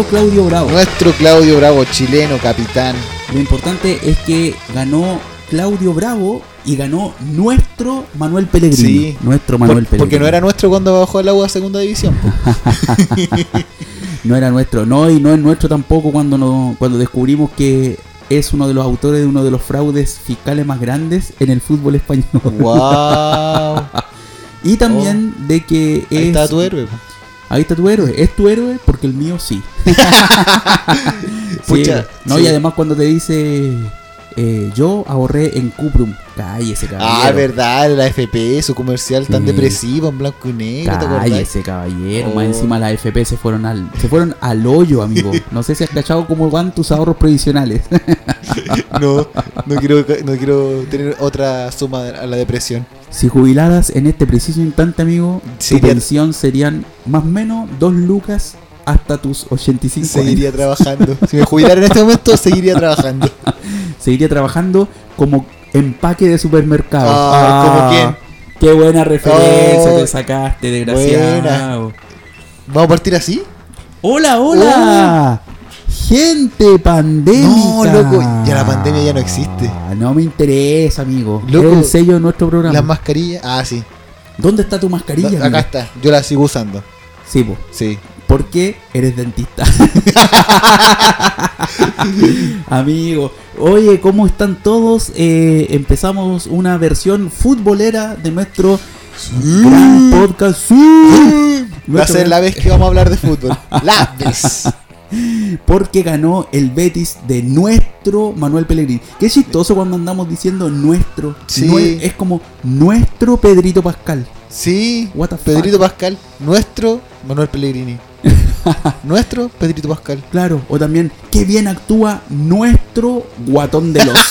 nuestro Claudio Bravo. Nuestro Claudio Bravo, chileno, capitán. Lo importante es que ganó Claudio Bravo y ganó nuestro Manuel Pellegrini. Sí. Nuestro Manuel Por- Pellegrini. porque no era nuestro cuando bajó al agua a segunda división. No era nuestro, no, y no es nuestro tampoco cuando, no, cuando descubrimos que es uno de los autores de uno de los fraudes fiscales más grandes en el fútbol español. wow. Y también de que es... Ahí está tu héroe. Ahí está tu héroe. Es tu héroe porque el mío sí. Sí, Pucha, no, sí. y además cuando te dice eh, yo ahorré en Cuprum, cállese caballero. Ah, verdad, la FP, su comercial tan depresivo en blanco y negro. Cállese caballero, Oh. más encima las FP se fueron al se fueron al hoyo, amigo. No sé si has cachado cómo van tus ahorros previsionales. No, no quiero, no quiero tener otra suma a la depresión. si jubiladas en este preciso instante, amigo, tu Sería- pensión serían más o menos dos lucas hasta tus 85 años. Seguiría trabajando. Si me jubilara en este momento, seguiría trabajando. Seguiría trabajando como empaque de supermercado. Ah, ¿como quién? Qué buena referencia Oh, te sacaste, desgraciado. ¿Vamos a partir así? Hola, hola. Gente pandémica. No, loco, ya la pandemia ya no existe. No me interesa, amigo. Loco, es el sello de nuestro programa. Las mascarillas. Ah, sí. ¿Dónde está tu mascarilla? Acá amigo? está. Yo la sigo usando. Sí, po. Sí. Porque eres dentista. Amigo, oye, ¿cómo están todos? Eh, empezamos una versión futbolera de nuestro gran podcast. Sí. Va a ser la vez que vamos a hablar de fútbol. La vez. Porque ganó el Betis de nuestro Manuel Pellegrini. Qué chistoso cuando andamos diciendo nuestro. Sí. Nue- es como nuestro Pedrito Pascal. Sí. What the fuck? Pedrito Pascal. Nuestro Manuel Pellegrini. Nuestro Pedrito Pascal. Claro, o también, qué bien actúa nuestro guatón de los.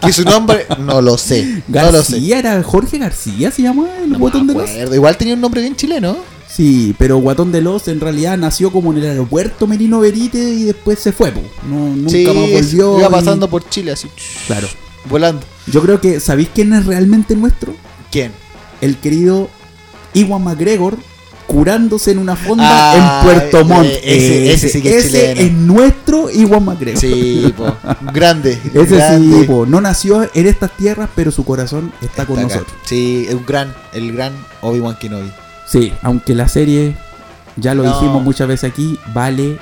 Que su nombre no lo sé. No lo sé. Era Jorge García, se llama el No guatón de los. Igual tenía un nombre bien chileno. Sí, pero Guatón de los en realidad nació como en el aeropuerto Merino Benítez y después se fue, po. No, nunca sí, más volvió. iba y- pasando por Chile así. Claro. Volando. Yo creo que, ¿sabéis quién es realmente nuestro? ¿Quién? El querido Iwan McGregor curándose en una fonda Ah, en Puerto Montt. eh, ese- ese sí que es ese chileno. es nuestro Iwan McGregor. Sí, po. Grande. Ese grande. sí, po. no nació en estas tierras, pero su corazón está, con acá. nosotros. Sí, es un gran, el gran Obi-Wan Kenobi. Sí, aunque la serie, ya lo No. dijimos muchas veces aquí, vale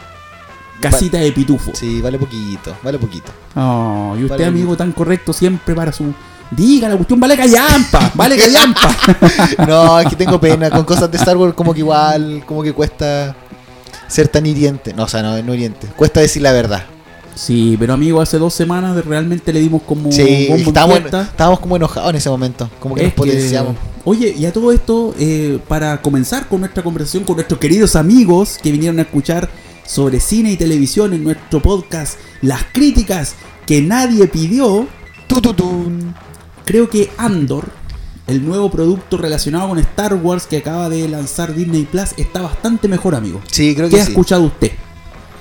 casita de pitufo. Sí, vale poquito, vale poquito. Oh, y usted, Vale. amigo, tan correcto siempre para su. Diga la cuestión, vale callampa, vale callampa. No, es que tengo pena con cosas de Star Wars como que igual, como que cuesta ser tan hiriente. No, o sea, no, no hiriente. Cuesta decir la verdad. sí, pero amigo, hace dos semanas realmente le dimos como Sí, en estábamos, estábamos como enojados en ese momento. Como que Es nos potenciamos. que- oye, y a todo esto, eh, para comenzar con nuestra conversación con nuestros queridos amigos que vinieron a escuchar sobre cine y televisión en nuestro podcast, las críticas que nadie pidió, Tu, tu, tun. Creo que Andor, el nuevo producto relacionado con Star Wars que acaba de lanzar Disney Plus, está bastante mejor, amigo. Sí, creo ¿Qué que ha sí. escuchado usted?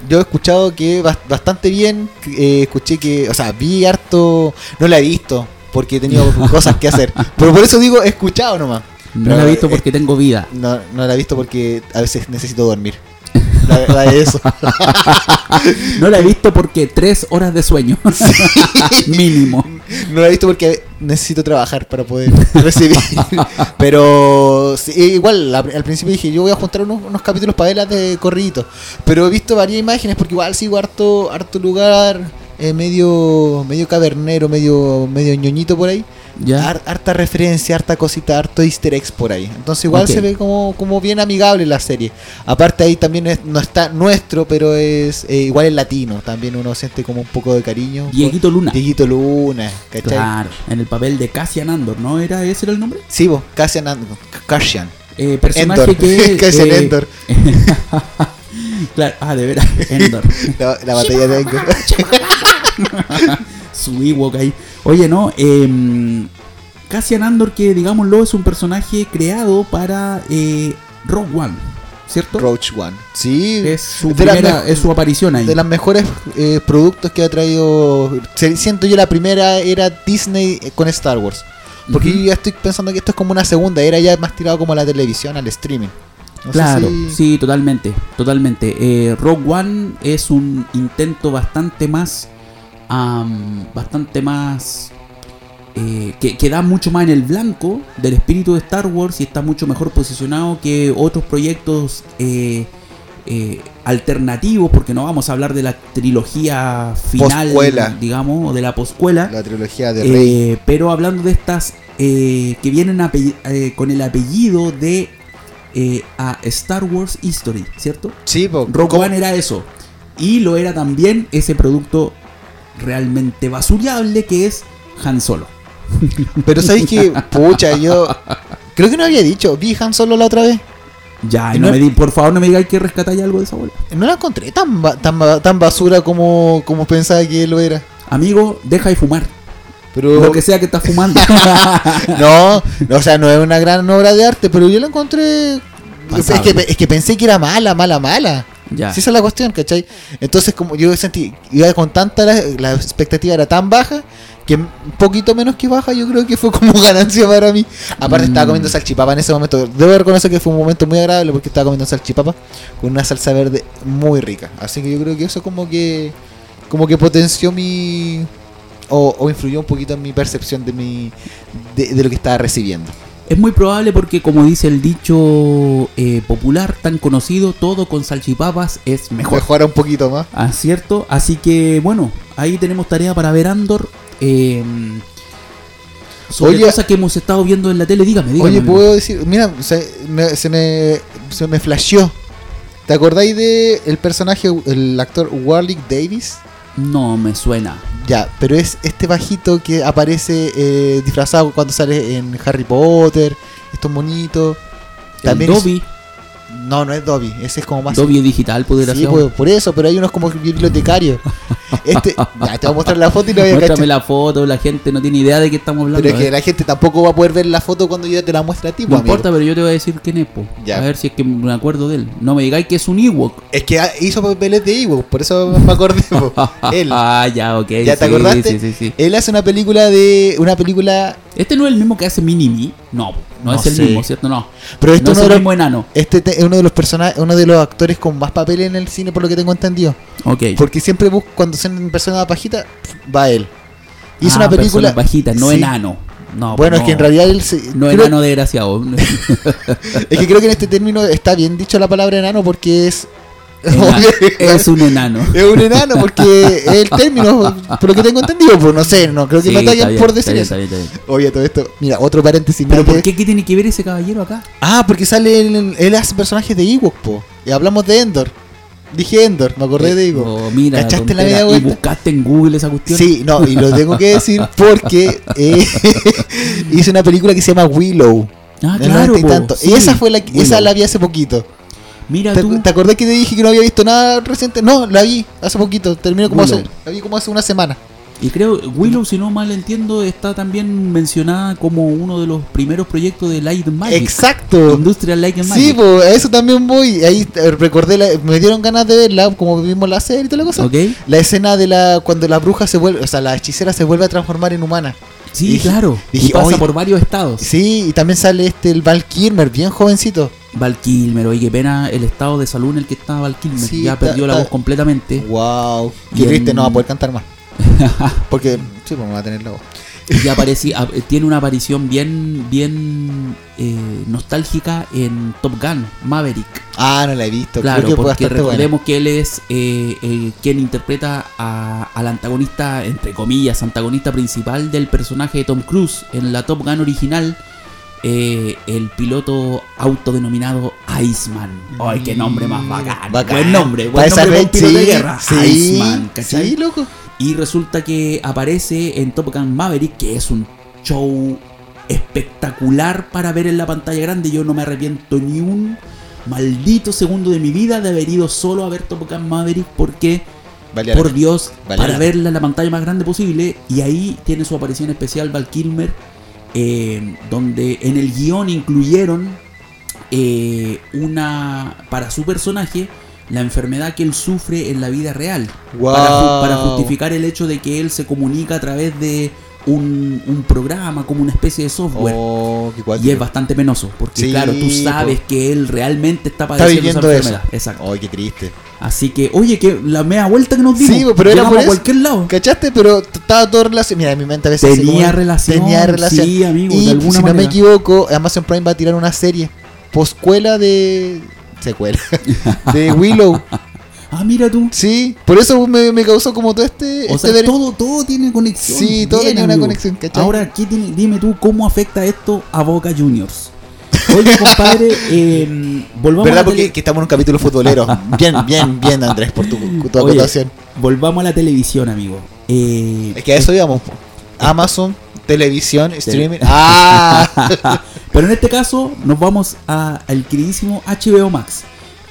Yo he escuchado que bas- bastante bien. eh, escuché que, o sea, vi harto. No la he visto porque he tenido cosas que hacer. Pero por eso digo, he escuchado nomás. No Pero, la he visto eh, porque tengo vida. No, no la he visto porque a veces necesito dormir. La verdad es eso. No la he visto porque tres horas de sueño. Mínimo. No la he visto porque necesito trabajar para poder recibir. Pero sí, igual, al principio dije, yo voy a juntar unos, unos capítulos para verlas de corridito. Pero he visto varias imágenes porque igual sigo harto, harto lugar eh, medio, medio cavernero, medio, medio ñoñito por ahí. Ya. Har- harta referencia, harta cosita, harto easter eggs por ahí. Entonces igual Ok. se ve como, como bien amigable la serie. Aparte ahí también es- no está nuestro, pero es eh, igual es latino. También uno siente como un poco de cariño. Dieguito Luna. Dieguito Luna, ¿cachai? Claro, en el papel de Cassian Andor, ¿no? ¿Era ese era el nombre? Sí, vos, Cassian And- Cassian. Eh, personaje Endor. que. Cassian eh, Endor. claro, ah, de veras, Endor. La, la batalla de Endor. Su Ewok ahí. Oye, no, eh, Cassian Andor, que digámoslo, es un personaje creado para eh, Rogue One, ¿cierto? Roach One. Sí, es su primera, es aparición ahí. de los mejores eh, productos que ha traído. se- Siento yo la primera era Disney eh, con Star Wars. Porque yo ya estoy pensando que esto es como una segunda era ya más tirado como a la televisión, al streaming. No claro, si- sí, totalmente, totalmente. Eh, Rogue One es un intento bastante más, bastante más, eh, que, que da mucho más en el blanco del espíritu de Star Wars y está mucho mejor posicionado que otros proyectos eh, eh, alternativos, porque no vamos a hablar de la trilogía final, Poscuela. digamos, o de la poscuela. La trilogía de Rey. Pero hablando de estas que vienen con el apellido de a Star Wars History, ¿cierto? sí, Rogue ¿cómo- One era eso. Y lo era también ese producto realmente basuriable que es Han Solo. Pero sabéis que, pucha, yo creo que no había dicho, vi Han Solo la otra vez. Ya, y no no- me di- por favor no me digáis que rescatáis algo de esa bola. No la encontré tan, tan, tan basura como, como pensaba que lo era. Amigo, deja de fumar. Pero Lo que sea que estás fumando. no, no, o sea, no es una gran obra de arte, pero yo la encontré. Es Pasable. que, es que pensé que era mala, mala, mala. Ya. Sí, esa es la cuestión, ¿cachai? Entonces, como yo sentí, iba con tanta, la, la expectativa era tan baja, que un poquito menos que baja, yo creo que fue como ganancia para mí. Aparte, estaba Mm. comiendo salchipapa en ese momento. Debo reconocer que fue un momento muy agradable porque estaba comiendo salchipapa con una salsa verde muy rica. Así que yo creo que eso como que, como que potenció mi. O, o influyó un poquito en mi percepción de mi de, de lo que estaba recibiendo. Es muy probable porque, como dice el dicho eh, popular tan conocido, todo con salchipapas es mejor. Mejora un poquito más. Ah, ¿cierto? Así que, bueno, ahí tenemos tarea para ver Andor. eh, sobre Oye. cosas que hemos estado viendo en la tele. Dígame, dígame. Oye, puedo decir, mira, se me, se me, se me flasheó. ¿Te acordáis de el personaje, el actor Warwick Davis? No me suena. Ya, pero es este bajito que aparece eh, disfrazado cuando sale en Harry Potter, estos monitos. También También es- Dobby. no, no es Dobby, ese es como más. Dobby digital, Sí, desgraciado. pues, por eso, pero hay unos como bibliotecarios. Este, ya, te voy a mostrar la foto y lo voy a Muéstrame cachar. la foto, la gente no tiene idea de qué estamos hablando. Pero es que ¿eh? la gente tampoco va a poder ver la foto cuando yo te la muestre a ti, No pues, amigo. importa, pero yo te voy a decir quién es, po. Ya. A ver si es que me acuerdo de él. No me digáis que es un Ewok. Es que hizo papeles de Ewok, por eso me acordé. po. Él. Ah, ya, ok. ¿Ya te acordaste? Sí, sí, sí. Él hace una película de. Una película. Este no es el mismo que hace Mini-Me. No, no, No es el sé. mismo, ¿cierto? No. Pero este no es el mismo enano. este te- es uno de los personajes, uno de los actores con más papeles en el cine, por lo que tengo entendido. Ok. Porque siempre busco, cuando son personas bajitas, va él. Hizo Ah, una película. bajitas, no Sí. enano. No, Bueno, pues es que en realidad él se- No creo- enano desgraciado. Es que creo que en este término está bien dicho la palabra enano porque es. Enano. es un enano. Es un enano porque es el término, por lo que tengo entendido, pues no sé, no creo que Sí, me ataquen por decir eso. Oye, todo esto, mira, otro paréntesis. Pero ¿por qué? ¿Qué tiene que ver ese caballero acá? Ah, porque sale en- él hace personajes de Ewok, po. Y hablamos de Endor. Dije Endor, me acordé de Ewok. Oh, mira, ¿Cachaste la ¿Y buscaste en Google esa cuestión? Sí, no, y lo tengo que decir porque eh, hice una película que se llama Willow. Ah, claro. 90 y tanto. sí. Y esa fue la esa la vi hace poquito. Mira ¿Te, tú. te acordás que te dije que no había visto nada reciente? No, la vi hace poquito. Terminó como Willow. hace, la vi como hace una semana. Y creo, Willow, si no mal entiendo, está también mencionada como uno de los primeros proyectos de Light Magic. Exacto. Industrial Light and Sí, Magic. pues a eso también voy. Ahí recordé, la- me dieron ganas de verla, como vimos la serie y toda la cosa. ¿Ok? La escena de la cuando la bruja se vuelve, o sea, la hechicera se vuelve a transformar en humana. Sí, claro. y pasa por varios estados. Sí, y también sale este el Val Kilmer, bien jovencito. Val Kilmer, oye, qué pena el estado de salud en el que está Val Kilmer. Sí, ya perdió la voz completamente. Wow. Qué triste, no va a poder cantar más. Porque sí, pues me va a tener la voz. Y apareci- a- tiene una aparición bien, bien eh, nostálgica en Top Gun, Maverick. Ah, no la he visto. Claro, Creo que porque buena. recordemos que él es eh, quien interpreta a- al antagonista, entre comillas, antagonista principal del personaje de Tom Cruise en la Top Gun original, eh, el piloto autodenominado Iceman. ¡Ay, qué nombre más bacán! Bacán. Buen nombre, buen nombre de guerra. Sí, Iceman, ¿cachai? sí, loco. Y resulta que aparece en Top Gun Maverick, que es un show espectacular para ver en la pantalla grande. Yo no me arrepiento ni un maldito segundo de mi vida de haber ido solo a ver Top Gun Maverick porque, Vale, por Dios, Vale para la- verla en la pantalla más grande posible. Y ahí tiene su aparición especial Val Kilmer, eh, donde en el guion incluyeron eh, una, para su personaje, la enfermedad que él sufre en la vida real. Wow. Para, ju- para justificar el hecho de que él se comunica a través de un, un programa, como una especie de software. Oh, y es bastante penoso, porque Sí, claro, tú sabes po. que él realmente está Está padeciendo viviendo esa eso. enfermedad. Exacto. Ay, qué triste. Así que, oye, que la media vuelta que nos dimos. Sí, pero era por a eso. cualquier lado. ¿Cachaste? Pero estaba todo relacionado. Mira, en mi mente a veces. Tenía relación, Tenía relación. sí, amigo, y de alguna si no me equivoco, Amazon Prime va a tirar una serie poscuela de. Secuela. de Willow. Ah, mira tú. Sí, por eso me, me causó como todo este. O este sea, ver- todo, todo tiene conexión. Sí, todo Bien, tenía una conexión, ¿cachai? Ahora, ¿qué tiene- dime tú, ¿cómo afecta esto a Boca Juniors? Oye, compadre, eh, volvamos a ¿Verdad? la Porque tele- que estamos en un capítulo futbolero. Bien, bien, bien, Andrés, por tu, tu Oye, volvamos a la televisión, amigo. Eh, Es que a eso íbamos. Amazon, televisión, streaming. ¡Ah! Pero en este caso nos vamos a- al queridísimo HBO Max.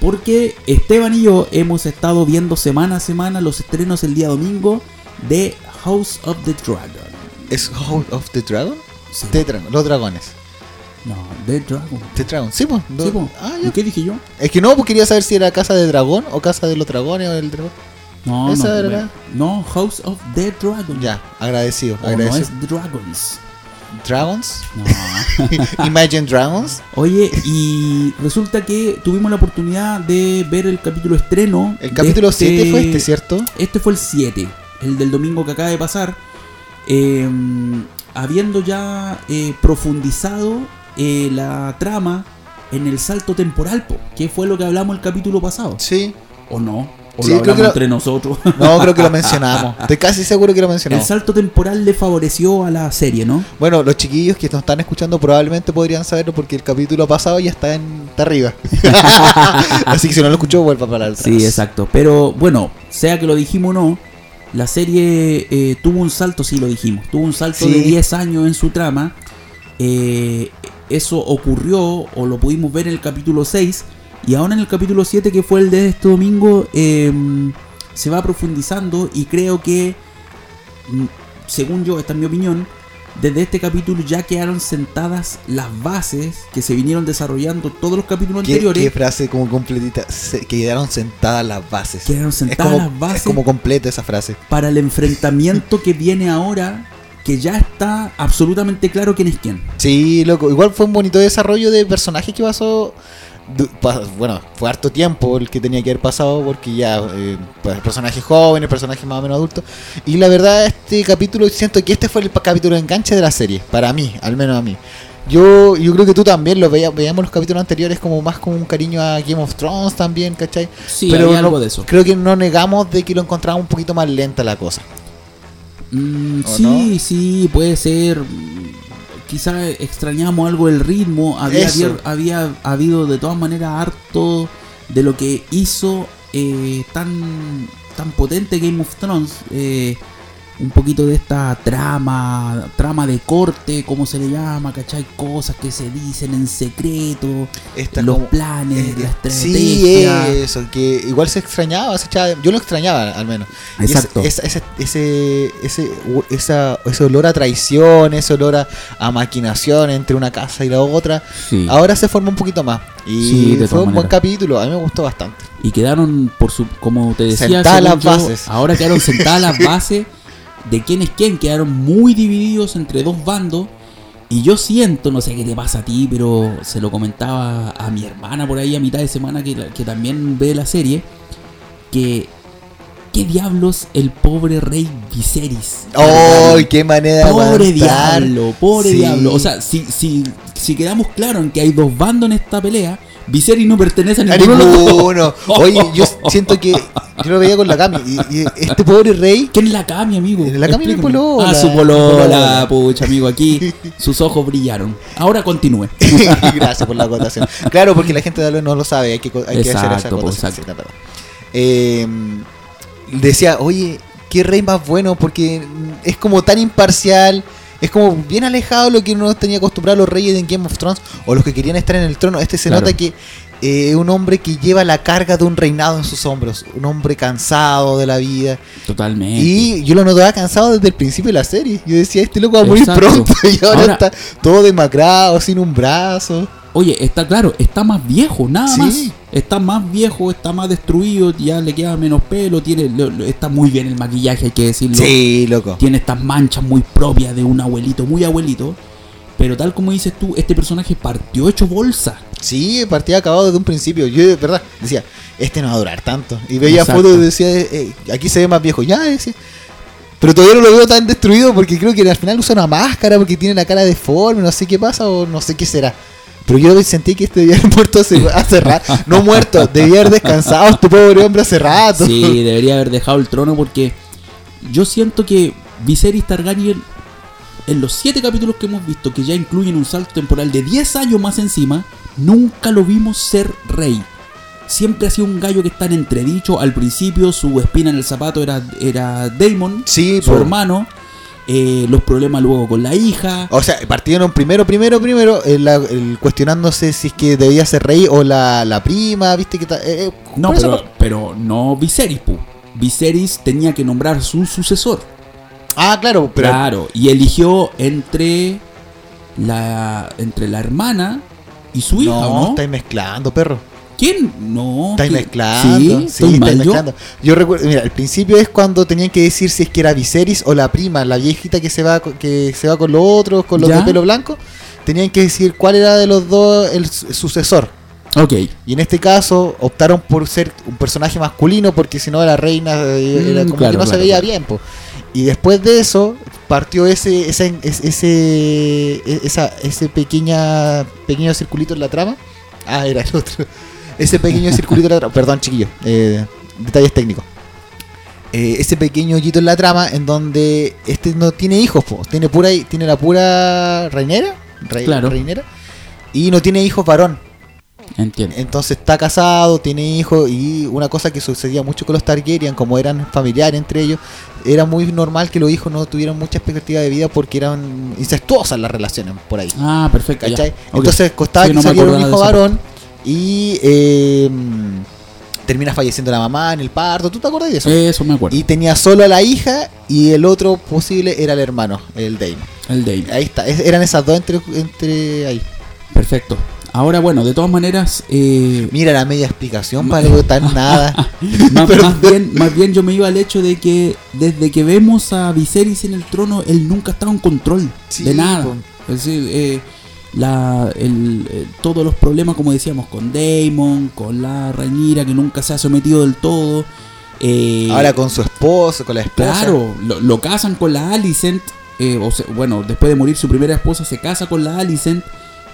Porque Esteban y yo hemos estado viendo semana a semana los estrenos el día domingo de House of the Dragon. ¿Es House of the Dragon? Sí. The Dragon, los dragones. No, The Dragon. The Dragon, sí, pues. Sí, po. Ah, ¿Y ya. qué dije yo? Es que no, pues quería saber si era casa de dragón o casa de los dragones o el dragón. No, Esa no, era- no, House of the Dragon. Ya, agradecido. O no agradecido. es Dragons. Dragons? No. Imagine Dragons. Oye, y resulta que tuvimos la oportunidad de ver el capítulo estreno. El capítulo este- 7 fue este, ¿cierto? Este fue el 7, el del domingo que acaba de pasar. eh, habiendo ya eh, profundizado eh, la trama en el salto temporal, po, que fue lo que hablamos el capítulo pasado. Sí. ¿O no? ¿O Sí, lo creo hablamos que lo- entre nosotros? No, creo que lo mencionamos. Estoy casi seguro que lo el mencionamos. salto temporal le favoreció a la serie, ¿no? Bueno, los chiquillos que nos están escuchando probablemente podrían saberlo porque el capítulo pasado ya está en está arriba. Así que si no lo escuchó, vuelva para atrás. Sí, exacto. Pero bueno, sea que lo dijimos o no, la serie eh, tuvo un salto, sí lo dijimos, tuvo un salto Sí. de 10 años en su trama. Eh, eso ocurrió o lo pudimos ver en el capítulo 6 y ahora en el capítulo 7 que fue el de este domingo eh, se va profundizando y creo que, mm, según yo, esta es mi opinión, desde este capítulo ya quedaron sentadas las bases que se vinieron desarrollando todos los capítulos ¿Qué, anteriores. qué frase como completita. Se- que quedaron sentadas las bases. Quedaron sentadas como, las bases es como completa esa frase. para el enfrentamiento que viene ahora, que ya está absolutamente claro quién es quién. Sí, loco. Igual fue un bonito desarrollo de personaje que pasó. Bueno, fue harto tiempo el que tenía que haber pasado porque ya eh, pues, personajes jóvenes, personajes más o menos adultos. Y la verdad, este capítulo, siento que este fue el capítulo de enganche de la serie, para mí, al menos a mí. Yo, yo creo que tú también lo veías, veíamos los capítulos anteriores como más como un cariño a Game of Thrones también, ¿cachai? Sí, Pero había no- algo de eso. Creo que no negamos de que lo encontramos un poquito más lenta la cosa. Mm, ¿O sí, no? sí, puede ser. Mm, Quizá extrañamos algo del ritmo. Había, había habido de todas maneras harto de lo que hizo eh, tan, tan potente Game of Thrones. eh, un poquito de esta trama, trama de corte, como se le llama, ¿cachai? Cosas que se dicen en secreto, Esta los como- planes, Eh, la Sí, eso, que igual se extrañaba, se echaba de- yo lo extrañaba al menos. Y es- Exacto. esa- ese, ese, ese, esa, ese olor a traición, ese olor a, a maquinación entre una casa y la otra, Sí. ahora se forma un poquito más. Y Sí, fue un buen capítulo, a mí me gustó bastante. Y quedaron, por su, como te decía, Sentadas las yo, bases. ahora quedaron sentadas las bases de quién es quién. Quedaron muy divididos entre dos bandos. Y yo siento, no sé qué te pasa a ti, pero se lo comentaba a mi hermana por ahí a mitad de semana que, que también ve la serie, que ¿qué diablos el pobre rey Viserys? ¡Ay, qué manera de Pobre diablo, pobre Sí. diablo. O sea, si, si, si quedamos claros en que hay dos bandos en esta pelea, Viserys no pertenece a ninguno ninguno. Oye, yo siento que yo lo veía con la Cami. Y, y este pobre rey ¿Quién es la Cami, amigo? La Cami, mi Explícame. polola. Ah, su polola, pucha, amigo. Aquí sus ojos brillaron. Ahora continúe. Gracias por la acotación. Claro, porque la gente de no lo sabe, hay que, co- hay que hacer esa pues, acotación. exacto. sí. Eh, decía, oye, qué rey más bueno, porque es como tan imparcial, es como bien alejado de lo que uno tenía acostumbrado a los reyes en Game of Thrones o los que querían estar en el trono. Este se Claro. nota que eh, un hombre que lleva la carga de un reinado en sus hombros, un hombre cansado de la vida. Totalmente. Y yo lo notaba cansado desde el principio de la serie. Yo decía, este loco va a morir pronto y ahora, Ahora- está todo demacrado, sin un brazo. Oye, está claro, está más viejo, nada Sí. más. Está más viejo, está más destruido, ya le queda menos pelo, tiene, lo- lo- está muy bien el maquillaje, hay que decirlo. Sí, loco. Tiene estas manchas muy propias de un abuelito, muy abuelito. Pero tal como dices tú, este personaje partió hecho bolsa. Sí, partía acabado desde un principio. Yo de verdad decía, este no va a durar tanto. Y veía Exacto. fotos y decía, eh, eh, aquí se ve más viejo. Ya, decía. Pero todavía no lo veo tan destruido porque creo que al final usa una máscara porque tiene la cara deforme, no sé qué pasa o no sé qué será. Pero yo sentí que este debía haber muerto hace, hace rato. No muerto, debía haber descansado este pobre hombre hace rato. Sí, debería haber dejado el trono porque yo siento que Viserys Targaryen, en los siete capítulos que hemos visto, que ya incluyen un salto temporal de 10 años más encima, nunca lo vimos ser rey. Siempre ha sido un gallo que está en entredicho. Al principio su espina en el zapato era, era Daemon, Sí, su hermano. eh, los problemas luego con la hija. O sea, partieron primero, primero, primero, el, la- el cuestionándose si es que debía ser rey o la, la prima, viste que eh, eh, No, eso- pero, pero no Viserys, pu. Viserys tenía que nombrar su sucesor. Ah, claro, pero Claro, y eligió entre la entre la hermana y su hija, no, ¿o ¿no? estáis mezclando, perro. ¿Quién? No. Estáis mezclando. Sí, Sí, estáis yo. mezclando. Yo recuerdo, mira, al principio es cuando tenían que decir si es que era Viserys o la prima, la viejita que se va que se va con los otros, con los ¿Ya? de pelo blanco. Tenían que decir cuál era de los dos el su- sucesor. Ok. Y en este caso optaron por ser un personaje masculino porque si no la reina eh, era Mm, como claro, que no se veía claro. bien. po. Y después de eso partió ese ese ese, esa, ese pequeña pequeño circulito en la trama. Ah, era el otro. Ese pequeño circulito en la trama. Perdón, chiquillo. eh, detalles técnicos. Eh, ese pequeño hoyito en la trama en donde este no tiene hijos, po. tiene pura tiene la pura reinera, reinera y no tiene hijos varón. Entiendo. Entonces está casado, tiene hijos y una cosa que sucedía mucho con los Targaryen, como eran familiares entre ellos, era muy normal que los hijos no tuvieran mucha expectativa de vida porque eran incestuosas las relaciones por ahí. Ah, perfecto. Entonces costaba Sí, que no saliera un hijo varón y eh, termina falleciendo la mamá en el parto. ¿Tú te acuerdas de eso? Eso me acuerdo. Y tenía solo a la hija y el otro posible era el hermano, el Dane. El Dane. Ahí está, es- eran esas dos entre, entre ahí. Perfecto. Ahora, bueno, de todas maneras, eh, Mira la media explicación para algo tan nada. más, más bien, más bien yo me iba al hecho de que desde que vemos a Viserys en el trono, él nunca estaba en control Sí, de nada. Es decir, eh, la, el- eh, todos los problemas, como decíamos, con Daemon, con la Rhaenyra, que nunca se ha sometido del todo. eh, Ahora con su esposo, con la esposa. Claro, lo, lo casan con la Alicent. eh, o bueno, después de morir su primera esposa, se casa con la Alicent.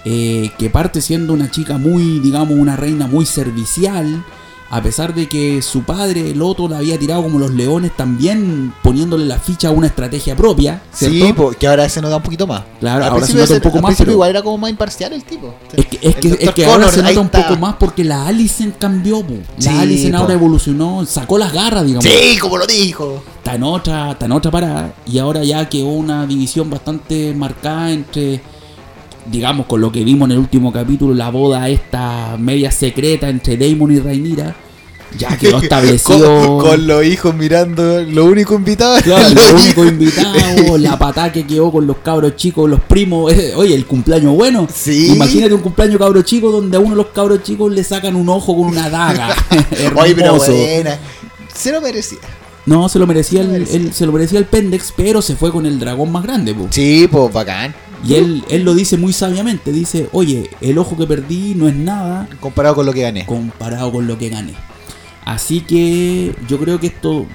Eh, que parte siendo una chica muy, digamos, una reina muy servicial. A pesar de que su padre, el Otto, la había tirado como los leones, también poniéndole la ficha a una estrategia propia. ¿cierto? Sí, porque ahora se nos da un poquito más. Claro, Al ahora se nota un poco más, pero- igual era como más imparcial el tipo. Es que, es que, es que ahora se nota un está. poco más porque la Alicent cambió. po. La Sí, Alicent po. ahora evolucionó, sacó las garras, digamos. Sí, como lo dijo. está en otra, está en otra parada y ahora ya quedó una división bastante marcada entre, digamos, con lo que vimos en el último capítulo, la boda esta media secreta entre Damon y Rhaenyra, ya quedó establecido. con, con los hijos mirando, lo único invitado. Claro, únicos hijos. invitados, la patá que quedó con los cabros chicos, los primos. eh, Oye, el cumpleaños bueno. Sí. Imagínate un cumpleaños cabro chico donde a uno de los cabros chicos le sacan un ojo con una daga. Oye, pero buena. Se lo merecía. No, se lo merecía Se lo el, el- se lo merecía el Pendex, pero se fue con el dragón más grande, po. Sí, pues bacán. Y él, él lo dice muy sabiamente, dice, oye, el ojo que perdí no es nada Comparado con lo que gané. comparado con lo que gané. Así que yo creo que esto,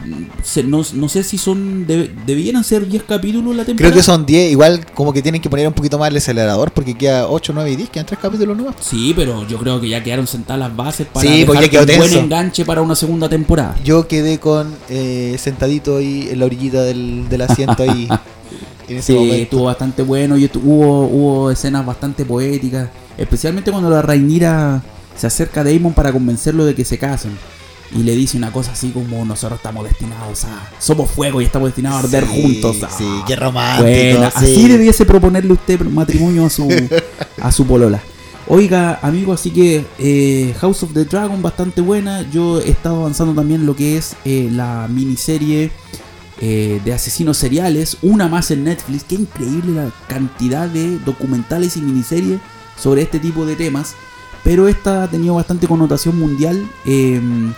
no, no sé si son, debe- debieran ser 10 capítulos la temporada. Creo que son 10, igual como que tienen que poner un poquito más el acelerador porque queda 8, 9 y 10, quedan 3 capítulos nuevos. Sí, pero yo creo que ya quedaron sentadas las bases para Sí, porque dejar ya un buen enganche para una segunda temporada. Yo quedé con eh, sentadito ahí en la orillita del, del asiento ahí. en ese Sí, momento. estuvo bastante bueno y hubo, hubo escenas bastante poéticas, especialmente cuando la Rhaenyra se acerca a Daemon para convencerlo de que se casen. Y le dice una cosa así como nosotros estamos destinados a... Somos fuego y estamos destinados a arder Sí, juntos. Ah, Sí, qué romántico. Buena, sí. Así debiese proponerle usted matrimonio a su, a su polola. Oiga, amigo, así que eh, House of the Dragon bastante buena. Yo he estado avanzando también lo que es eh, la miniserie eh, de asesinos seriales, una más en Netflix. Qué increíble la cantidad de documentales y miniseries sobre este tipo de temas. Pero esta ha tenido bastante connotación mundial. em,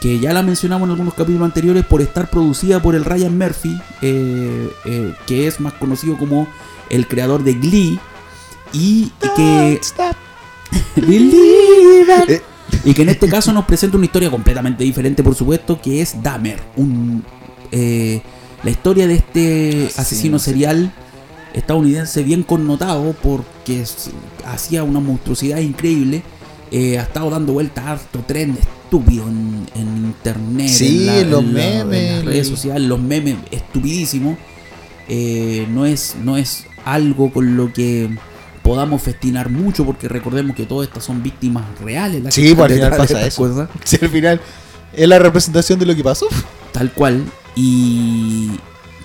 que ya la mencionamos en algunos capítulos anteriores por estar producida por el Ryan Murphy, eh, eh, que es más conocido como el creador de Glee. Y que. Y que en este caso nos presenta una historia completamente diferente, por supuesto, que es Dahmer. Un, eh, la historia de este Asesino serial estadounidense bien connotado porque hacía una monstruosidad increíble. eh, ha estado dando vueltas harto tren estúpido en, en internet, Sí, en, los en en memes, las redes sociales, los memes estupidísimos. Eh, no, es, no es algo con lo que podamos festinar mucho porque recordemos que todas estas son víctimas reales. las que Sí, pues, al final pasa eso. cosas. Si al final es la representación de lo que pasó. Tal cual. Y.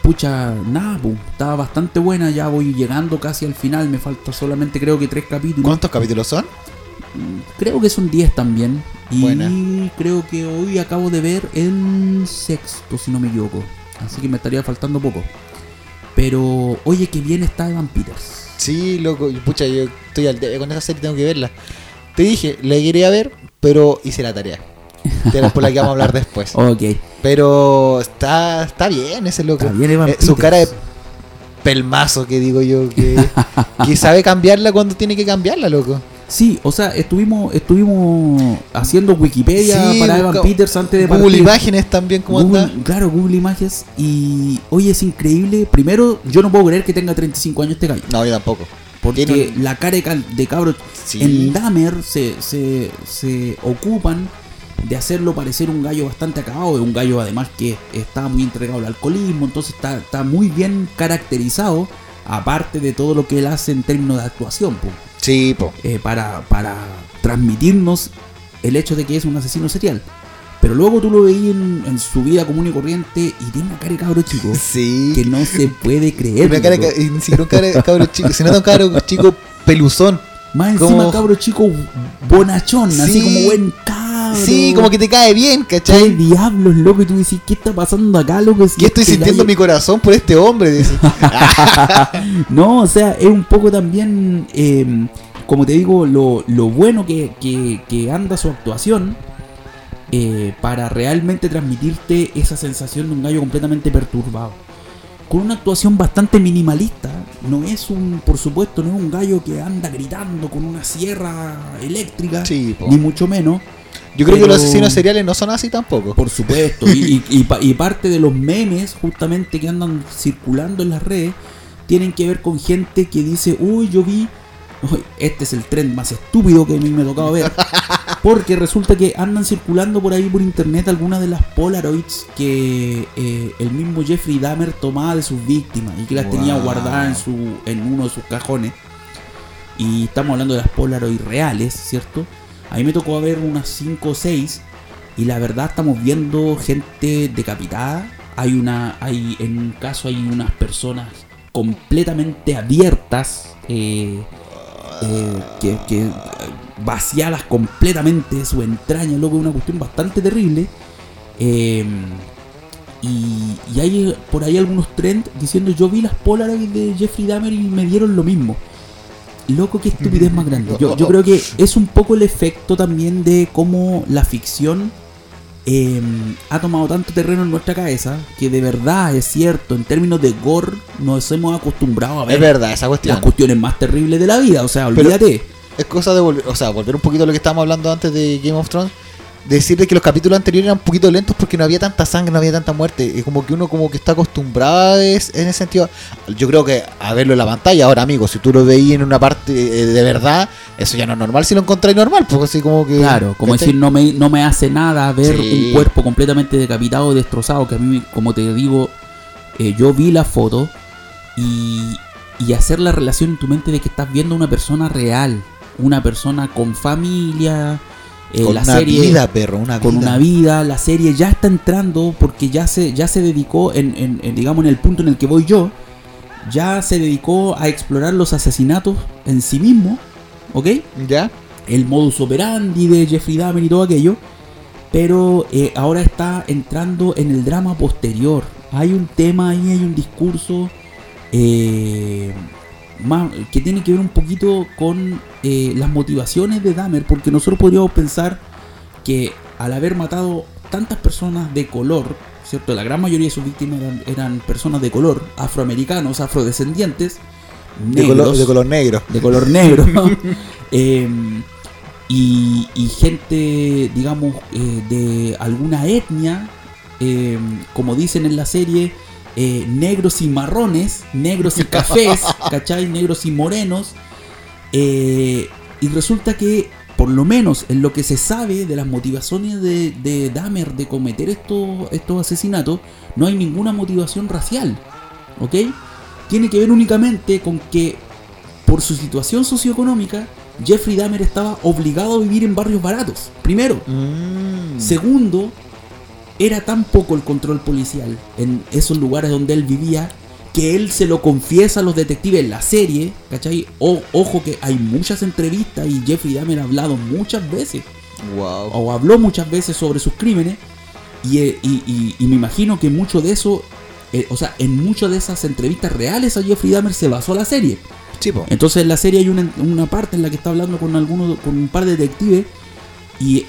Pucha, nada, pu, estaba bastante buena. Ya voy llegando casi al final. Me falta solamente, creo que tres capítulos. ¿Cuántos capítulos son? Creo que son 10 también. Y Buena. creo que hoy acabo de ver el sexto, si no me equivoco. Así que me estaría faltando poco. Pero, oye, que bien está Evan Peters. Sí, loco. Pucha, yo estoy al con esa serie, tengo que verla. Te dije, la quería ver, pero hice la tarea. Por la que vamos a hablar después. Ok, Pero está, está bien ese loco. está bien Eh, su cara de pelmazo que digo yo, que, que sabe cambiarla cuando tiene que cambiarla, loco. Sí, o sea, estuvimos estuvimos haciendo Wikipedia Sí, para Evan Peters antes de Google partir. Imágenes también, ¿cómo Google- anda? Claro, Google Imágenes. Y oye, es increíble. Primero, yo no puedo creer que tenga 35 años este gallo. No, yo tampoco. Porque Tiene la cara de, cal- de cabro Sí. en Dahmer se, se, se ocupan de hacerlo parecer un gallo bastante acabado. Un gallo además que está muy entregado al alcoholismo. Entonces está, está muy bien caracterizado. Aparte de todo lo que él hace en términos de actuación. po, Sí, po. eh, para, para transmitirnos el hecho de que es un asesino serial. Pero luego tú lo veías en, en su vida común y corriente y tiene una cara de cabro chico Sí. que no se puede creer. Una cara ni siquiera un cara de cabro chico, se nota un cabro chico peluzón. Más encima como- cabro chico bonachón, así Sí. como buen cabro. Sí, como que te cae bien, ¿Qué ¿cachai? diablos, loco? Y tú dices, ¿qué está pasando acá, loco? Y estoy este sintiendo gallo- mi corazón por este hombre. No, o sea, es un poco también, eh, como te digo, lo, lo bueno que, que- que anda su actuación eh, para realmente transmitirte esa sensación de un gallo completamente perturbado. Con una actuación bastante minimalista, no es un, por supuesto, no es un gallo que anda gritando con una sierra eléctrica, Sí, ni mucho menos. Yo creo que los asesinos seriales no son así tampoco. Por supuesto, y, y- y pa- y parte de los memes justamente que andan circulando en las redes tienen que ver con gente que dice, uy, yo vi, uy, este es el trend más estúpido que a mí me ha tocado ver, porque resulta que andan circulando por ahí por internet algunas de las Polaroids que eh, el mismo Jeffrey Dahmer tomaba de sus víctimas y que las tenía guardadas en, su, en uno de sus cajones. Y estamos hablando de las Polaroid reales, ¿cierto? A mí me tocó ver unas 5 o 6 y la verdad estamos viendo gente decapitada. Hay una, hay en un caso hay unas personas completamente abiertas, eh, eh, que, que, vaciadas completamente de su entraña, loco, una cuestión bastante terrible. Eh, y, y hay por ahí algunos trends diciendo yo vi las Polaroid de Jeffrey Dahmer y me dieron lo mismo. Loco, qué estupidez más grande. Yo, yo creo que es un poco el efecto también de cómo la ficción eh, ha tomado tanto terreno en nuestra cabeza que de verdad es cierto, en términos de gore nos hemos acostumbrado a Es ver verdad, esa cuestión. las cuestiones más terribles de la vida. O sea, Pero- olvídate. Es cosa de volver, o sea, volver un poquito a lo que estábamos hablando antes de Game of Thrones. Decirle que los capítulos anteriores eran un poquito lentos porque no había tanta sangre, no había tanta muerte. Y como que uno como que está acostumbrado es- en ese sentido. Yo creo que a verlo en la pantalla, ahora amigo, si tú lo veías en una parte eh, de verdad, eso ya no es normal si lo encontráis normal, porque así como que... Claro, como ¿cachai? decir, no me, no me hace nada ver Sí. un cuerpo completamente decapitado, destrozado, que a mí, como te digo, eh, yo vi la foto y, y hacer la relación en tu mente de que estás viendo una persona real, una persona con familia, eh, Con la una serie vida, perro, una con vida. una vida, la serie ya está entrando porque ya se, ya se dedicó, en, en- en, digamos, en el punto en el que voy yo, ya se dedicó a explorar los asesinatos en sí mismo ¿ok? ¿Ya? El modus operandi de Jeffrey Dahmer y todo aquello. Pero eh, ahora está entrando en el drama posterior. Hay un tema ahí, hay un discurso eh, más, que tiene que ver un poquito con eh, las motivaciones de Dahmer. Porque nosotros podríamos pensar que al haber matado tantas personas de color, ¿cierto? La gran mayoría de sus víctimas eran, eran personas de color, afroamericanos, afrodescendientes, De negros, color, de color negro. de color negro. Eh, y, y gente, digamos, eh, de alguna etnia, eh, como dicen en la serie, eh, negros y marrones, negros y cafés, ¿cachai? Negros y morenos. Eh, y resulta que, por lo menos en lo que se sabe de las motivaciones de, de Dahmer de cometer estos, estos asesinatos, no hay ninguna motivación racial. ¿Ok? Tiene que ver únicamente con que, por su situación socioeconómica, Jeffrey Dahmer estaba obligado a vivir en barrios baratos. Primero. Mm. Segundo, era tan poco el control policial en esos lugares donde él vivía que él se lo confiesa a los detectives en la serie, ¿cachai? O- ojo que hay muchas entrevistas y Jeffrey Dahmer ha hablado muchas veces, Wow. o habló muchas veces sobre sus crímenes, y, eh, y- y- y me imagino que mucho de eso, eh, o sea, en muchas de esas entrevistas reales a Jeffrey Dahmer se basó la serie. Sí, po. Entonces en la serie hay una, una parte en la que está hablando con algunos, con un par de detectives y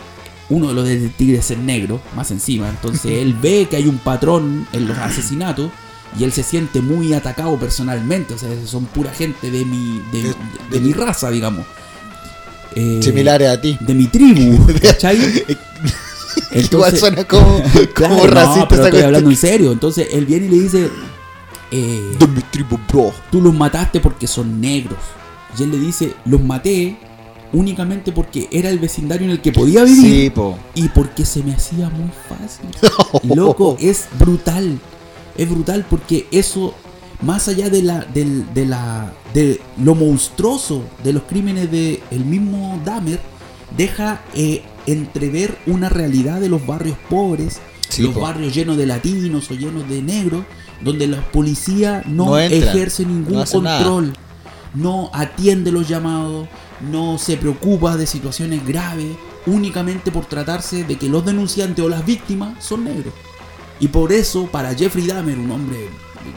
uno de los detectives es negro, más encima. Entonces él ve que hay un patrón en los asesinatos y él se siente muy atacado personalmente. O sea, son pura gente de mi, de, de- de mi raza, digamos. Eh, Similares a ti. De mi tribu, ¿cachai? Igual Entonces- suena como, Claro, como no, racista pero estoy hablando en serio. Entonces él viene y le dice... eh, De mi tribu, bro. tú los mataste porque son negros. Y él le dice, los maté únicamente porque era el vecindario en el que podía vivir Sí, po. y porque se me hacía muy fácil. Loco, es brutal. Es brutal porque eso, más allá de la, del- de la, de lo monstruoso de los crímenes de el mismo Dahmer, deja eh, entrever una realidad de los barrios pobres, Sí, los po. barrios llenos de latinos o llenos de negros, donde la policía no, ejerce ningún no hace nada. control, no atiende los llamados, no se preocupa de situaciones graves, únicamente por tratarse de que los denunciantes o las víctimas son negros. Y por eso, para Jeffrey Dahmer, un hombre,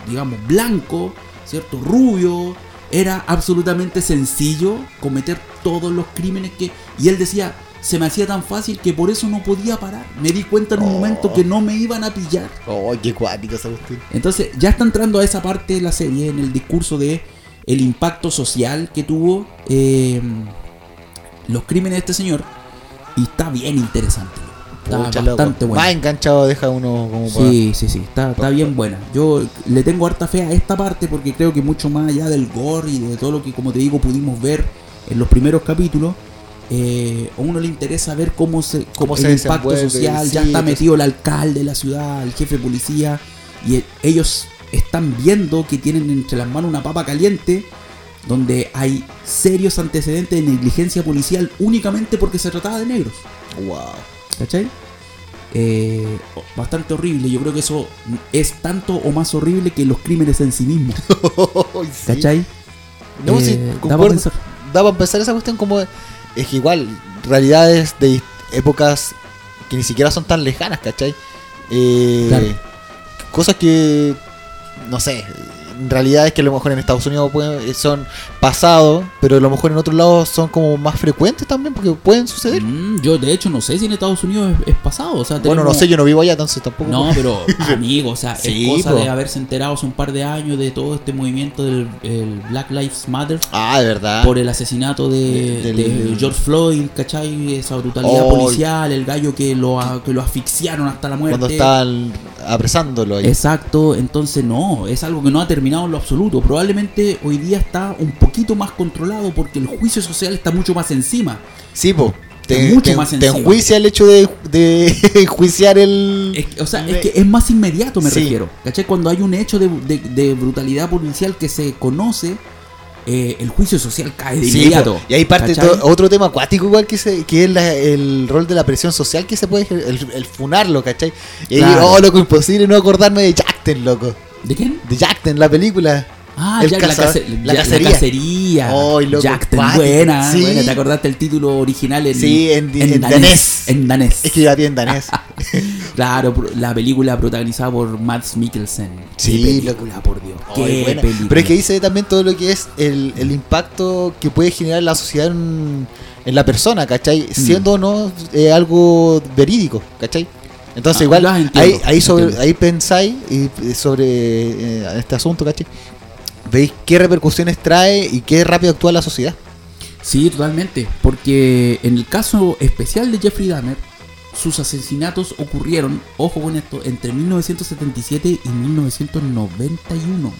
digamos, blanco, ¿cierto? Rubio, era absolutamente sencillo cometer todos los crímenes que... Y él decía, se me hacía tan fácil que por eso no podía parar. Me di cuenta en un Oh. momento que no me iban a pillar. Oh, qué cuático esa cuestión. Entonces ya está entrando a esa parte de la serie en el discurso de el impacto social que tuvo eh, los crímenes de este señor y está bien interesante. Está Pucha, bastante buena. Más enganchado deja uno como Sí, sí, sí, está, está bien buena. Yo le tengo harta fe a esta parte porque creo que mucho más allá del gore y de todo lo que, como te digo, pudimos ver en los primeros capítulos, eh, a uno le interesa ver cómo se, Cómo el se impacto social. ya sí, está pues. metido el alcalde de la ciudad, el jefe de policía, y e- ellos están viendo que tienen entre las manos una papa caliente donde hay serios antecedentes de negligencia policial únicamente porque se trataba de negros. Wow. ¿Cachai? Eh, bastante horrible. Yo creo que eso es tanto o más horrible que los crímenes en sí mismos. ¿Cachai? No, Eh, sí, da pa' concuerdo. pensar. Esa cuestión como... Es que igual, realidades de épocas que ni siquiera son tan lejanas, ¿cachai? Eh, Claro. Cosas que... No sé. En realidad es que a lo mejor en Estados Unidos pueden- son pasados, pero a lo mejor en otros lados son como más frecuentes también, porque pueden suceder. Mm, yo de hecho no sé si en Estados Unidos es, es pasado. O sea, Bueno, no sé, yo no vivo allá, entonces tampoco... No, pero amigo, o sea, Sí, es cosa po. de haberse enterado hace un par de años de todo este movimiento del el Black Lives Matter Ah, de verdad. por el asesinato de, George Floyd, ¿cachai? Esa brutalidad Oh. policial, el gallo que lo, que lo asfixiaron hasta la muerte. Cuando estaban apresándolo ahí. Exacto, entonces no, es algo que no ha terminado en lo absoluto. Probablemente hoy día está un poquito más controlado porque el juicio social está mucho más encima. Sí, po. Te, mucho te- más te enjuicia el hecho de, de enjuiciar el. Es que- o sea, es que es más inmediato, me Sí. refiero. ¿Cachai? Cuando hay un hecho de, de- de brutalidad policial que se conoce, eh, el juicio social cae de Sí, inmediato. po. y ahí parte to- otro tema acuático igual que, se, que es la- el rol de la presión social que se puede el, el funarlo, ¿cachai? Y ahí, Claro. oh, loco, imposible no acordarme de Jackten, loco. ¿De quién? De Jackten, la película. Ah, El Jack, caza- la, case- la cacería. cacería. Ay, loco, Jack, ten cuático. buena, Sí. buena. ¿Te acordaste el título original en, Sí, en- en danés. En danés. Es que bien danés. Claro, la película protagonizada por Mads Mikkelsen. Sí, Qué película, por Dios. Qué buena. película. Pero es que dice también todo lo que es el, el impacto que puede generar la sociedad en, en la persona, ¿cachai? Mm. Siendo o no eh, algo verídico, ¿cachai? Entonces Ah, igual ahí, ahí, sobre, ahí pensáis y, sobre eh, este asunto, ¿cachai? Veis qué repercusiones trae y qué rápido actúa la sociedad. Sí, totalmente. Porque en el caso especial de Jeffrey Dahmer, sus asesinatos ocurrieron, ojo con esto, entre 1977 y 1991.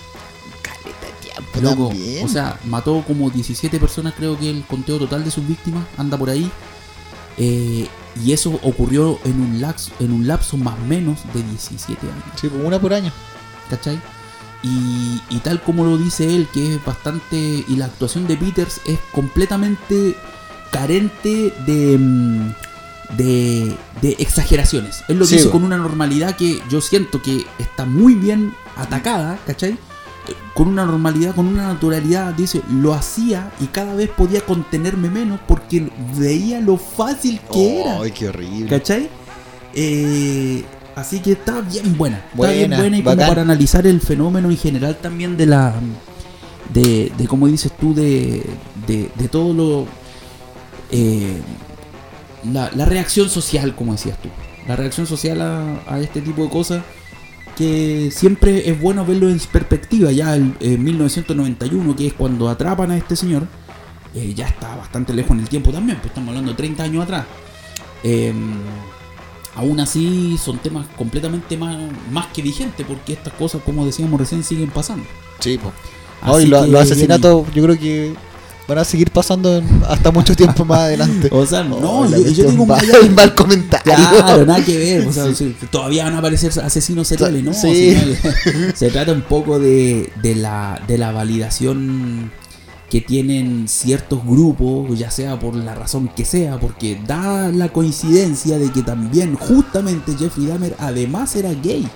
Caleta de tiempo Loco, también. o sea, mató como 17 personas, creo que el conteo total de sus víctimas anda por ahí. Eh, y eso ocurrió en un, lapso, en un lapso más o menos de 17 años. Sí, pues, una por año. ¿Cachai? Y, y tal como lo dice él, que es bastante... Y la actuación de Peters es completamente carente de... mm, De, de exageraciones. Él lo Sí, dice bo. con una normalidad que yo siento que está muy bien atacada, ¿cachai? Con una normalidad, con una naturalidad, dice, lo hacía y cada vez podía contenerme menos porque veía lo fácil que era. Ay, qué horrible. ¿Cachai? Eh, así que está bien buena. Está Buena, bien buena y como para analizar el fenómeno en general también de la. De, de como dices tú, de, de, de todo lo. eh, la, la reacción social, como decías tú. La reacción social a, a este tipo de cosas. Que siempre es bueno verlo en perspectiva. Ya el- en 1991, que es cuando atrapan a este señor, eh, ya está bastante lejos en el tiempo también. Pues estamos hablando de 30 años atrás. Eh, aún así son temas completamente más, más que vigentes porque estas cosas, como decíamos recién, siguen pasando. Sí, pues. Lo- que, los asesinatos yo creo que van a seguir pasando hasta mucho tiempo más adelante. O sea, no, Oh, la yo, yo digo más mal, comentario. Claro, nada que ver. o sea, sí, todavía van a aparecer asesinos seriales, ¿no? Sí. sino se trata un poco de, de, la, de la validación que tienen ciertos grupos, ya sea por la razón que sea, porque da la coincidencia de que también, justamente, Jeffrey Dahmer además era gay.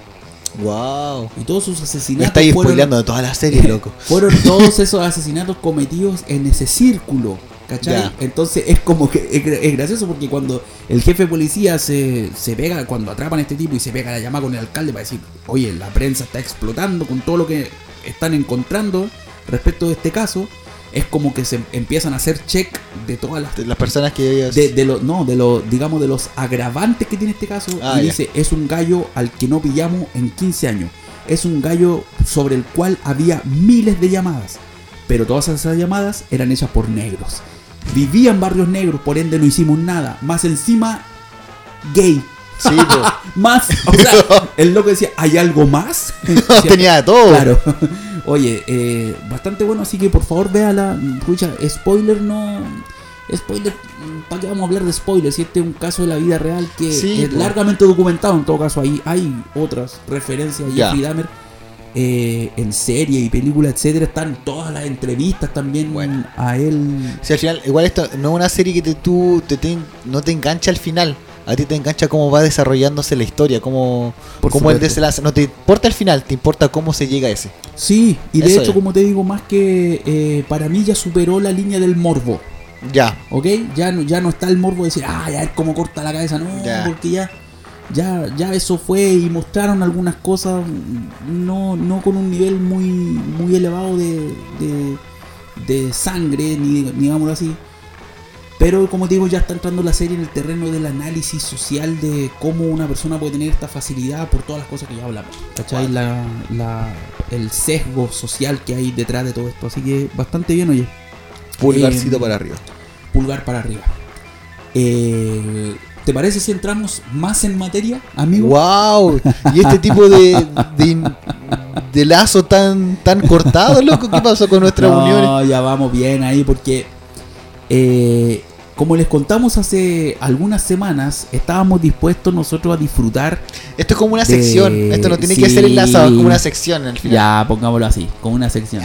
Wow. Y todos sus Me asesinatos estáis fueron, spoileando de toda la serie, loco. fueron todos esos asesinatos cometidos en ese círculo. ¿Cachai? Entonces es como que es, gra- es gracioso porque cuando el jefe de policía se, se pega, cuando atrapan a este tipo y se pega la llamada con el alcalde para decir, oye, la prensa está explotando con todo lo que están encontrando respecto de este caso, es como que se empiezan a hacer check de todas las De Las personas que de, de los no de los digamos de los agravantes que tiene este caso Ah, y dice es un gallo al que no pillamos en 15 años. Es un gallo sobre el cual había miles de llamadas pero todas esas llamadas eran hechas por negros. Vivía en barrios negros por ende no hicimos nada. Más encima gay Sí, más o sea el loco decía hay algo más No, tenía de todo. Claro. Oye, eh, bastante bueno, así que por favor véala. Escucha, spoiler no. Spoiler, ¿para qué vamos a hablar de spoilers? Si este es un caso de la vida real que Sí, es largamente documentado, en todo caso, ahí hay otras referencias a Ya. Jeffrey Dahmer eh, en serie y película, etcétera. Están todas las entrevistas también Bueno. a él. Si al final, igual esto no es una serie que te, tú te, te- no te engancha al final. A ti te engancha cómo va desarrollándose la historia, cómo, Por cómo el desenlace. No te importa el final, te importa cómo se llega a ese. Sí, y de Eso hecho, es. como te digo, más que eh, para mí ya superó la línea del morbo. Ya. ¿Ok? Ya no, ya no está el morbo de decir, ah, ya es como corta la cabeza, no, Ya. porque ya, ya, ya eso fue y mostraron algunas cosas no, no con un nivel muy, muy elevado de, de, de sangre, ni ni digámoslo así. Pero como te digo, ya está entrando la serie en el terreno del análisis social de cómo una persona puede tener esta facilidad por todas las cosas que ya hablamos. ¿Cachai? La, la- el sesgo social que hay detrás de todo esto. Así que bastante bien, oye Pulgarcito Eh, para arriba. pulgar para arriba. Eh, ¿Te parece si entramos más en materia, amigo? ¡Wow! Y este tipo de, de, de lazo tan, tan cortado, loco, ¿qué pasó con nuestras no, uniones? ya vamos bien ahí porque, eh, como les contamos hace algunas semanas, estábamos dispuestos nosotros a disfrutar, Esto es como una de- sección. Esto no tiene que ser enlazado, es como una sección al final. ya pongámoslo así, con una sección.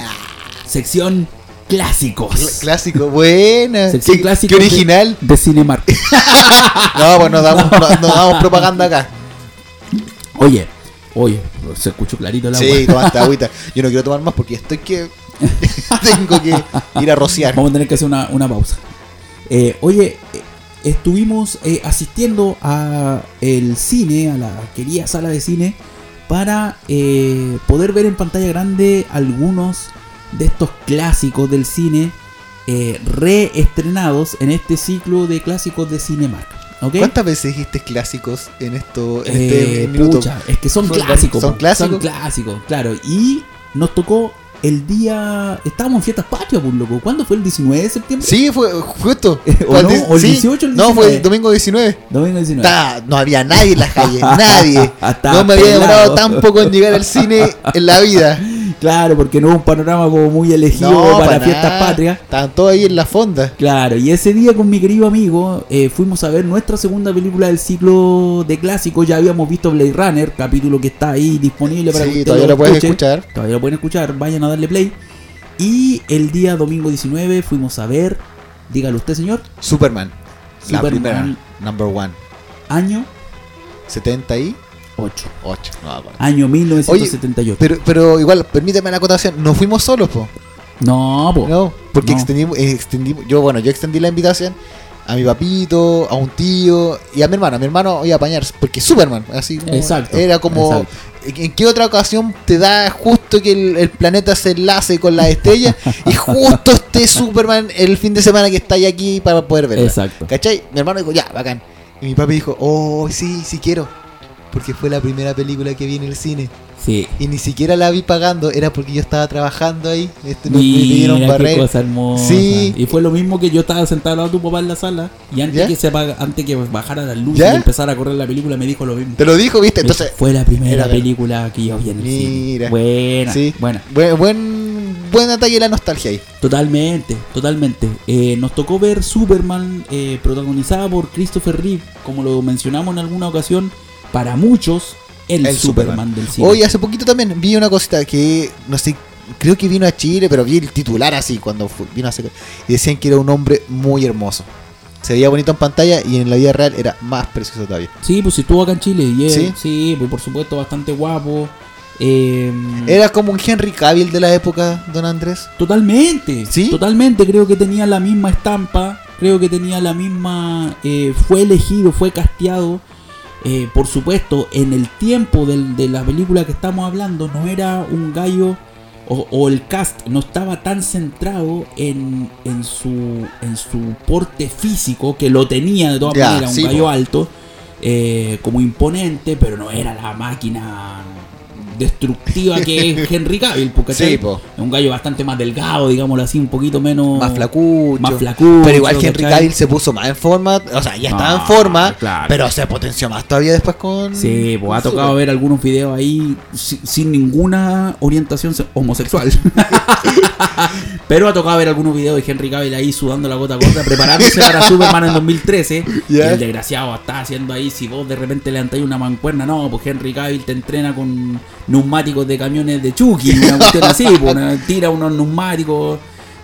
Sección clásicos. Cl- Clásico, buena. Sección Qué, clásicos qué de- original. De Cinemark. No, pues nos damos, no- nos damos propaganda acá. Oye, Oye, se escuchó clarito agua. Sí, tomaste agüita. Yo no quiero tomar más porque estoy que. Tengo que ir a rociar. Vamos a tener que hacer una, una pausa. Eh, oye, eh, estuvimos eh, asistiendo a el cine, a la querida sala de cine, para eh, poder ver en pantalla grande algunos de estos clásicos del cine eh, reestrenados en este ciclo de clásicos de Cinemark. ¿ok? ¿Cuántas veces dijiste clásicos en esto en este minuto? pucha, es que son, Son- clásicos. son clásicos. Son clásicos, claro. Y nos tocó el día. Estábamos en fiestas patrias, pues, loco. ¿Cuándo fue el 19 de septiembre? Sí, fue justo. ¿O no? ¿O el Sí. 18 o el No, fue 19? el domingo 19. Domingo 19. Ta- no había nadie en las calles, nadie. No me había demorado tan poco en llegar al cine en la vida. Claro, porque no hubo un panorama como muy elegido No, para para fiestas patrias. Estaban todos ahí en la fonda. Claro, y ese día con mi querido amigo eh, fuimos a ver nuestra segunda película del ciclo de clásicos. Ya habíamos visto Blade Runner, capítulo que está ahí disponible para que Sí, ustedes todavía lo puedes escuchen. escuchar. Todavía lo pueden escuchar, vayan a darle play. Y el día domingo 19 fuimos a ver, dígalo usted señor, Superman. La Superman. primera. Number one. año 78. 8. No, aparte. Año 1978. pero, pero igual, permíteme la acotación. No fuimos solos, po. no, po. No, porque No. extendimos, eh, extendimos. Yo, bueno, yo extendí la invitación a mi papito, a un tío y a mi hermano. A mi hermano iba a apañar, porque Superman, así como Exacto, era como. exacto. ¿En qué otra ocasión te da justo que el, el planeta se enlace con las estrellas y justo esté Superman el fin de semana que está ahí aquí para poder verla? Exacto. ¿Cachai? Mi hermano dijo, ya, bacán. Y mi papi dijo, oh, sí, sí quiero. Porque fue la primera película que vi en el cine. Sí. Y ni siquiera la vi pagando, era porque yo estaba trabajando ahí. Este, me- pidieron qué barrer. cosa hermosa. Sí. Y fue lo mismo que yo estaba sentado al lado de tu papá en la sala y antes ¿Ya? que se apaga- antes que bajara la luz ¿Ya? y empezara a correr la película me dijo lo mismo. Te lo dijo, viste. Entonces, fue la primera era- película que yo vi en el cine. Mira. Buena, sí. buena. Buen, buen, buen ataque de la nostalgia ahí. Totalmente, totalmente. Eh, nos tocó ver Superman eh, protagonizada por Christopher Reeve, como lo mencionamos en alguna ocasión, para muchos el, El Superman, Superman. del cine. Hoy hace poquito también vi una cosita que, no sé, creo que vino a Chile, pero vi el titular así cuando vino a hacer. Y decían que era un hombre muy hermoso. Se veía bonito en pantalla y en la vida real era más precioso todavía. Sí, pues si estuvo acá en Chile y él, ¿Sí? sí, pues por supuesto bastante guapo. Eh, Era como un Henry Cavill de la época, don Andrés. Totalmente, ¿Sí? totalmente. Creo que tenía la misma estampa, creo que tenía la misma. eh, fue elegido, fue casteado. Eh, por supuesto, en el tiempo del- de la película que estamos hablando, no era un gallo. O, o el cast no estaba tan centrado en, en, su, en su porte físico, que lo tenía de todas maneras, un sí, gallo alto, eh, como imponente, pero no era la máquina destructiva que es Henry Cavill, porque Sí, po. es un gallo bastante más delgado, digámoslo así, un poquito menos. Más flacucho. Más flacucho. Pero igual Henry ¿cachai? Cavill se puso más en forma. O sea, ya estaba Ah, en forma. claro. Pero se potenció más todavía después con. Sí, pues ha tocado ver algunos videos ahí si- sin ninguna orientación se- homosexual. Pero ha tocado ver algunos videos de Henry Cavill ahí sudando la gota gorda, preparándose para Superman en 2013. Y el desgraciado está haciendo ahí, si vos de repente levantáis una mancuerna, no, pues Henry Cavill te entrena con neumáticos de camiones de Chucky, una cuestión así, una- tira unos neumáticos.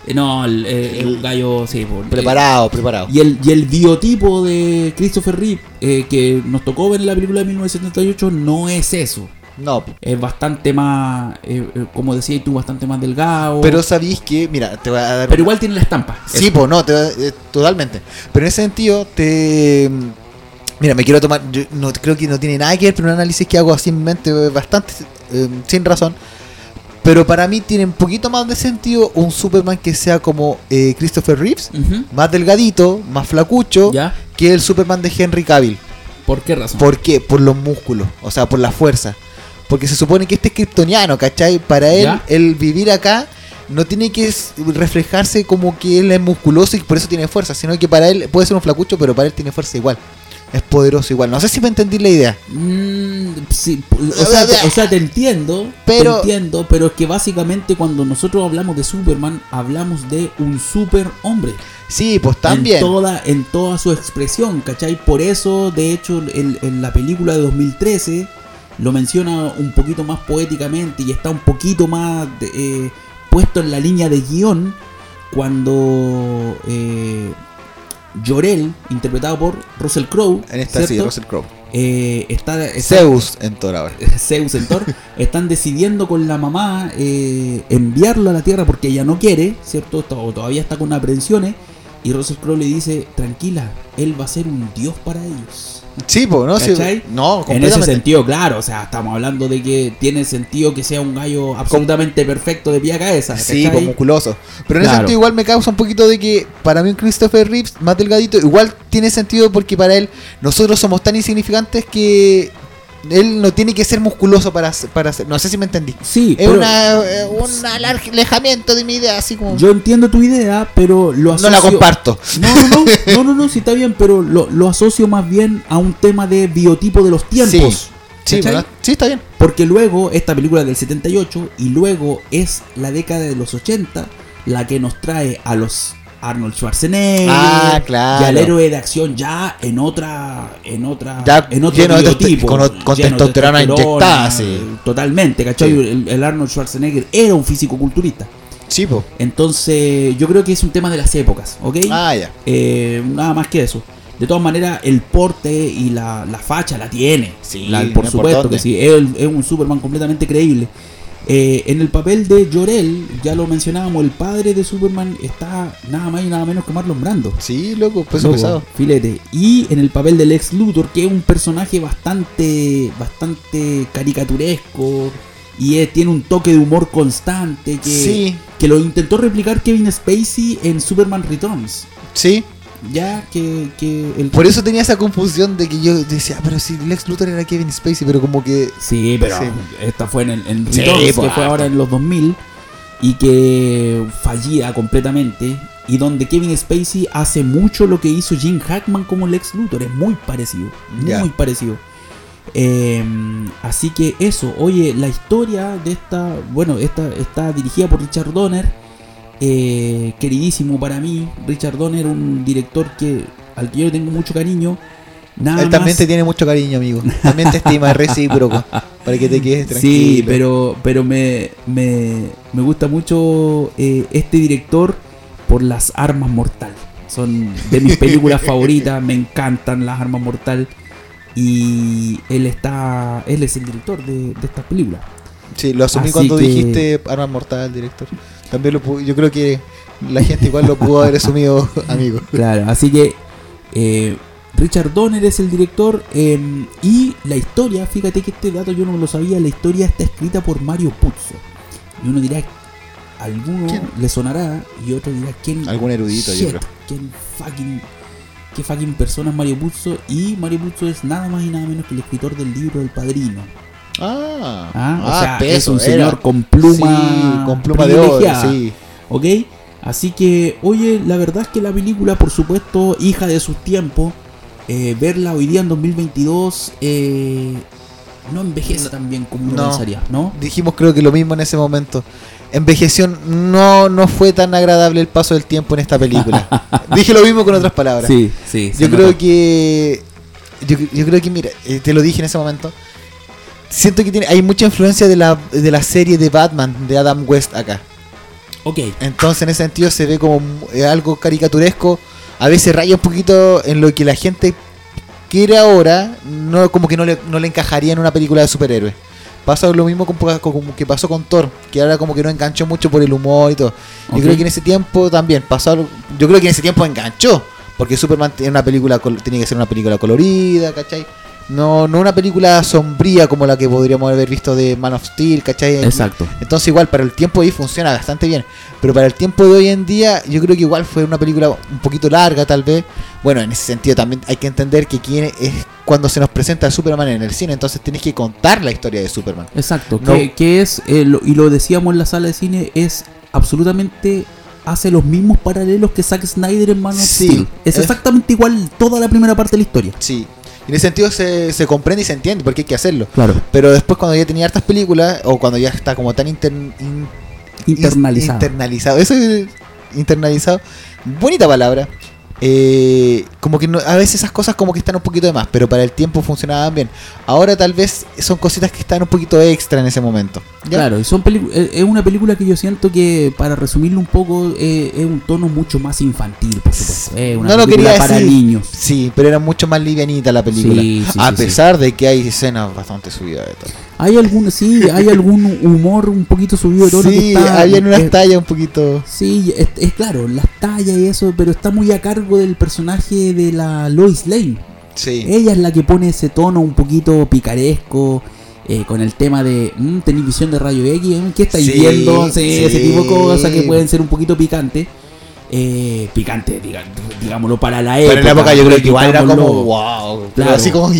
Eh, No, el, eh, el gallo, sí, Preparado, preparado. y el, y el biotipo de Christopher Reeve eh, que nos tocó ver en la película de 1978 no es eso. No, Es bastante más, eh, como decías tú, bastante más delgado. pero sabéis que, mira, te voy a dar. pero igual tiene la estampa. Sí, pues no, te va- totalmente. Pero en ese sentido, te. Mira, me quiero tomar. Yo no, creo que no tiene nada que ver, pero un análisis que hago así en mente bastante eh, sin razón. Pero para mí tiene un poquito más de sentido un Superman que sea como eh, Christopher Reeves, más delgadito, más flacucho, ¿Ya? que el Superman de Henry Cavill. ¿Por qué razón? ¿Por qué? Por los músculos, o sea, por la fuerza. Porque se supone que este es kryptoniano, ¿cachai? Para él, ¿Ya? el vivir acá no tiene que reflejarse como que él es musculoso y por eso tiene fuerza, sino que para él puede ser un flacucho, pero para él tiene fuerza igual. Es poderoso igual. No sé si me entendí la idea. Mm, sí, o, sea, te, o sea, te entiendo, Pero- te entiendo, pero es que básicamente cuando nosotros hablamos de Superman, hablamos de un super hombre. Sí, pues también. En toda, en toda su expresión, ¿cachai? Por eso, de hecho, en, en la película de 2013 lo menciona un poquito más poéticamente y está un poquito más eh, puesto en la línea de guion cuando eh, Jorel, interpretado por Russell Crowe, En esta sí, ¿cierto? Russell Crowe. eh, está, está- Zeus en Thor ahora. Zeus en Thor, están decidiendo con la mamá eh, enviarlo a la Tierra porque ella no quiere, ¿cierto? To- o todavía está con aprensiones. Y Russell Crowe le dice, tranquila, él va a ser un dios para ellos. Sí, pues, ¿no? No, En ese sentido, claro, o sea, estamos hablando de que tiene sentido que sea un gallo absolutamente perfecto de pie a cabeza. Sí, pues musculoso. Pero en ese Claro. sentido igual me causa un poquito de que para mí Christopher Reeves, más delgadito, igual tiene sentido porque para él nosotros somos tan insignificantes que él no tiene que ser musculoso para, para hacer. No sé si me entendí. Sí, Es pero una, eh, un alejamiento de mi idea, así como... yo entiendo tu idea, pero lo no asocio... la comparto. No, no, no, no, no, no, sí está bien, pero lo, lo asocio más bien a un tema de biotipo de los tiempos. Sí. ¿verdad? Sí, está bien. Porque luego, esta película es del 78 y luego es la década de los 80 la que nos trae a los Arnold Schwarzenegger Ah, claro. y al héroe de acción ya en otra en otra Ya en otro lleno de biotipo, con- con lleno de testosterona inyectada, sí. totalmente ¿cachai? Sí. El, el Arnold Schwarzenegger era un físico culturista Sí, po. entonces yo creo que es un tema de las épocas ¿ok? Ah, ya. Eh, nada más que eso. De todas maneras, el porte y la, la facha la tiene. Sí, La- por supuesto que sí. Es, es un Superman completamente creíble. Eh, en el papel de Jorel, ya lo mencionábamos, el padre de Superman está nada más y nada menos que Marlon Brando. Sí, loco, peso Loco, pesado. Filete. Y en el papel del ex Luthor, que es un personaje bastante, bastante caricaturesco. Y es- tiene un toque de humor constante que, Sí, que lo intentó replicar Kevin Spacey en Superman Returns. sí. Ya que, que el Por eso tenía esa confusión de que yo decía, "Ah, pero si Lex Luthor era Kevin Spacey, pero como que... Sí, pero Sí. esta fue en, el- en Sí, Returns, pues, que fue ahora en los 2000 y que fallía completamente y donde Kevin Spacey hace mucho lo que hizo Jim Hackman como Lex Luthor, es muy parecido, muy parecido. Eh, así que eso, oye, la historia de esta, bueno, esta está dirigida por Richard Donner, eh, queridísimo para mí, Richard Donner, un director que al que yo le tengo mucho cariño. Nada Él también más- te tiene mucho cariño, amigo. También te estima, es recíproco. Para que te quedes tranquilo. Sí, pero, pero me, me, me gusta mucho eh, este director por las armas mortal. Son de mis películas favoritas, me encantan las armas mortal. Y él está. Él es el director de, de estas películas. Sí, lo asumí Así cuando que- dijiste Arma Mortal, director. También lo yo creo que la gente igual lo pudo haber asumido, amigo. Claro, así que eh, Richard Donner es el director. eh, y la historia, fíjate que este dato yo no lo sabía. La historia está escrita por Mario Puzo. Y uno dirá, alguno ¿Quién? le sonará y otro dirá, ¿quién? Algún erudito, yo creo. ¿Quién fucking, qué fucking persona es Mario Puzo? Y Mario Puzo es nada más y nada menos que el escritor del libro El Padrino. Ah, ¿ah? o ah, sea, peso, es un era. señor con pluma, Sí, con pluma de oro, sí. ¿Ok? Así que, oye, la verdad es que la película, por supuesto, hija de sus tiempos, eh, verla hoy día en 2022 eh, no envejece tan bien como uno No. pensaría, ¿no? Dijimos creo que lo mismo en ese momento. Envejeció, no, no fue tan agradable el paso del tiempo en esta película. Dije lo mismo con otras palabras. Sí, sí. Yo creo que. Yo, yo creo que, mira, eh, te lo dije en ese momento. Siento que tiene, hay mucha influencia de la, de la serie de Batman de Adam West acá. Ok, Entonces, en ese sentido, se ve como eh, algo caricaturesco. A veces raya un poquito en lo que la gente quiere ahora. No, como que no le, no le encajaría en una película de superhéroes. Pasa lo mismo con, con- como que pasó con Thor, que ahora como que no enganchó mucho por el humor y todo. Yo creo que en ese tiempo también pasó. Yo creo que en ese tiempo enganchó. Porque Superman tiene una película tenía que ser una película colorida, ¿cachai? No, no una película sombría como la que podríamos haber visto de Man of Steel, ¿cachai? exacto. Entonces igual para el tiempo ahí funciona bastante bien. Pero para el tiempo de hoy en día yo creo que igual fue una película un poquito larga tal vez. Bueno, en ese sentido también hay que entender que quién es cuando se nos presenta a Superman en el cine. Entonces tienes que contar la historia de Superman. Exacto, No. que, que es, eh, lo- y lo decíamos en la sala de cine, es absolutamente, hace los mismos paralelos que Zack Snyder en Man of Sí, Steel. Es es- exactamente igual toda la primera parte de la historia. Sí. En ese sentido se, se comprende y se entiende porque hay que hacerlo. Claro. Pero después cuando ya tenía hartas películas o cuando ya está como tan inter- in- Internalizado. Internalizado. Eso es internalizado. Bonita palabra. Eh, como que no- a veces esas cosas como que están un poquito de más, pero para el tiempo funcionaban bien. Ahora tal vez son cositas que están un poquito extra en ese momento. ¿ya? Claro, y son eh, es una película que yo siento que, para resumirlo un poco, eh, es un tono mucho más infantil, por supuesto. Es una no lo quería para decir. niños. Sí, pero era mucho más livianita la película. Sí, sí, a sí, pesar de que hay escenas bastante subidas de tono. Hay algún, sí, hay algún humor un poquito subido de que Sí, había unas eh, tallas un poquito. Sí, es, es claro, las tallas y eso, pero está muy a cargo del personaje de la Lois Lane. Sí. Ella es la que pone ese tono un poquito picaresco, eh, con el tema de, mm, ¿tenéis visión de rayo X? Mm, ¿Qué estáis Sí, viendo? Sí, Ese tipo de cosas que pueden ser un poquito picantes. Eh, picante, diga- digámoslo, para la época. Pero en la época yo creo que igual era como wow. Claro. así como.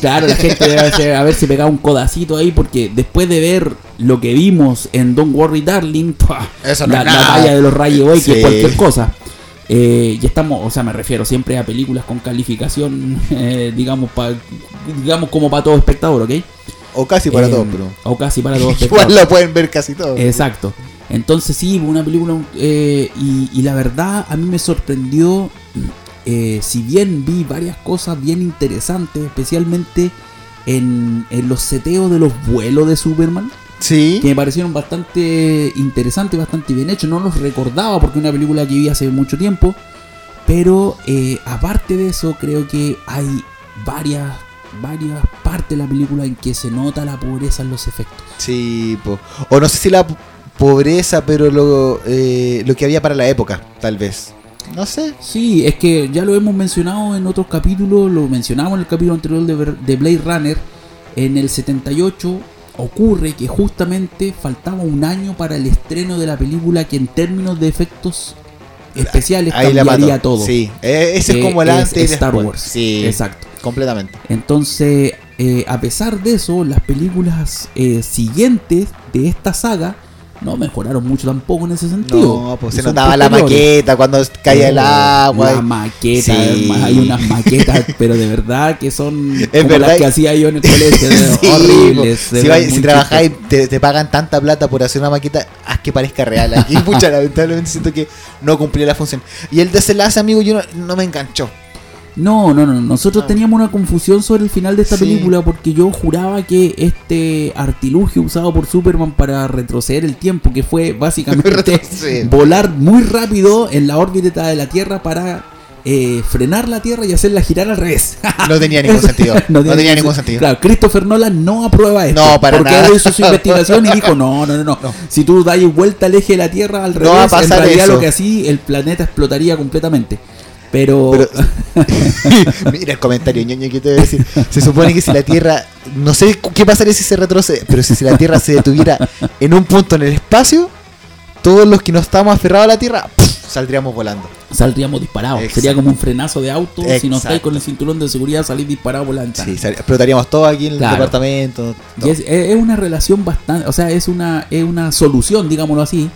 Claro, la gente debe hacer- a ver si pegaba un codacito ahí, porque después de ver lo que vimos en Don't Worry Darling, ¡pua! Eso no la, la talla de los rayos X, Sí. cualquier cosa. Eh, y estamos, o sea, me refiero siempre a películas con calificación, eh, digamos, pa- digamos como para todo espectador, ¿ok? O casi para Eh, todos, pero. O casi para todos Igual lo pueden ver casi todos. Exacto. Entonces sí, una película eh, y, y la verdad a mí me sorprendió, eh, si bien vi varias cosas bien interesantes, especialmente en, en los seteos de los vuelos de Superman, Sí. que me parecieron bastante interesantes, bastante bien hechos. No los recordaba porque es una película que vi hace mucho tiempo, pero eh, aparte de eso creo que hay varias, varias partes de la película en que se nota la pobreza en los efectos. Sí, po. O no sé si la pobreza, pero lo, eh, lo que había para la época, tal vez. No sé. Sí, es que ya lo hemos mencionado en otros capítulos, lo mencionamos en el capítulo anterior de, de Blade Runner. En el 78 ocurre que justamente faltaba un año para el estreno de la película que en términos de efectos especiales Ahí cambiaría todo. Sí, eh, ese es que como el es antes y Star. Wars. Sí, Exacto. completamente. Entonces, eh, a pesar de eso, las películas eh, siguientes de esta saga no mejoraron mucho tampoco en ese sentido. No, pues se notaba la maqueta cuando caía el Oh, agua. La maqueta, Sí. hay unas maquetas, pero de verdad que son Es como verdad. las que hacía yo en el colegio, Sí, horribles. se si, si trabajáis, te, te pagan tanta plata por hacer una maqueta, haz que parezca real. Aquí, pucha, lamentablemente siento que no cumplía la función. Y el desenlace, amigo, yo no, no me enganchó. No, no, no. Nosotros No. teníamos una confusión sobre el final de esta Sí. película porque yo juraba que este artilugio usado por Superman para retroceder el tiempo, que fue básicamente volar muy rápido en la órbita de la Tierra para eh, frenar la Tierra y hacerla girar al revés. No tenía ningún sentido. No, tenía ningún sentido. Claro, Christopher Nolan no aprueba esto. No, para porque nada. hizo su investigación y dijo, no, no, no, no. No. Si tú das vuelta al eje de la Tierra al No revés, a en realidad eso. lo que así el planeta explotaría completamente. Pero, Pero- Mira el comentario ñoño que te voy a decir. Se supone que si la Tierra. No sé qué pasaría si se retrocede. Pero si, la Tierra se detuviera en un punto en el espacio, todos los que no estamos aferrados a la Tierra saldríamos volando. saldríamos disparados. Exacto. Sería como un frenazo de auto. Si no estáis con el cinturón de seguridad, salís disparado por la ventana. Sí, explotaríamos todos aquí en el Claro. departamento. Y todo. es, es una relación bastante, o sea, es una, es una solución, digámoslo así,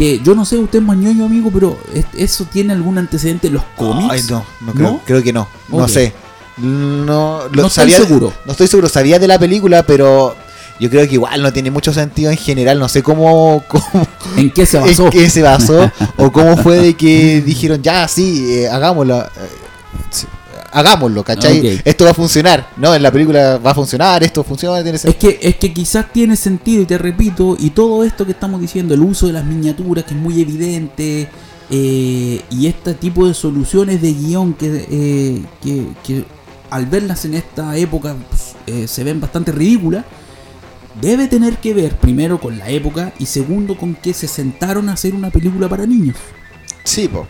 que yo no sé, usted es mañoño, amigo, pero es- ¿eso tiene algún antecedente en los cómics? Ay, no, no creo, ¿No? creo que no. No sé. No, lo No estoy sabía- seguro. No estoy seguro. Sabía de la película, pero yo creo que igual no tiene mucho sentido en general. No sé cómo, cómo ¿En qué se basó? en qué se basó o cómo fue de que dijeron ya, sí, eh, hagámoslo. eh, sí, hagámoslo, ¿cachai? Esto va a funcionar, ¿no? En la película va a funcionar, esto funciona, tiene Es sentido. que, es que quizás tiene sentido, y te repito, y todo esto que estamos diciendo, el uso de las miniaturas que es muy evidente, eh, y este tipo de soluciones de guion que, eh, que, que al verlas en esta época pues, eh, se ven bastante ridículas, debe tener que ver primero con la época y segundo con que se sentaron a hacer una película para niños. Sí, po.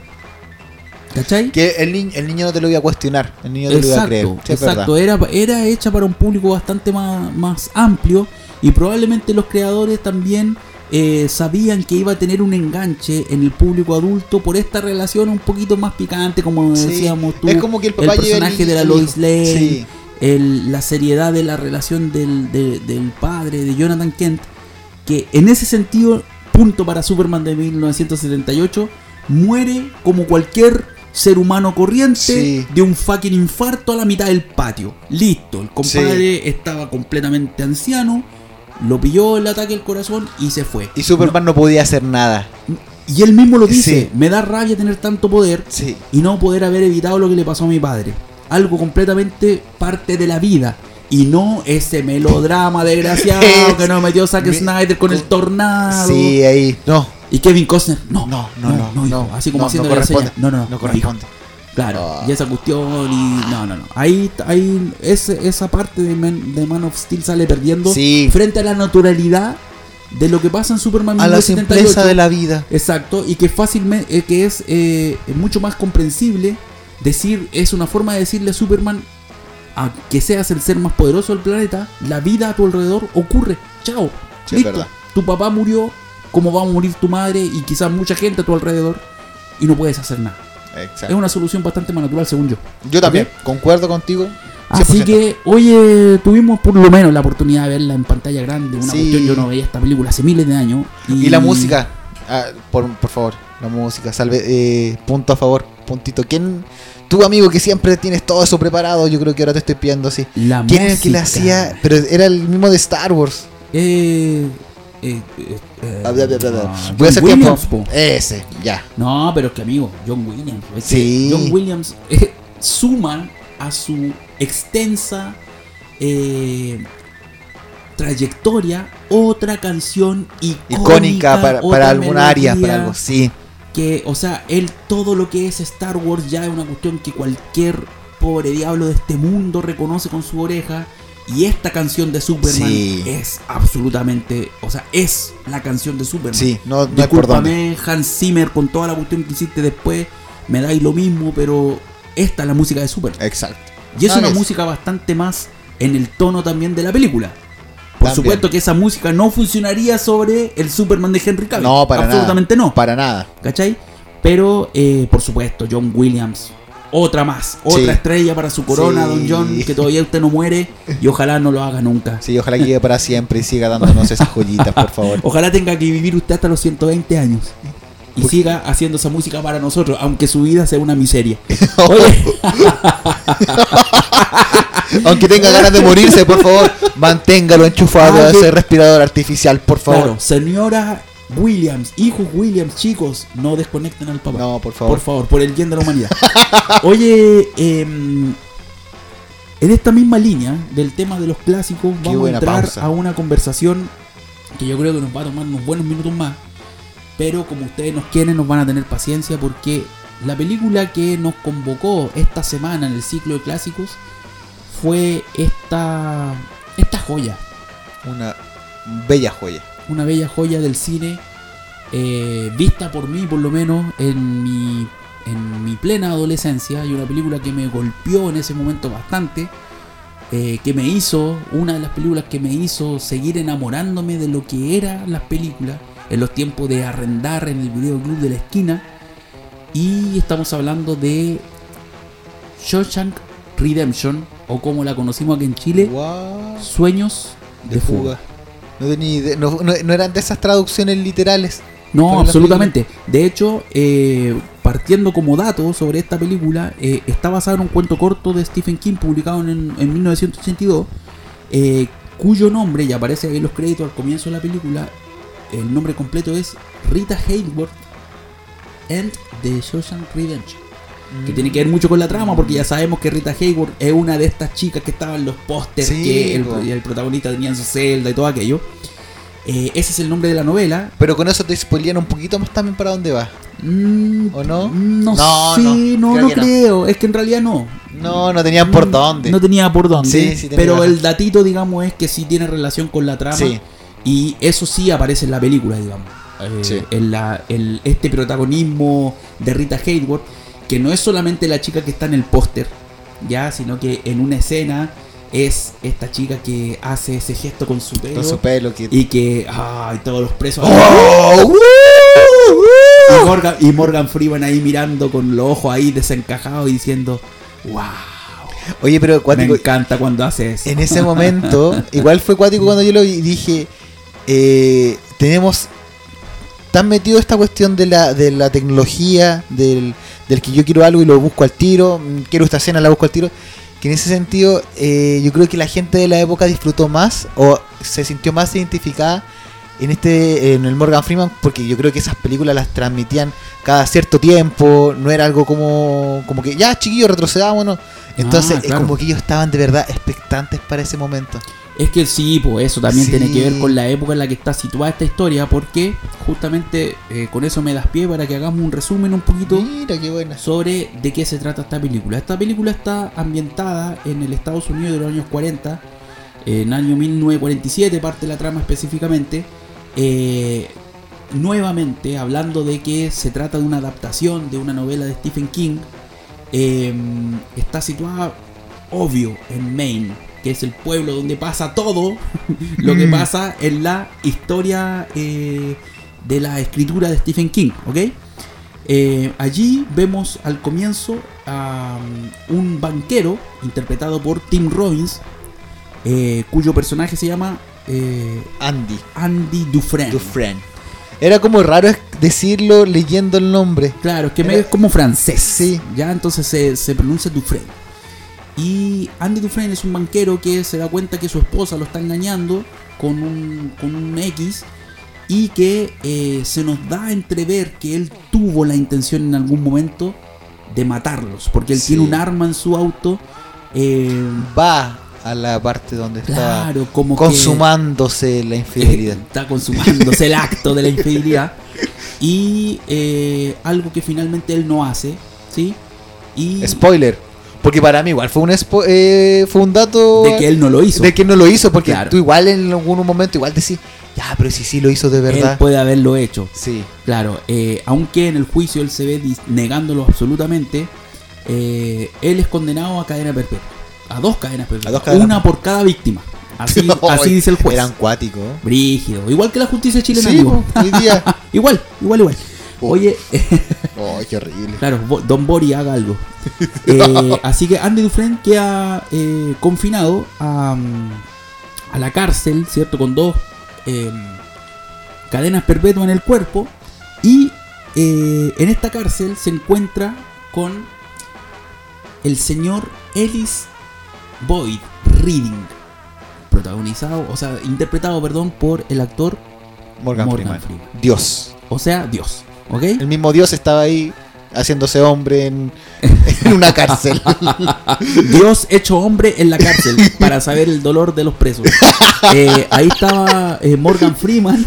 ¿Cachai? Que el, ni- el niño no te lo iba a cuestionar, el niño te lo iba a creer. Exacto, Sí, es exacto. Era, era hecha para un público bastante más, más amplio y probablemente los creadores también eh, sabían que iba a tener un enganche en el público adulto por esta relación un poquito más picante, como Sí, decíamos tú. es como que el papá personaje de la Lois. Lane, Sí. el- la seriedad de la relación del, de- del padre de Jonathan Kent, que en ese sentido, punto para Superman de 1978, muere como cualquier ser humano corriente Sí. de un fucking infarto a la mitad del patio. Listo, el compadre estaba completamente anciano, lo pilló el ataque al corazón y se fue. Y Superman no podía hacer nada. Y él mismo lo dice, Sí. me da rabia tener tanto poder y no poder haber evitado lo que le pasó a mi padre. Algo completamente parte de la vida. Y no ese melodrama desgraciado Es- que nos metió Zack Snyder con el tornado. Sí, ahí. No. Y Kevin Costner, no, No, no, no, no. hijo. Así como no, haciendo no la corresponde. señal. No, no, no, No no, corresponde. hijo. Claro, Ah. y esa cuestión y no, no, no. Ahí, ahí ese- esa parte de Man, de Man of Steel sale perdiendo Sí. frente a la naturalidad de lo que pasa en Superman A la 1978. simpleza de la vida. Exacto, y que fácilmente, eh, que es eh, mucho más comprensible decir, es una forma de decirle a Superman a que seas el ser más poderoso del planeta, la vida a tu alrededor ocurre. Chao. Sí, es Listo. verdad. Tu papá murió, como va a morir tu madre y quizás mucha gente a tu alrededor y no puedes hacer nada. Es Exacto. una solución bastante más natural según yo. Yo también, concuerdo contigo. Así 100%. que, oye, tuvimos por lo menos la oportunidad de verla en pantalla grande. Una Sí. cuestión, yo no veía esta película hace miles de años. Y la música, ah, por, por favor, la música, salve, eh, punto a favor, puntito. ¿Quién, tu amigo que siempre tienes todo eso preparado, yo creo que ahora te estoy pidiendo así. La ¿Quién era el que le música. hacía? Pero era el mismo de Star Wars. Eh, eh, eh, eh, Ah, ah, Voy a hacer tiempo. Po. Ese, ya. No, pero es que amigo, John Williams. es que Sí. John Williams eh, suma a su extensa eh, trayectoria otra canción icónica, Icónica para, para alguna área, para algo. Sí. que, o sea, él todo lo que es Star Wars ya es una cuestión que cualquier pobre diablo de este mundo reconoce con su oreja. Y esta canción de Superman Sí. es absolutamente, o sea, es la canción de Superman. Sí, no, no. Discúlpame, Hans Zimmer, con toda la cuestión que hiciste después, me dais lo mismo, pero esta es la música de Superman. Exacto. Y es Ah, una es. música bastante más en el tono también de la película. Por También. supuesto que esa música no funcionaría sobre el Superman de Henry Cavill. No, para Absolutamente nada. no. Para nada. ¿Cachai? Pero, eh, por supuesto, John Williams. Otra más, otra Sí. estrella para su corona, Sí. don John, que todavía usted no muere y ojalá no lo haga nunca. Sí, ojalá que llegue para siempre y siga dándonos esas joyitas, por favor. Ojalá tenga que vivir usted hasta los 120 años. Y siga haciendo esa música para nosotros, aunque su vida sea una miseria. Oye, Aunque tenga ganas de morirse, por favor, manténgalo enchufado Ah, a ese respirador artificial, por favor. claro, señora Williams, hijos Williams, chicos, no desconecten al papá. No, por favor. Por favor, por el bien de la humanidad. Oye, em, en esta misma línea del tema de los clásicos, Qué vamos a entrar pausa. a una conversación que yo creo que nos va a tomar unos buenos minutos más. Pero como ustedes nos quieren, nos van a tener paciencia porque la película que nos convocó esta semana en el ciclo de clásicos fue esta, esta joya. Una bella joya. Una bella joya del cine, eh, vista por mí por lo menos en mi, en mi plena adolescencia, y una película que me golpeó en ese momento bastante, eh, que me hizo, una de las películas que me hizo seguir enamorándome de lo que eran las películas, en los tiempos de arrendar en el videoclub de la esquina, y estamos hablando de Shawshank Redemption, o como la conocimos aquí en Chile, Sueños de, de fuga. fuga. No, tenía idea- no, no- no eran de esas traducciones literales. No, absolutamente. De hecho, eh, partiendo como dato sobre esta película, eh, está basada en un cuento corto de Stephen King publicado en, en 1982, eh, cuyo nombre, y aparece ahí en los créditos al comienzo de la película, el nombre completo es Rita Hayworth and the Shawshank Redemption. Que tiene que ver mucho con la trama, porque ya sabemos que Rita Hayworth es una de estas chicas que estaban en los pósters Sí, que el, protagonista tenía en su celda y todo aquello. Eh, ese es el nombre de la novela. Pero con eso te spoilean un poquito más también para dónde va. Mm, ¿O no? No, No, sé, no, no, creo no creo. Es que en realidad no. No, no tenían por Mm, dónde. No tenía por dónde. Sí, sí tenía pero razón. el datito, digamos, es que sí tiene relación con la trama. Sí. Y eso sí aparece en la película, digamos. Eh, Sí. en la, el- este protagonismo de Rita Hayworth, que no es solamente la chica que está en el póster, ya, sino que en una escena es esta chica que hace ese gesto con su pelo. Con su pelo que... Y que, ay, todos los presos. ¡Oh! ¡Uh! Y. Morgan, y Morgan Freeman ahí mirando con los ojos ahí desencajados y diciendo, wow, Oye, pero me cuático, encanta cuando hace eso. en ese momento, igual fue cuático cuando yo lo vi y dije, eh, tenemos tan metido esta cuestión de la, de la tecnología, del, del que yo quiero algo y lo busco al tiro, mm, quiero esta escena, la busco al tiro, que en ese sentido eh, yo creo que la gente de la época disfrutó más o se sintió más identificada en este en el Morgan Freeman porque yo creo que esas películas las transmitían cada cierto tiempo, no era algo como como que ya chiquillos retrocedámonos. Entonces Ah, es claro. como que ellos estaban de verdad expectantes para ese momento. Es que sí, pues eso también Sí. tiene que ver con la época en la que está situada esta historia, porque justamente eh, con eso me das pie para que hagamos un resumen un poquito Mira qué buena. sobre de qué se trata esta película. Esta película está ambientada en el Estados Unidos de los años 40, en el año 1947 parte la trama específicamente. Eh, nuevamente hablando de que se trata de una adaptación de una novela de Stephen King. eh, está situada, obvio, en Maine, que es el pueblo donde pasa todo lo que Mm. pasa en la historia eh, de la escritura de Stephen King, ¿ok? Eh, allí vemos al comienzo a um, un banquero interpretado por Tim Robbins, eh, cuyo personaje se llama Andy Andy Dufresne. Dufresne. Era como raro decirlo leyendo el nombre. Claro, es que Era- medio es como francés. Sí. Ya entonces se, se pronuncia Dufresne. Y Andy Dufresne es un banquero que se da cuenta que su esposa lo está engañando con un, con un X y que eh, se nos da a entrever que él tuvo la intención en algún momento de matarlos, porque él Sí. tiene un arma en su auto. eh, Va a la parte donde está claro, como que- consumándose la infidelidad. está consumándose el acto de la infidelidad y eh, algo que finalmente él no hace, ¿sí? Y Spoiler. Porque para mí igual fue un, spo- eh, fue un dato de que él no lo hizo. de que no lo hizo. Porque Claro. tú igual en algún momento igual decís, ya, pero si sí lo hizo de él verdad. puede haberlo hecho. Sí. Claro, eh, aunque en el juicio él se ve negándolo absolutamente, eh, él es condenado a cadena perpetua. A dos cadenas perpetuas. A dos cadenas Una por cada víctima. Así, así dice el juez. Eran cuáticos. Brígido. Igual que la justicia chilena, Sí, hoy día. igual, igual, igual. Oye, qué horrible. Claro, Don Bori haga algo. Eh, así que Andy Dufresne queda eh, confinado a, mm, a la cárcel, ¿cierto? Con dos eh, cadenas perpetuas en el cuerpo. Y eh, en esta cárcel se encuentra con el señor Ellis Boyd Reading. Protagonizado, o sea, interpretado, perdón, por el actor, Morgan, Morgan Freeman. Freeman. Dios. o sea, Dios. ¿Ok? El mismo Dios estaba ahí haciéndose hombre en, en una cárcel. Dios hecho hombre en la cárcel para saber el dolor de los presos. Eh, ahí estaba eh, Morgan Freeman,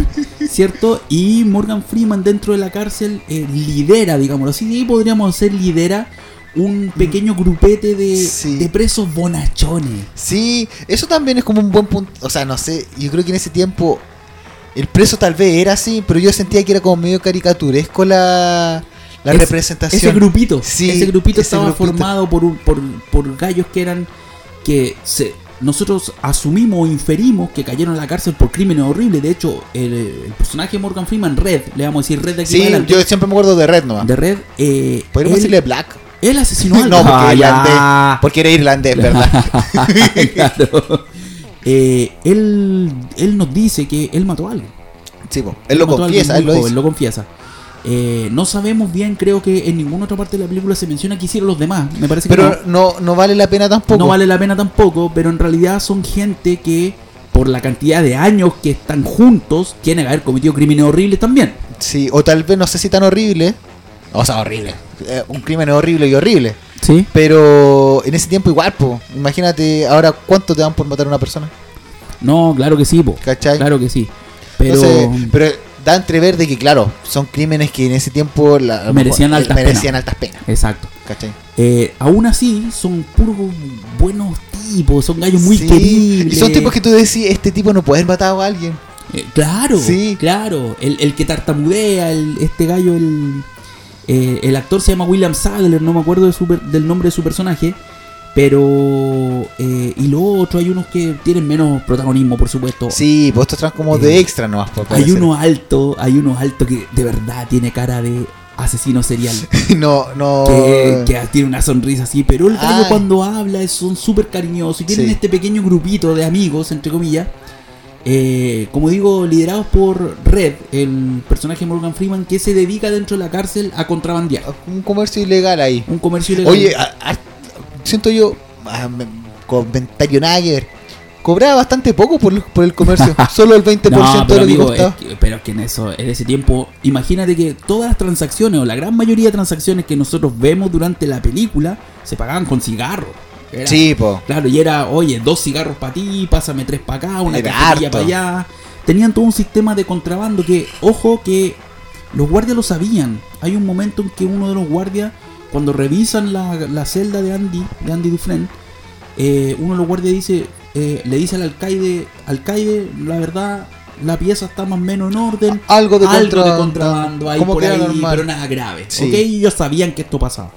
¿cierto? Y Morgan Freeman dentro de la cárcel eh, lidera, digámoslo así, y podríamos ser lidera un pequeño grupete de, Sí. de presos bonachones. Sí, eso también es como un buen punto. O sea, no sé, yo creo que en ese tiempo el preso tal vez era así, pero yo sentía que era como medio caricaturesco la, la Es- representación. Ese grupito, Sí, ese grupito ese estaba grupito. formado por, un- por, por gallos que eran que se nosotros asumimos o inferimos que cayeron a la cárcel por crímenes horribles. De hecho, el, el personaje de Morgan Freeman, Red, le vamos a decir Red de aquí Sí, adelante, yo siempre me acuerdo de Red nomás. de Red, eh, Podríamos él, decirle Black. él asesinó a No, porque, Ah, irlandés, porque era irlandés, ¿verdad? Claro. Eh, él, él nos dice que él mató a alguien. Sí, él lo confiesa, él lo joven, lo confiesa. Eh, no sabemos bien, creo que en ninguna otra parte de la película se menciona que hicieron los demás. Me parece que Pero no. no, no vale la pena tampoco. No vale la pena tampoco, pero en realidad son gente que, por la cantidad de años que están juntos, quieren haber cometido crímenes horribles también. Sí, o tal vez no sé si tan horrible. O sea, horrible. Eh, un crimen horrible y horrible. Sí. Pero en ese tiempo igual, po. Imagínate ahora cuánto te dan por matar a una persona. No, claro que sí, po. ¿Cachai? Claro que sí. Pero Entonces, pero da entrever de que, claro, son crímenes que en ese tiempo la- Merecían mejor, eh, altas merecían altas penas. exacto. ¿Cachai? Eh, aún así, son puros buenos tipos, son gallos muy Sí, queribles. Y son tipos que tú decís, este tipo no puede haber matado a alguien. Eh, claro, Sí. claro. El, el que tartamudea, el, este gallo, el, eh, el actor se llama William Sadler, no me acuerdo de su del nombre de su personaje. Pero. eh, y los otros, hay unos que tienen menos protagonismo, por supuesto. Sí, pues estos como de Eh, extra nomás. por hay uno alto, hay uno alto que de verdad tiene cara de asesino serial. no, no. Que, que tiene una sonrisa así, pero el gallo cuando habla es- son súper cariñosos y tienen Sí. este pequeño grupito de amigos, entre comillas. Eh, como digo, liderados por Red, el personaje de Morgan Freeman, que se dedica dentro de la cárcel a contrabandear. Un comercio ilegal ahí. Un comercio ilegal. Oye, a- a- siento yo, ah, me- comentario nada que ver, cobraba bastante poco por, por el comercio. Solo el 20% No, de pero, lo que costaba. es que- pero es que en eso, en ese tiempo, imagínate que todas las transacciones o la gran mayoría de transacciones que nosotros vemos durante la película se pagaban con cigarros. Era- Sí, po. Claro, y era, oye, dos cigarros para ti, pásame tres para acá, una cajetilla para allá. Tenían todo un sistema de contrabando que, ojo, que los guardias lo sabían. Hay un momento en que uno de los guardias, cuando revisan la, la celda de Andy, de Andy Dufresne, eh, uno de los guardias dice, eh, le dice al alcaide, alcaide, la verdad, la pieza está más o menos en orden. Algo de algo de contrabando. ahí por ahí, normal. pero nada grave. Sí. ¿ok? Y ellos sabían que esto pasaba.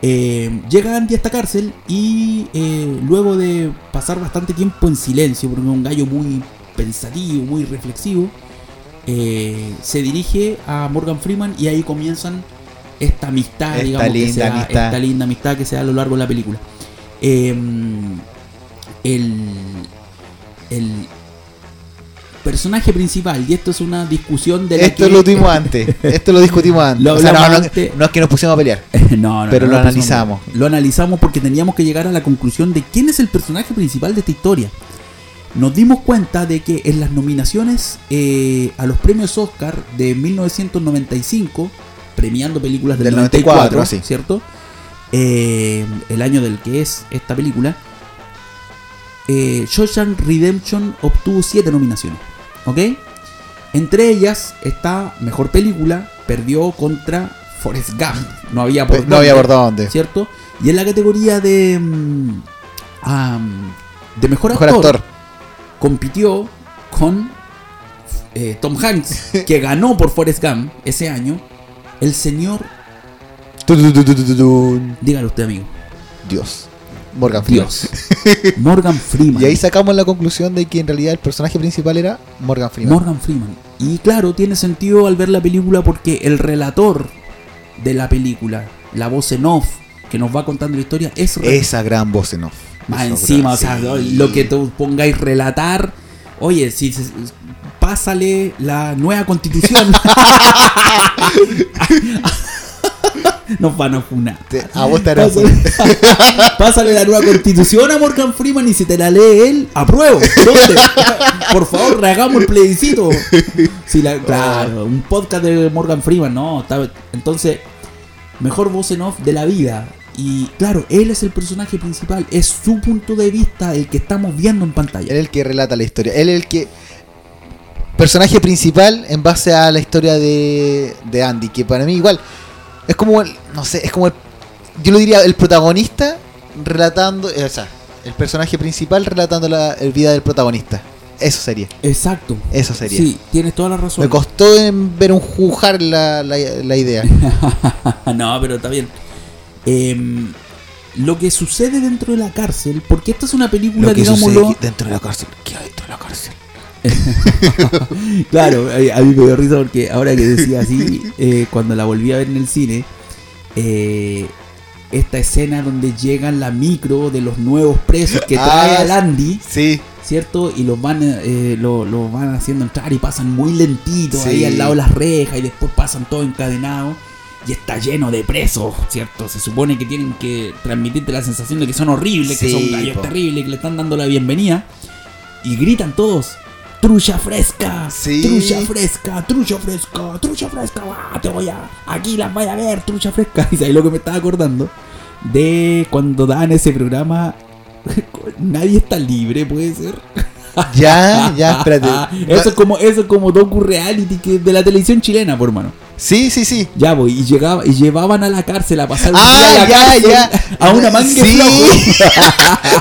Eh, llega Andy a esta cárcel y eh, luego de pasar bastante tiempo en silencio, porque es un gallo muy pensativo, muy reflexivo, eh, se dirige a Morgan Freeman y ahí comienzan esta amistad, Esta digamos, que linda se da, amistad. esta linda amistad que se da a lo largo de la película. El, el personaje principal, y esto es una discusión de la Esto que- lo tuvimos antes. Esto lo discutimos antes. Lo O sea, no, no- antes. no es que nos pusimos a pelear. no, no, Pero no, lo analizamos. Lo analizamos porque teníamos que llegar a la conclusión de quién es el personaje principal de esta historia. Nos dimos cuenta de que en las nominaciones eh, a los premios Oscar de 1995, premiando películas del, Del 94, 94, sí. ¿cierto? Eh, el año del que es esta película, eh, Shawshank Redemption obtuvo 7 nominaciones. ¿Ok? Entre ellas está Mejor Película, perdió contra Forrest Gump. No había por Pues, no había dónde, por dónde. ¿Cierto? Y en la categoría de. mm, de mejor, Mejor actor, actor. compitió con eh, Tom Hanks, que ganó por Forrest Gump ese año. El señor. Dígalo usted, amigo. Dios. Morgan Freeman. Dios. Morgan Freeman. Y ahí sacamos la conclusión de que en realidad el personaje principal era Morgan Freeman. Morgan Freeman. Y claro, tiene sentido al ver la película porque el relator de la película, la voz en off que nos va contando la historia, es Esa gran voz en off. más encima, gran- o sea, sí. lo que tú pongáis relatar. Oye, si pásale la nueva constitución. Nos van a funar. Te- a vos te Pásale, pásale la nueva constitución a Morgan Freeman y si te la lee él, apruebo. ¿Dónde? Por favor, hagamos el plebiscito. Si la- claro, un podcast de Morgan Freeman, no. está- entonces, mejor voz en off de la vida. Y claro, él es el personaje principal, es su punto de vista el que estamos viendo en Él pantalla. es el que relata la historia. Él es el que. Personaje principal en base a la historia de, de Andy. Que para mí, igual. Es como. el- no sé, es como. el- yo lo diría el protagonista relatando. eh, o sea, el personaje principal relatando la el vida del protagonista. Eso sería. Exacto. Eso sería. Sí, tienes toda la razón. Me costó en ver un jujar la, la, la idea. no, pero está bien. Em, lo que sucede dentro de la cárcel, porque esta es una película, Lo que digámoslo. dentro de la cárcel. ¿Qué hay dentro de la cárcel? claro, a mí me dio risa porque ahora que decía así, eh, cuando la volví a ver en el cine, eh, esta escena donde llegan la micro de los nuevos presos que trae Ah, al Andy, Sí. ¿cierto? Y los van, eh, lo, lo van haciendo entrar y pasan muy lentitos Sí. ahí al lado de las rejas y después pasan todo encadenado. Y está lleno de presos, ¿cierto? Se supone que tienen que transmitirte la sensación de que son horribles, que son gallos terribles, que le están dando la bienvenida. Y gritan todos, trucha fresca, Sí. trucha fresca, trucha fresca, trucha fresca, te voy a, aquí las vaya a ver, trucha fresca. Y ahí lo que me estaba acordando de cuando dan ese programa, nadie está libre, puede ser. Ya, ya, espérate. eso es como, eso es como docu reality que de la televisión chilena, por hermano. Sí, sí, sí. Ya, voy, y, llegaba, y llevaban a la cárcel a pasar un Ah, día a la ya, cárcel ya. a una manga Sí.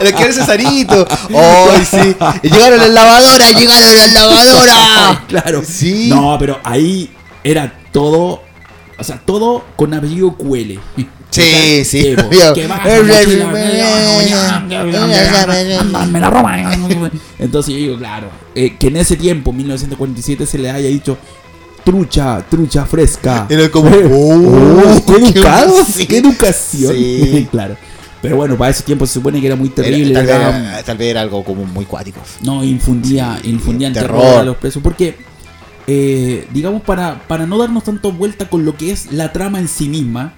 Lo que era Cesarito. ¡Ay, sí! Y llegaron las lavadoras, llegaron las lavadoras. claro. Sí. No, pero ahí era todo, o sea, todo con apellido QL. Sí, sí. me la roban. Entonces yo digo, claro, eh, que en ese tiempo, 1947, se le haya dicho trucha, trucha fresca. Era como, Eh, oh, qué qué educado, sí. qué educación. Sí. claro. Pero bueno, para ese tiempo se supone que era muy terrible. Era- tal, le vez, daban- era- tal vez era algo como muy cuático. no, infundía, Sí, infundían terror. terror. a los presos. Porque, eh, digamos, para, para no darnos tanto vuelta con lo que es la trama en sí misma,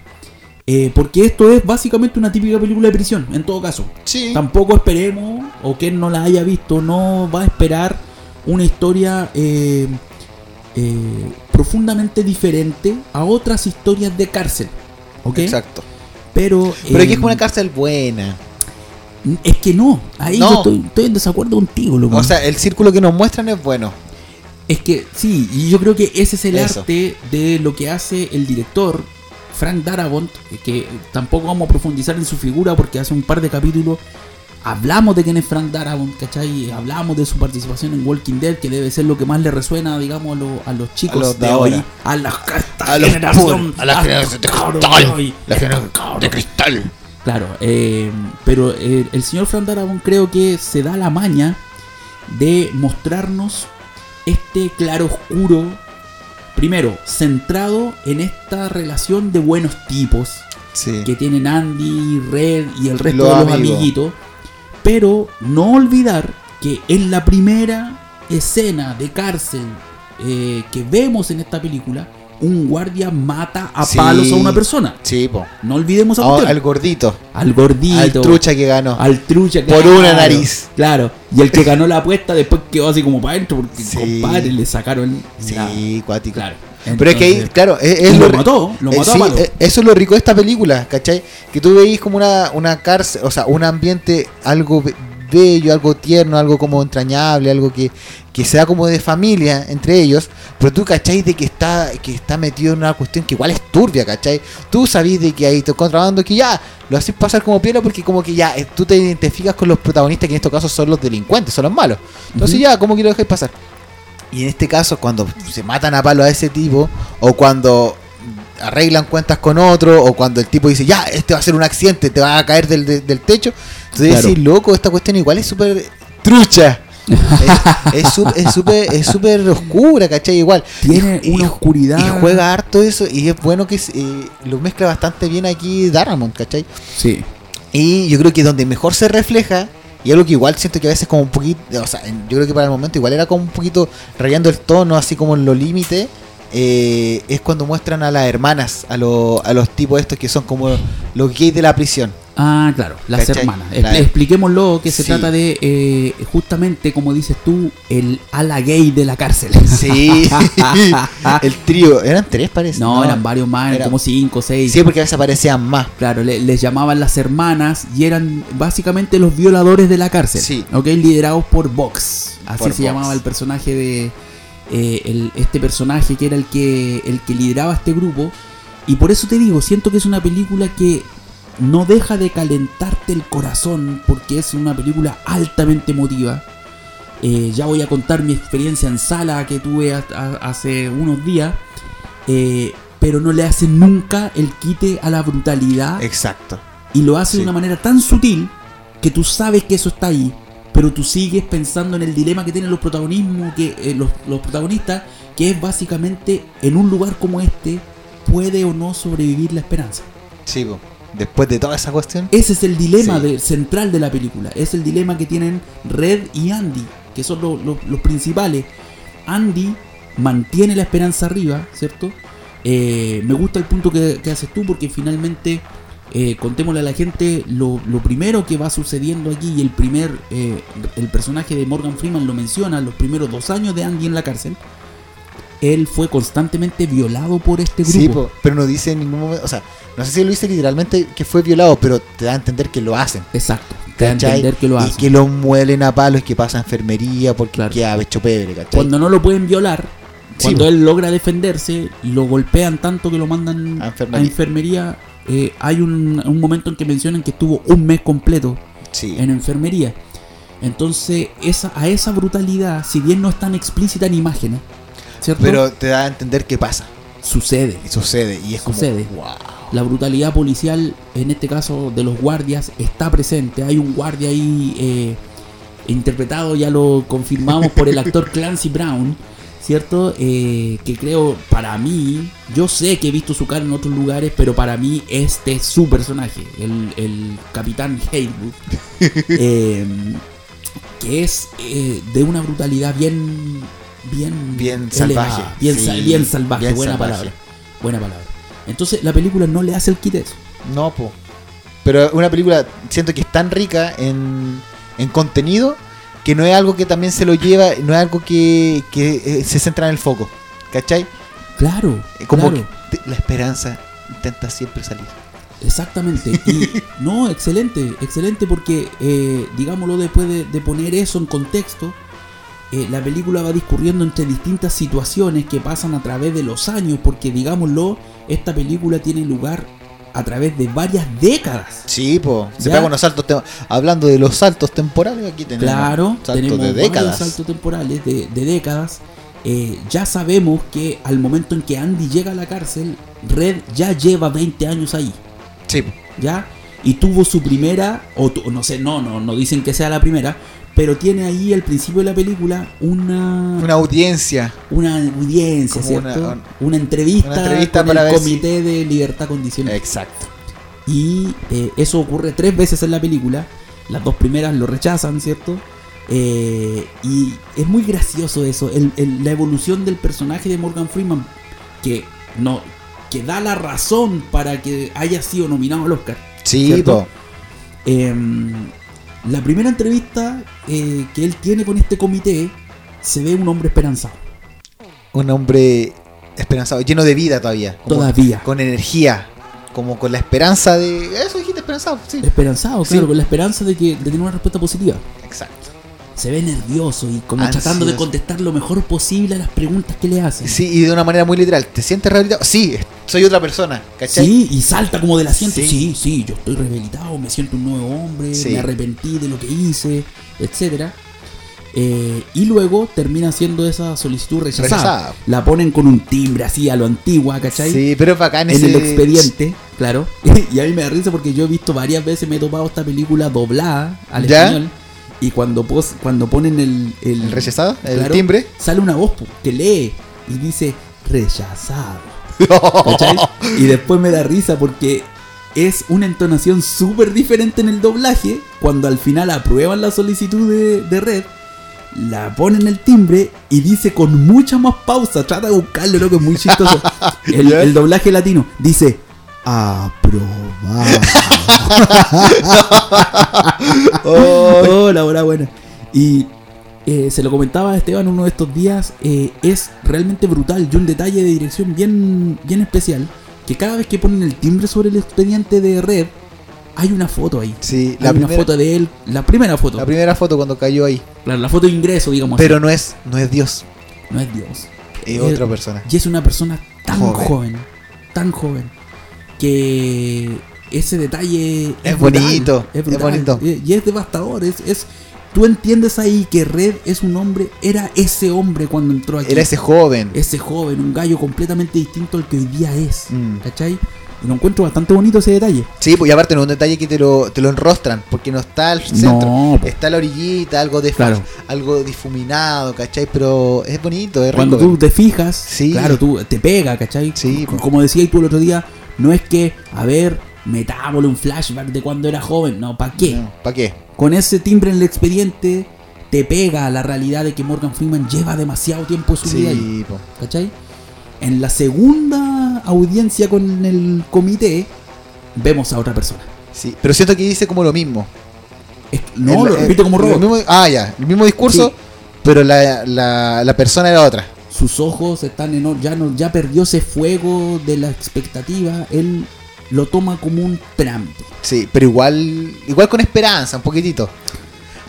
Eh, porque esto es básicamente una típica película de prisión, en todo caso. Sí. Tampoco esperemos, o quien no la haya visto, no va a esperar una historia eh, eh, profundamente diferente a otras historias de cárcel. ¿Ok? Exacto. Pero, Pero aquí eh, es una cárcel buena. es que no, ahí No. yo estoy, estoy en desacuerdo contigo, loco. O sea, el círculo que nos muestran es bueno. Es que sí, y yo creo que ese es el Eso. arte de lo que hace el director Frank Darabont, que tampoco vamos a profundizar en su figura porque hace un par de capítulos hablamos de quién es Frank Darabont, ¿cachai? Hablamos de su participación en Walking Dead, que debe ser lo que más le resuena, digamos, a, lo- a los chicos A los de de hoy, a la A los generación, a la generación de cristal, hoy, la generación de cristal. Claro, eh, pero eh, el señor Frank Darabont creo que se da la maña de mostrarnos este claro oscuro, primero, centrado en esta relación de buenos tipos Sí. que tienen Andy, Red y el resto Los de los amigos. amiguitos, pero no olvidar que en la primera escena de cárcel eh, que vemos en esta película, un guardia mata a Sí. palos a una persona. Sí, po. No olvidemos a Ah, al gordito. al gordito, Al trucha que ganó. al trucha, Por una nariz. Claro, y el que ganó la apuesta después quedó así como para adentro porque Sí. compadre le sacaron la- Sí, cuático. Claro. Pero es que ahí, claro, es, y es lo mató, lo eh, mató sí, eh, eso es lo rico de esta película, ¿cachai? Que tú veis como una, una cárcel, o sea, un ambiente algo be- bello, algo tierno, algo como entrañable, algo que, que sea como de familia entre ellos, pero tú cachai de que está, que está metido en una cuestión que igual es turbia, ¿cachai? Tú sabís de que hay te contrabando que ya lo haces pasar como piedra porque como que ya eh, tú te identificas con los protagonistas que en estos casos son los delincuentes, son los malos. Entonces ya, ¿cómo que lo dejáis pasar? Y en este caso, cuando se matan a palo a ese tipo, o cuando arreglan cuentas con otro, o cuando el tipo dice, ya, este va a ser un accidente, te va a caer del, del- del techo, entonces Claro. decís, loco, esta cuestión igual es súper trucha. es súper es súper oscura, ¿cachai? Igual. Tiene Y- una y- oscuridad. Y juega harto eso, y es bueno que eh, lo mezcla bastante bien aquí Darramon, ¿cachai? Sí. Y yo creo que donde mejor se refleja, y algo que igual siento que a veces como un poquito, o sea, yo creo que para el momento igual era como un poquito rayando el tono, así como en lo límite, eh, es cuando muestran a las hermanas, a, lo- a los tipos estos que son como los gays de la prisión. Ah, claro, las ¿Cachai? hermanas. La- Expl- Expliquémoslo que se Sí. trata de, eh, justamente, como dices tú, el ala gay de la cárcel. Sí, el trío, eran tres parece. no, eran varios más, eran era- como cinco, seis. Sí, porque a veces aparecían más. Claro, le- les llamaban las hermanas y eran básicamente los violadores de la cárcel. Sí. ¿ok? Liderados por Vox. Así Por se Vox. llamaba el personaje de. eh, el- este personaje que era el que, el que lideraba este grupo. Y por eso te digo, siento que es una película que no deja de calentarte el corazón porque es una película altamente emotiva. Eh, ya voy a contar mi experiencia en sala que tuve a- a- hace unos días. eh, pero no le hace nunca el quite a la brutalidad Exacto. y lo hace Sí. de una manera tan sutil que tú sabes que eso está ahí, pero tú sigues pensando en el dilema que tienen los protagonismos, que eh, los, los protagonistas, que es básicamente en un lugar como este puede o no sobrevivir la esperanza. Sí. Después de toda esa cuestión. Ese es el dilema Sí. de- central de la película. Es el dilema que tienen Red y Andy, que son lo- lo- los principales. Andy mantiene la esperanza arriba, ¿cierto? Eh, me gusta el punto que, que haces tú porque finalmente, eh, contémosle a la gente lo, lo primero que va sucediendo aquí y el primer, eh, el personaje de Morgan Freeman lo menciona, los primeros dos años de Andy en la cárcel. Él fue constantemente violado por este grupo. Sí, pero no dice en ningún momento, o sea, no sé si lo dice literalmente que fue violado, pero te da a entender que lo hacen. Exacto. Te da a entender que lo y hacen. que lo muelen a palos, que pasa enfermería porque Claro. queda hecho pebre, ¿cachai? Cuando no lo pueden violar, cuando él logra defenderse, lo golpean tanto que lo mandan A a enfermería. enfermería. eh, hay un, un momento en que mencionan que estuvo un mes completo Sí. en enfermería. Entonces, esa, a esa brutalidad, si bien no es tan explícita en imágenes, ¿cierto? Pero te da a entender qué pasa. sucede. Y sucede. Y es Sucede. como. Wow. La brutalidad policial, en este caso de los guardias, está presente. Hay un guardia ahí eh, interpretado, ya lo confirmamos por el actor Clancy Brown, ¿cierto? Eh, que creo, para mí, yo sé que he visto su cara en otros lugares, pero para mí este es su personaje, el, el capitán Haywood, eh, que es eh, de una brutalidad bien... Bien, Bien elevada, salvaje, bien, sí, sa- bien salvaje, bien buena salvaje. palabra. Buena palabra. Entonces la película no le hace el quite eso. No, po. Pero una película, siento que es tan rica en, en contenido que no es algo que también se lo lleva, no es algo que, que, eh, se centra en el foco. ¿Cachai? Claro, Como claro. que la esperanza intenta siempre salir. Exactamente. Y no, excelente, excelente porque, eh, digámoslo, después de, de poner eso en contexto, eh, la película va discurriendo entre distintas situaciones que pasan a través de los años, porque, digámoslo, esta película tiene lugar a través de varias décadas. Sí, po. Se Ya. pega unos saltos. tem- Hablando de los saltos temporales, aquí tenemos Claro, saltos tenemos de décadas. saltos temporales de, de décadas. Eh, ya sabemos que al momento en que Andy llega a la cárcel, Red ya lleva 20 años ahí. Sí. ¿ya? Y tuvo su primera, o tu- no sé, no, no, no dicen que sea la primera, pero tiene ahí al principio de la película una, una audiencia. una audiencia, ¿cierto? una- Una, entrevista, una entrevista con para el si- Comité de Libertad Condicional. Exacto. Y eh, eso ocurre tres veces en la película. Las dos primeras lo rechazan, ¿cierto? Eh, y es muy gracioso eso, el- el- la evolución del personaje de Morgan Freeman, que no que da la razón para que haya sido nominado al Oscar. Sí, ¿Cierto? La primera entrevista eh, que él tiene con este comité se ve un hombre esperanzado. Un hombre esperanzado, lleno de vida todavía. Todavía. Con energía. Como con la esperanza de. Eso dijiste, esperanzado. Sí. Esperanzado, Sí. claro, con la esperanza de que de tener una respuesta positiva. Exacto. Se ve nervioso y como Ansioso. tratando de contestar lo mejor posible a las preguntas que le hacen. Sí, y de una manera muy literal. ¿Te sientes rehabilitado? Sí, soy otra persona. ¿Cachai? Sí, y salta como del asiento. Sí. Sí, sí, yo estoy rehabilitado, me siento un nuevo hombre, Sí. me arrepentí de lo que hice, etcétera. Eh, y luego termina siendo esa solicitud rechazada. Rechazada. La ponen con un timbre así a lo antigua, ¿cachai? Sí, pero es bacán en ese- el expediente, claro. y a mí me da risa porque yo he visto varias veces, me he topado esta película doblada al ¿Ya? español. Y cuando, pos- cuando ponen el, el, El rechazado, el claro, timbre. sale una voz po, que lee y dice rechazado. Y después me da risa porque es una entonación súper diferente en el doblaje. Cuando al final aprueban la solicitud de, de red, la ponen el timbre y dice con mucha más pausa. Trata de buscarlo, loco, es muy chistoso. El doblaje latino dice aprobado. Oh, la hora buena. Y eh, se lo comentaba a Esteban uno de estos días. eh, es realmente brutal y un detalle de dirección bien, bien especial. Que cada vez que ponen el timbre sobre el expediente de red, hay una foto ahí. Sí, Hay la una primera, foto de él, la primera foto. la primera foto cuando cayó ahí. Claro, la foto de ingreso, digamos así. Pero no es, no es Dios, No es Dios. es Eh, otra persona. Y es una persona tan Joven. joven, tan joven, que ese detalle Es brutal, bonito, es brutal, bonito. Y es devastador. Es, es, tú entiendes ahí que Red es un hombre, era ese hombre cuando entró aquí. Era ese joven. ese joven, un gallo completamente distinto al que hoy día es. Mm. ¿Cachai? Y lo encuentro bastante bonito ese detalle. Sí, pues y aparte no es un detalle que te lo, te lo enrostran, porque no está al centro. No. Está la orillita, algo de Claro. algo difuminado, ¿cachai? Pero es bonito, es Cuando rico. tú te fijas, Sí. claro, tú te pega, ¿cachai? Sí, C- po. Como decías tú el otro día, no es que, a ver, metámosle un flashback de cuando era joven, no, ¿para qué? ¿Para qué? Con ese timbre en el expediente te pega la realidad de que Morgan Freeman lleva demasiado tiempo su vida ahí, Sí. ¿cachai? En la segunda audiencia con el comité, vemos a otra persona. sí. Pero siento que dice como lo mismo. Es- no, El- lo repite como robot. mismo- ah, ya, el mismo discurso, Sí. pero la, la, la persona era otra. Sus ojos están en ya no ya perdió ese fuego de la expectativa él lo toma como un trámite Sí, pero igual igual con esperanza, un poquitito.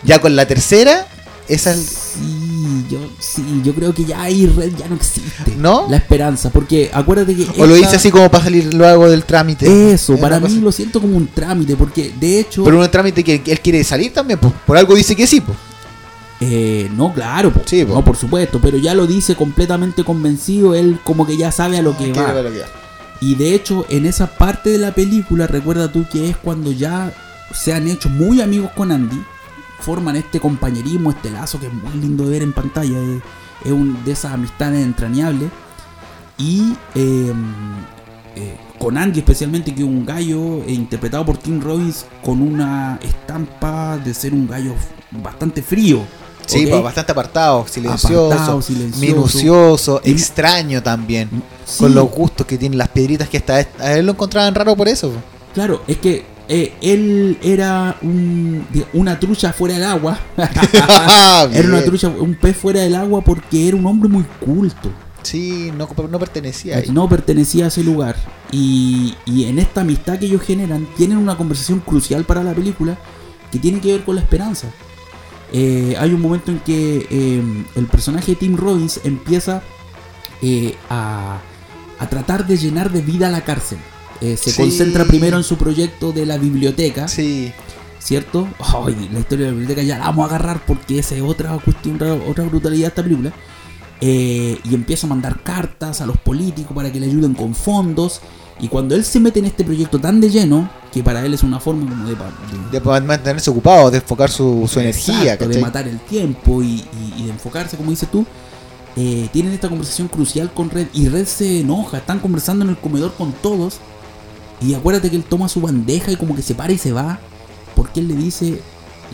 Ya con la tercera, esa es- sí yo sí yo creo que ya ahí red ya no existe ¿No? la esperanza porque acuérdate que o lo dice así como para salir luego del trámite. eso Es para mí cosa- lo siento como un trámite porque de hecho Pero un trámite que él quiere salir también, pues. Por algo dice que sí, pues. Eh, no claro po, Sí, po. no por supuesto pero ya lo dice completamente convencido él como que ya sabe a lo que va Y de hecho, en esa parte de la película, recuerda tú que es cuando ya se han hecho muy amigos con Andy, forman este compañerismo, este lazo que es muy lindo de ver en pantalla, es, es un, de esas amistades entrañables. Y eh, eh, con Andy especialmente, que es un gallo eh, interpretado por Tim Robbins con una estampa de ser un gallo bastante frío. Sí, pues, bastante apartado, silencioso, Apartado, silencioso. minucioso, Y- extraño también. Sí. Con los gustos que tienen las piedritas que hasta a él lo encontraban raro por eso. po. Claro, es que eh, él era un- una trucha fuera del agua. Era una trucha, un pez fuera del agua porque era un hombre muy culto. Sí, no, no pertenecía ahí. No pertenecía a ese lugar. Y, y en esta amistad que ellos generan, tienen una conversación crucial para la película que tiene que ver con la esperanza. Eh, hay un momento en que eh, el personaje de Tim Robbins empieza eh, a, a tratar de llenar de vida la cárcel. Eh, se Sí. concentra primero en su proyecto de la biblioteca, Sí. ¿cierto? La historia de la biblioteca ya la vamos a agarrar porque esa es otra cuestión, otra, brutalidad de esta película. Y empieza a mandar cartas a los políticos para que le ayuden con fondos. Y cuando él se mete en este proyecto tan de lleno, que para él es una forma como de, de- De mantenerse ocupado, de enfocar su, su energía, de matar el tiempo y, y- y de enfocarse, como dices tú, eh, tienen esta conversación crucial con Red y Red se enoja, están conversando en el comedor con todos y acuérdate que él toma su bandeja y como que se para y se va porque él le dice,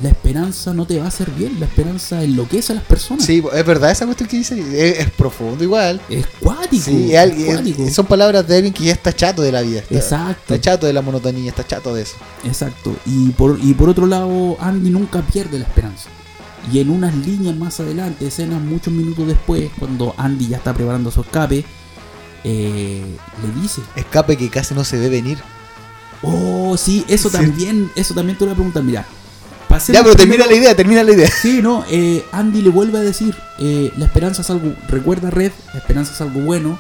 la esperanza no te va a hacer bien, la esperanza enloquece a las personas. Sí, es verdad esa cuestión que dice. Es, es profundo igual. Es cuático. Sí, es es alguien- cuático. son palabras de alguien que ya está chato de la vida. Está, Exacto. está chato de la monotonía, está chato de eso. Exacto. Y por, y por otro lado, Andy nunca pierde la esperanza. Y en unas líneas más adelante, escenas muchos minutos después, cuando Andy ya está preparando su escape, eh, le dice, Escape que casi no se ve venir. oh, sí, eso Sí. también, eso también te lo voy a preguntar, mira. Ya, pero primero- termina la idea, termina la idea. Sí, no, eh, Andy le vuelve a decir, eh, la esperanza es algo, recuerda Red, la esperanza es algo bueno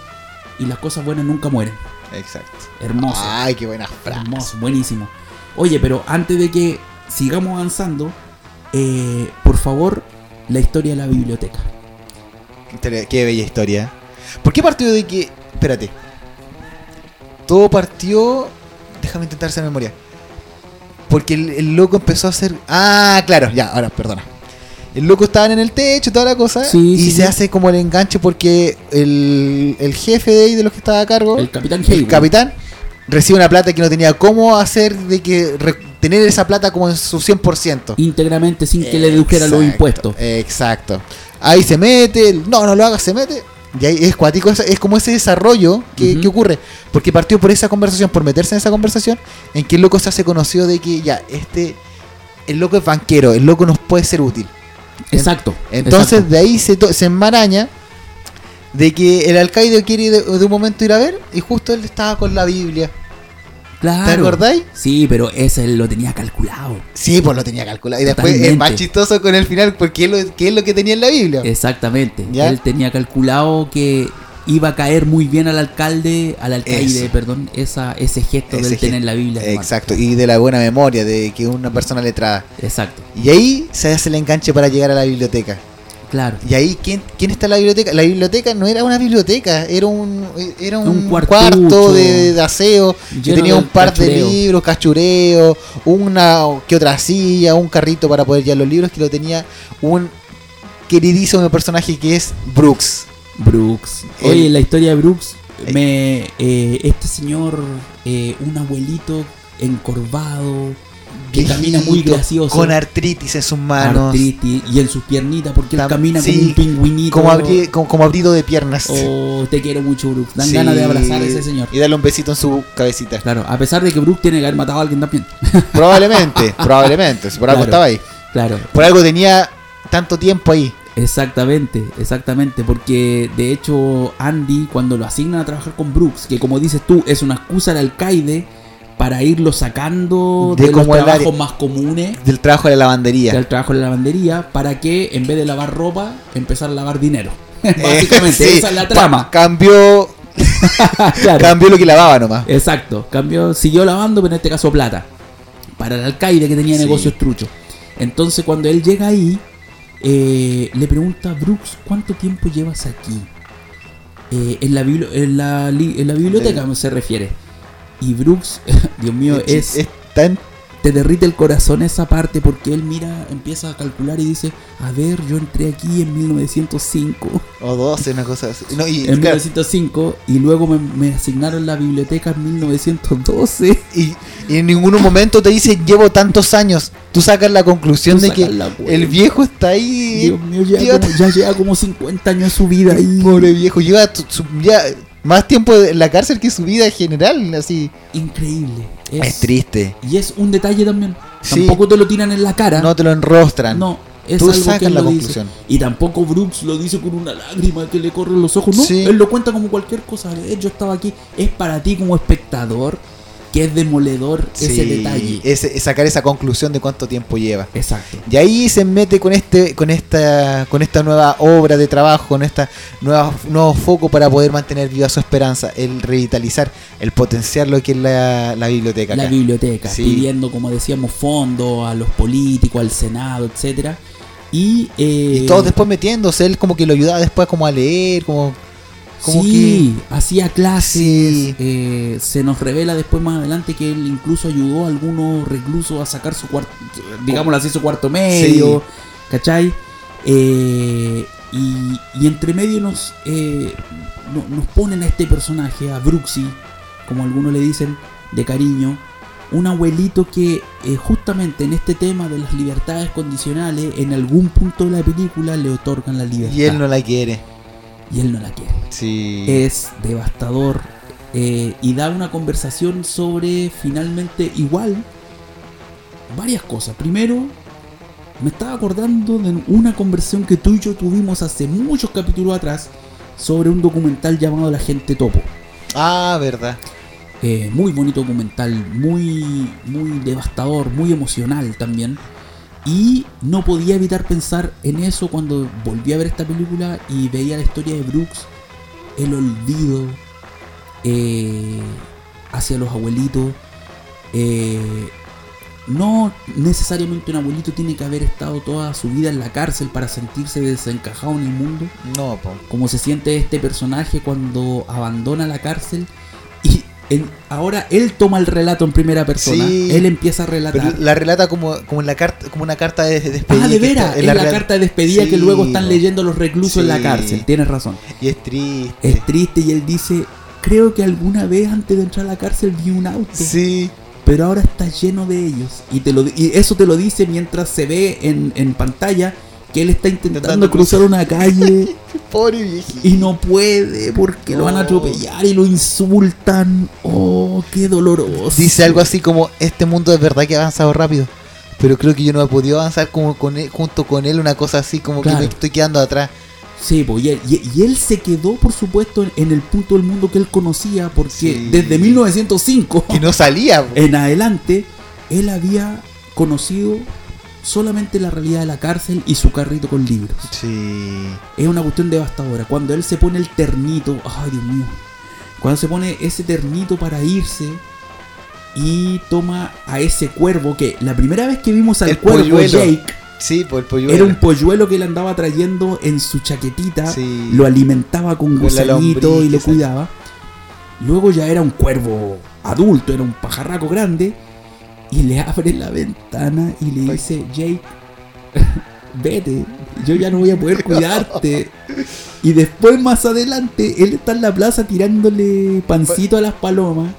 y las cosas buenas nunca mueren. Exacto. Hermoso. Ay, qué buena frase. Hermoso, buenísimo. Oye, pero antes de que sigamos avanzando, eh, por favor, la historia de la biblioteca. Qué bella historia. ¿Por qué partió de que.? Espérate. Todo partió. Déjame intentar hacer memoria. Porque el, el loco empezó a hacer. Ah, claro, ya, ahora, perdona. El loco estaba en el techo y toda la cosa. Sí, y sí, se sí. hace como el enganche porque el, el jefe de ahí, de los que estaba a cargo, El capitán el capitán, recibe una plata que no tenía cómo hacer de que tener esa plata como en su 100%. íntegramente sin que le dedujera los impuestos. Exacto. Ahí se mete, no, no lo hagas, se mete. Y ahí es cuático, es, es como ese desarrollo que, ocurre. Porque partió por esa conversación, por meterse en esa conversación, en que el loco se hace conocido de que ya, este, el loco es banquero, el loco nos puede ser útil. Exacto. Entonces exacto. de ahí se, se enmaraña de que el alcaide quiere de, de un momento ir a ver y justo él estaba con la Biblia. Claro. ¿Te acordáis? Sí, pero ese él lo tenía calculado. Sí, pues lo tenía calculado. Y después es Totalmente. más chistoso con el final porque es lo, que es lo que tenía en la Biblia. Exactamente. ¿Ya? Él tenía calculado que iba a caer muy bien al alcalde, al alcaide, Eso. perdón, esa, ese gesto Ese del tener la Biblia. Exacto, y de la buena memoria, de que una persona letrada. Exacto. Y ahí se hace el enganche para llegar a la biblioteca. Claro. Y ahí, ¿quién, quién está en la biblioteca? La biblioteca no era una biblioteca, era un, era un, Un cuarto de, de aseo, que tenía un par cachureo. de libros, cachureo, una que otra silla, un carrito para poder llevar los libros, que lo tenía un queridísimo personaje que es Brooks. Brooks. El- Oye, la historia de Brooks, me, eh, este señor, eh, un abuelito encorvado, que camina muy gracioso. Con artritis en sus manos. artritis y en sus piernitas, porque él camina sí, como un pingüinito. Como, abri- como, como abrido de piernas. Oh, te quiero mucho, Brooks. Dan Sí. ganas de abrazar a ese señor. Y darle un besito en su cabecita. Claro, a pesar de que Brooks tiene que haber matado a alguien también. Probablemente, probablemente. si Por algo Claro. estaba ahí. Claro, Por algo tenía tanto tiempo ahí. exactamente, exactamente. Porque de hecho, Andy, cuando lo asignan a trabajar con Brooks, que como dices tú, es una excusa al alcaide para irlo sacando De de, los trabajos área- más comunes Del trabajo de la lavandería. del trabajo en la lavandería para que en vez de lavar ropa empezar a lavar dinero. Básicamente, Eh, sí, esa es la pa- trama. Cambió, Claro. cambió lo que lavaba nomás. Exacto, cambió, siguió lavando, pero en este caso plata. Para el alcaide que tenía Sí. negocios truchos. Entonces cuando él llega ahí, eh, le pregunta a Brooks, ¿cuánto tiempo llevas aquí? Eh, en, la en, la, en la biblioteca se refiere. Y Brooks, Dios mío, es, es tan te derrite el corazón esa parte porque él mira, empieza a calcular y dice, a ver, yo entré aquí en 1905. o 12, una cosa así. No, y, En claro, 1905 y luego me, me asignaron la biblioteca en 1912. y- y en ningún momento te dice llevo tantos años. Tú sacas la conclusión Tú de que la el viejo está ahí. Dios mío, ya, como- ya lleva como 50 años de su vida ahí. Pobre viejo, lleva ya más tiempo en la cárcel que su vida en general, así. Increíble. Es, triste. Y es un detalle también. Sí. Tampoco te lo tiran en la cara. No te lo enrostran. No, es Tú algo sacas que la dice. conclusión. Y tampoco Brooks lo dice con una lágrima que le corren los ojos. No, Sí. él lo cuenta como cualquier cosa. "Eh, Yo estaba aquí. Es para ti como espectador que es demoledor ese detalle. es sacar esa conclusión de cuánto tiempo lleva. Exacto. Y ahí se mete con este, con esta, con esta nueva obra de trabajo, con esta nueva nuevo foco para poder mantener viva su esperanza, el revitalizar, el potenciar lo que es la, la biblioteca. La biblioteca, Sí. pidiendo, como decíamos, fondos a los políticos, al Senado, etcétera. Y, eh, Y todos después metiéndose, él como que lo ayudaba después como a leer, como, como sí, hacía clases. Sí. eh, se nos revela después más adelante que él incluso ayudó a algunos reclusos a sacar su cuarto, digámoslo así, su cuarto medio. ¿Cachai? Eh, y, y entre medio nos, eh, no- nos ponen a este personaje, a Bruxy, como algunos le dicen, de cariño. Un abuelito que eh, justamente en este tema de las libertades condicionales, en algún punto de la película le otorgan la libertad. Y él no la quiere. Y él no la quiere Sí. es devastador eh, y da una conversación sobre finalmente igual varias cosas. Primero, me estaba acordando de una conversación que tú y yo tuvimos hace muchos capítulos atrás sobre un documental llamado La gente topo. Ah, verdad. Eh, muy bonito documental, muy, muy devastador, muy emocional también. Y no podía evitar pensar en eso cuando volví a ver esta película y veía la historia de Brooks, el olvido eh, hacia los abuelitos. Eh, no necesariamente un abuelito tiene que haber estado toda su vida en la cárcel para sentirse desencajado en el mundo No, po. como se siente este personaje cuando abandona la cárcel y en- ahora él toma el relato en primera persona, Sí. él empieza a relatar. Pero la relata como, como, en la carta, como una carta de de despedida. ah, de veras, es la, carta de despedida Sí, que luego están leyendo los reclusos en la cárcel, tienes razón. Y es triste. Es triste y él dice, creo que alguna vez antes de entrar a la cárcel vi un auto, Sí. pero ahora está lleno de ellos. Y, te lo, y eso te lo dice mientras se ve en, en pantalla que él está intentando Intentando cruzar una calle. Pobre viejito. Y no puede porque lo van a atropellar y lo insultan. Oh, qué doloroso. Dice algo así como, este mundo es verdad que ha avanzado rápido. Pero creo que yo no he podido avanzar como con él, junto con él, una cosa así como Claro. que me estoy quedando atrás. Sí, pues, y, él, y- y él se quedó, por supuesto, en, el punto del mundo que él conocía, porque Sí. desde 1905 Que no salía. po. en adelante, él había conocido solamente la realidad de la cárcel y su carrito con libros. Sí. Es una cuestión devastadora. Cuando él se pone el ternito, ay Dios mío, cuando se pone ese ternito para irse y toma a ese cuervo que la primera vez que vimos al El cuervo polluelo. Jake Sí, por el pollo. era un polluelo que le andaba trayendo en su chaquetita, Sí. lo alimentaba con Con gusanito lombriz, y lo cuidaba. Luego ya era un cuervo adulto, era un pajarraco grande y le abre la ventana y le dice, Jake, vete, yo ya no voy a poder cuidarte. Y después más adelante, él está en la plaza tirándole pancito a las palomas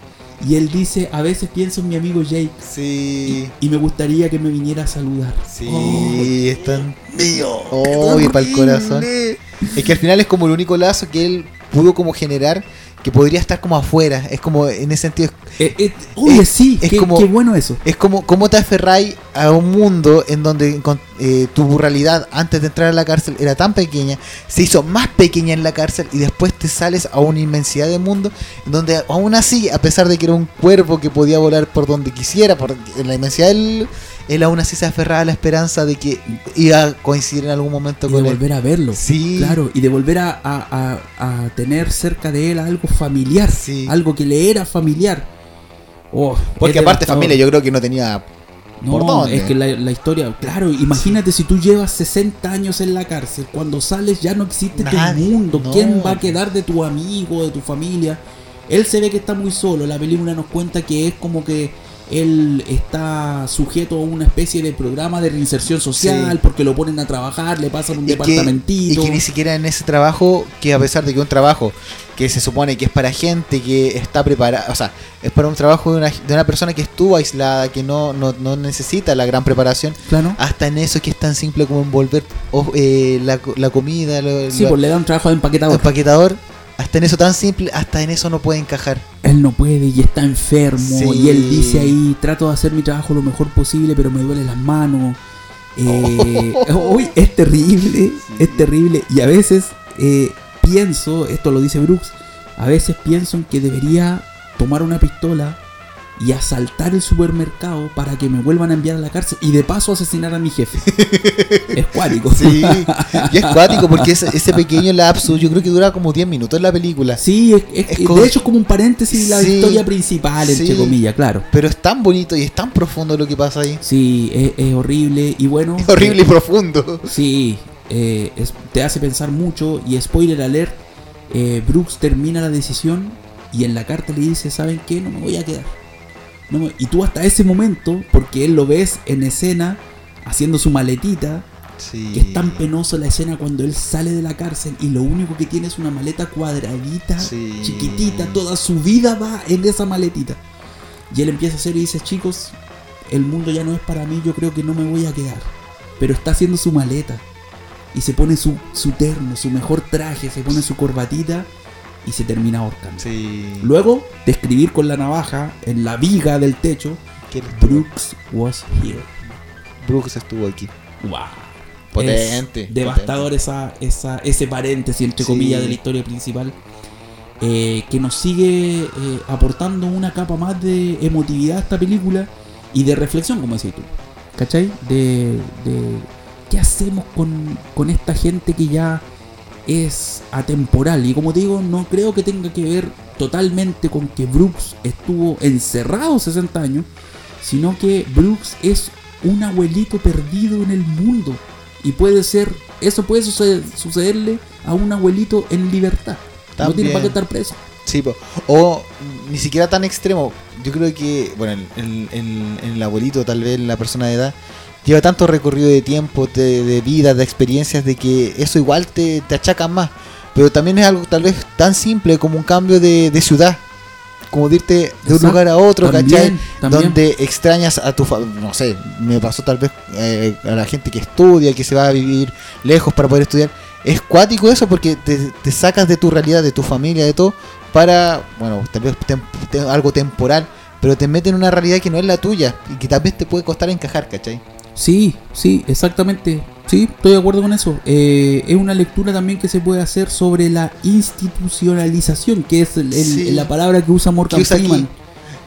y él dice, a veces pienso en mi amigo Jake Sí. y me gustaría que me viniera a saludar. Sí, Oh, están. mío. Oh, y pa'l corazón. Es que al final es como el único lazo que él pudo como generar que podría estar como afuera. Es como en ese sentido. Eh, eh, oye, Es- sí, es qué, como- qué bueno eso. Es como cómo te aferráis a un mundo en donde eh, tu realidad antes de entrar a la cárcel era tan pequeña, se hizo más pequeña en la cárcel y después te sales a una inmensidad de mundo en donde aún así, a pesar de que era un cuerpo que podía volar por donde quisiera, por en la inmensidad del, él aún así se aferraba a la esperanza de que iba a coincidir en algún momento Y de con él. volver a verlo. Sí. Claro, y de volver a, a- a- a tener cerca de él algo familiar. Sí. Algo que le era familiar. Oh, Porque aparte familia yo creo que no tenía... No, ¿por dónde? es que la, la historia, claro, imagínate si tú llevas 60 años en la cárcel, cuando sales ya no existe Nadie, tu mundo, no. ¿quién va a quedar de tu amigo, de tu familia? Él se ve que está muy solo, la película nos cuenta que es como que él está sujeto a una especie de programa de reinserción social Sí. porque lo ponen a trabajar, le pasan un Y que, y departamentito. que ni siquiera en ese trabajo, que a pesar de que es un trabajo que se supone que es para gente que está preparada, o sea, es para un trabajo de una, de una persona que estuvo aislada, que no, no, no necesita la gran preparación, Claro. hasta en eso que es tan simple como envolver oh, eh, la, la comida, lo, Sí, lo- pues le dan trabajo de empaquetador. empaquetador, Hasta en eso tan simple, hasta en eso no puede encajar. Él no puede y está enfermo. Sí. Y él dice ahí, trato de hacer mi trabajo lo mejor posible, pero me duelen las manos. Eh, uy, es terrible, es terrible. Y a veces eh, pienso, esto lo dice Brooks, a veces pienso en que debería tomar una pistola y asaltar el supermercado para que me vuelvan a enviar a la cárcel y de paso asesinar a mi jefe. es cuático. Sí, y es cuático porque ese, ese pequeño lapsus yo creo que dura como 10 minutos en la película. Sí, es, es- Es de como- hecho es como un paréntesis de la historia principal, entre sí. comillas, claro. Pero es tan bonito y es tan profundo lo que pasa ahí. Sí, es, es horrible y bueno. Es horrible eh, y profundo. Sí, eh, te hace pensar mucho y spoiler alert, eh, Brooks termina la decisión y en la carta le dice, ¿saben qué? No me voy a quedar. No Y tú hasta ese momento, porque él lo ves en escena haciendo su maletita, Sí. que es tan penoso la escena cuando él sale de la cárcel y lo único que tiene es una maleta cuadradita, Sí. chiquitita, toda su vida va en esa maletita. Y él empieza a hacer y dice, chicos, el mundo ya no es para mí, yo creo que no me voy a quedar. Pero está haciendo su maleta. Y se pone su, su terno, su mejor traje, se pone su corbatita y se termina ahorcando. Sí. Luego de escribir con la navaja en la viga del techo. Brooks was here. Brooks estuvo aquí. Wow. Potente, Es devastador esa, esa, ese paréntesis, entre Sí. comillas, de la historia principal. eh, que nos sigue eh, aportando una capa más de emotividad a esta película y de reflexión, como decís tú. ¿Cachai? De, de qué hacemos con, con esta gente que ya es atemporal. Y como te digo, no creo que tenga que ver totalmente con que Brooks estuvo encerrado 60 años, sino que Brooks es un abuelito perdido en el mundo. Y puede ser, eso puede suceder- sucederle a un abuelito en libertad. No tiene para qué estar preso. Sí, po. o ni siquiera tan extremo. Yo creo que, bueno, el, el- el- el abuelito, tal vez la persona de edad, lleva tanto recorrido de tiempo, de, de vida, de experiencias, de que eso igual te, te achaca más. Pero también es algo tal vez tan simple como un cambio de, de ciudad. Como de irte de un lugar a otro, También, ¿cachai? también. Donde extrañas a tu familia. No sé, me pasó tal vez eh, a la gente que estudia, que se va a vivir lejos para poder estudiar. Es cuático eso porque te, te sacas de tu realidad, de tu familia, de todo, para, bueno, tal vez tem- algo temporal, pero te mete en una realidad que no es la tuya y que tal vez te puede costar encajar, ¿cachai? Sí, sí, exactamente. Sí, estoy de acuerdo con eso. Eh, es una lectura también que se puede hacer sobre la institucionalización, que es el- el- Sí. la palabra que usa Morgan. Freeman.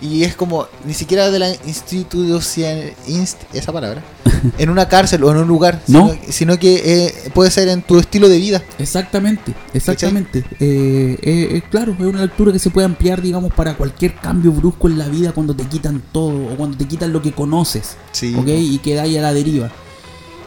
Y es como, ni siquiera de la institución, inst- esa palabra, en una cárcel o en un lugar, No. sino, sino que eh, puede ser en tu estilo de vida. Exactamente, exactamente. Eh, eh, eh, claro, es una lectura que se puede ampliar, digamos, para cualquier cambio brusco en la vida cuando te quitan todo o cuando te quitan lo que conoces, Sí. ¿ok? Y quedáis a la deriva.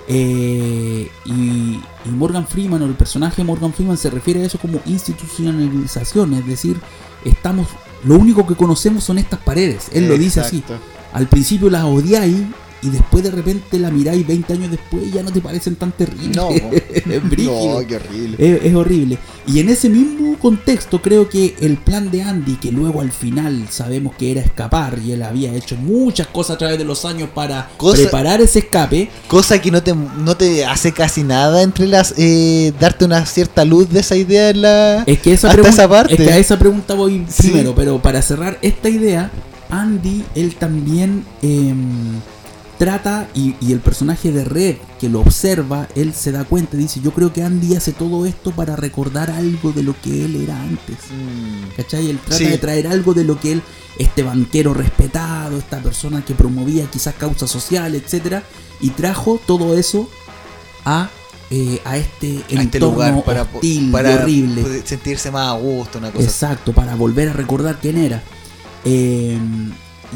Eh, y, y Morgan Freeman o el personaje de Morgan Freeman se refiere a eso como institucionalización, es decir, estamos, lo único que conocemos son estas paredes. Él lo dice así. Exacto. Al principio las odiáis y después de repente la miráis 20 años después y ya no te parecen tan terribles. No. Es brígido. no, qué horrible. Es, es horrible. Y en ese mismo contexto creo que el plan de Andy, que luego al final sabemos que era escapar y él había hecho muchas cosas a través de los años para Cosa- preparar ese escape, Cosa que no te, no te hace casi nada entre las. eh, darte una cierta luz de esa idea en la. es que esa, Hasta esa parte. es que a esa pregunta voy Sí. primero, pero para cerrar esta idea, Andy, él también em, trata, y, y el personaje de Red que lo observa, él se da cuenta, dice, yo creo que Andy hace todo esto para recordar algo de lo que él era antes. Mm, ¿Cachai? Él trata Sí. de traer algo de lo que él, este banquero respetado, esta persona que promovía quizás causas sociales, etcétera, y trajo todo eso a, eh, a este a este lugar para, hostil y para horrible. sentirse más a gusto, una cosa. Exacto, para volver a recordar quién era. Eh,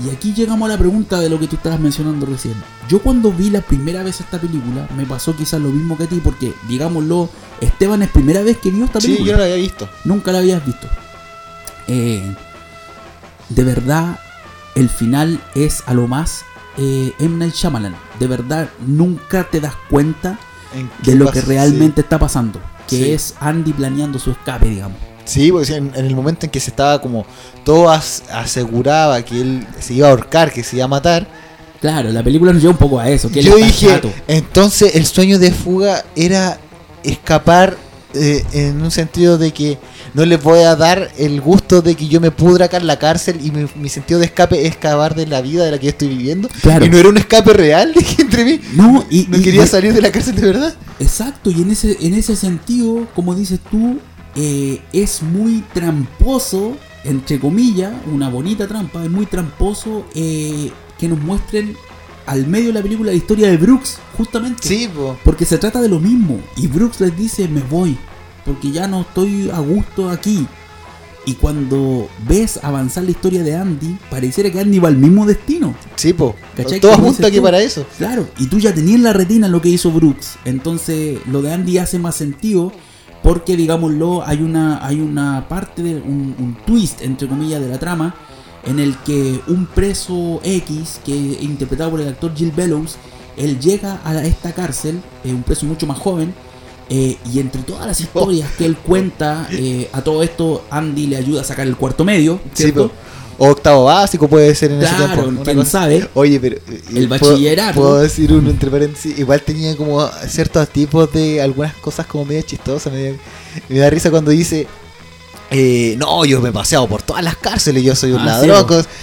y aquí llegamos a la pregunta de lo que tú estabas mencionando recién. Yo cuando vi la primera vez esta película, me pasó quizás lo mismo que a ti, porque, digámoslo, Esteban es primera vez que vio esta Sí, película. yo no lo había visto. Nunca la habías visto. Eh, de verdad, el final es a lo más eh, M. Night Shyamalan. De verdad, nunca te das cuenta ¿En de lo que realmente está pasando. Que Sí. es Andy planeando su escape, digamos. Sí, porque en, en el momento en que se estaba como. Todo as- aseguraba que él se iba a ahorcar, que se iba a matar. Claro, la película nos lleva un poco a eso. Que Yo dije, entonces el sueño de fuga era escapar eh, en un sentido de que no les voy a dar el gusto de que yo me pudra acá en la cárcel y mi, mi sentido de escape es escapar de la vida de la que yo estoy viviendo. Claro. Y no era un escape real entre mí. No, y, No y- quería y- salir de la cárcel de verdad. Exacto, y en ese, en ese sentido, como dices tú, eh, es muy tramposo, entre comillas, una bonita trampa, es muy tramposo eh, que nos muestren al medio de la película la historia de Brooks, justamente. Sí, po. Porque se trata de lo mismo. Y Brooks les dice, me voy. Porque ya no estoy a gusto aquí. Y cuando ves avanzar la historia de Andy, pareciera que Andy va al mismo destino. Sí, po. ¿Cachai? Todo apunta tú. para eso. Claro, y tú ya tenías en la retina lo que hizo Brooks. Entonces, lo de Andy hace más sentido. Porque, digámoslo, hay una, hay una parte, de un, un twist, entre comillas, de la trama. En el que un preso X, que interpretado por el actor Jill Bellows, él llega a esta cárcel, eh, un preso mucho más joven. eh, y entre todas las historias que él cuenta, eh, a todo esto Andy le ayuda a sacar el cuarto medio. ¿cierto? O octavo básico puede ser en ese tiempo. Quién cosa- sabe. Oye, pero. eh, El ¿puedo- bachillerato. Puedo decir uno entre paréntesis. Igual tenía como ciertos tipos de algunas cosas como medio chistosas. medio- me da risa cuando dice. eh, no, yo me he paseado por todas las cárceles, yo soy un Ah, sí,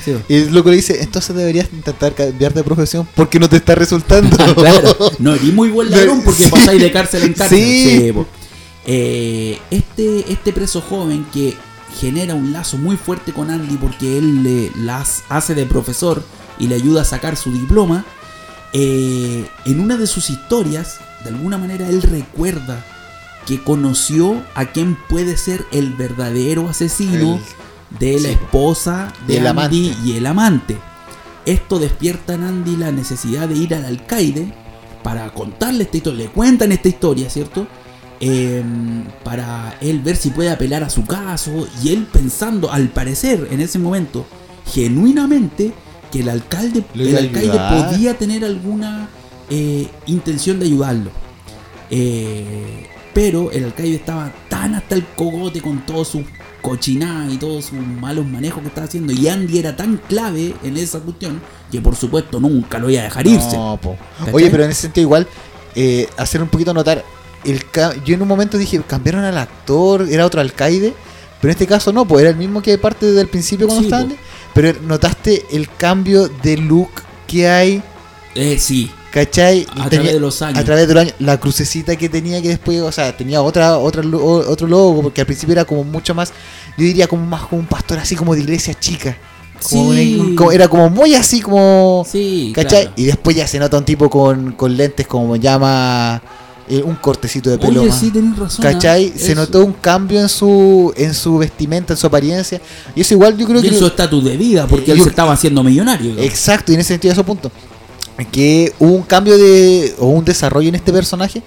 Sí, po. Y el loco le dice, entonces deberías intentar cambiar de profesión porque no te está resultando. claro, no eres muy buen ladrón porque Sí. pasáis de cárcel en cárcel. Eh, este, este preso joven que genera un lazo muy fuerte con Andy porque él le las hace de profesor y le ayuda a sacar su diploma. eh, en una de sus historias, de alguna manera, él recuerda que conoció a quien puede ser el verdadero asesino de la sí. esposa de Andy amante. y el amante. Esto despierta en Andy la necesidad de ir al alcaide para contarle esta historia. Le cuentan esta historia, ¿cierto? Eh, para él ver si puede apelar a su caso. Y él pensando, al parecer, en ese momento, genuinamente, que el alcalde, el iba a alcaide ayudar. podía tener alguna eh, intención de ayudarlo. Eh, pero el alcaide estaba tan hasta el cogote con todo su cochinada y todos sus malos manejos que estaba haciendo. Y Andy era tan clave en esa cuestión que por supuesto nunca lo iba a dejar irse. Oye, pero en ese sentido igual, eh, hacer un poquito notar, el yo en un momento dije, cambiaron al actor, era otro alcaide, pero en este caso no, pues era el mismo que parte del principio cuando Sí, estaban, po. pero notaste el cambio de look que hay, Eh, sí, ¿cachai? a Tenía- través de los años. a través de los años, la crucecita que tenía que después, o sea, tenía otra, otra otro logo, porque al principio era como mucho más, yo diría como más como un pastor así como de iglesia chica. Como Sí. un- como- era como muy así como... Sí, ¿Cachai? claro. Y después ya se nota un tipo con, con lentes como llama eh, un cortecito de pelo. Oye, más. sí, tenés razón. ¿Cachai? ¿ah? Se notó un cambio en su en su vestimenta, en su apariencia. Y eso igual yo creo Y que... en su estatus de vida, porque él Yo- se estaba haciendo millonario. digamos. Exacto, y en ese sentido, eso punto. Que hubo un cambio de. o un desarrollo en este personaje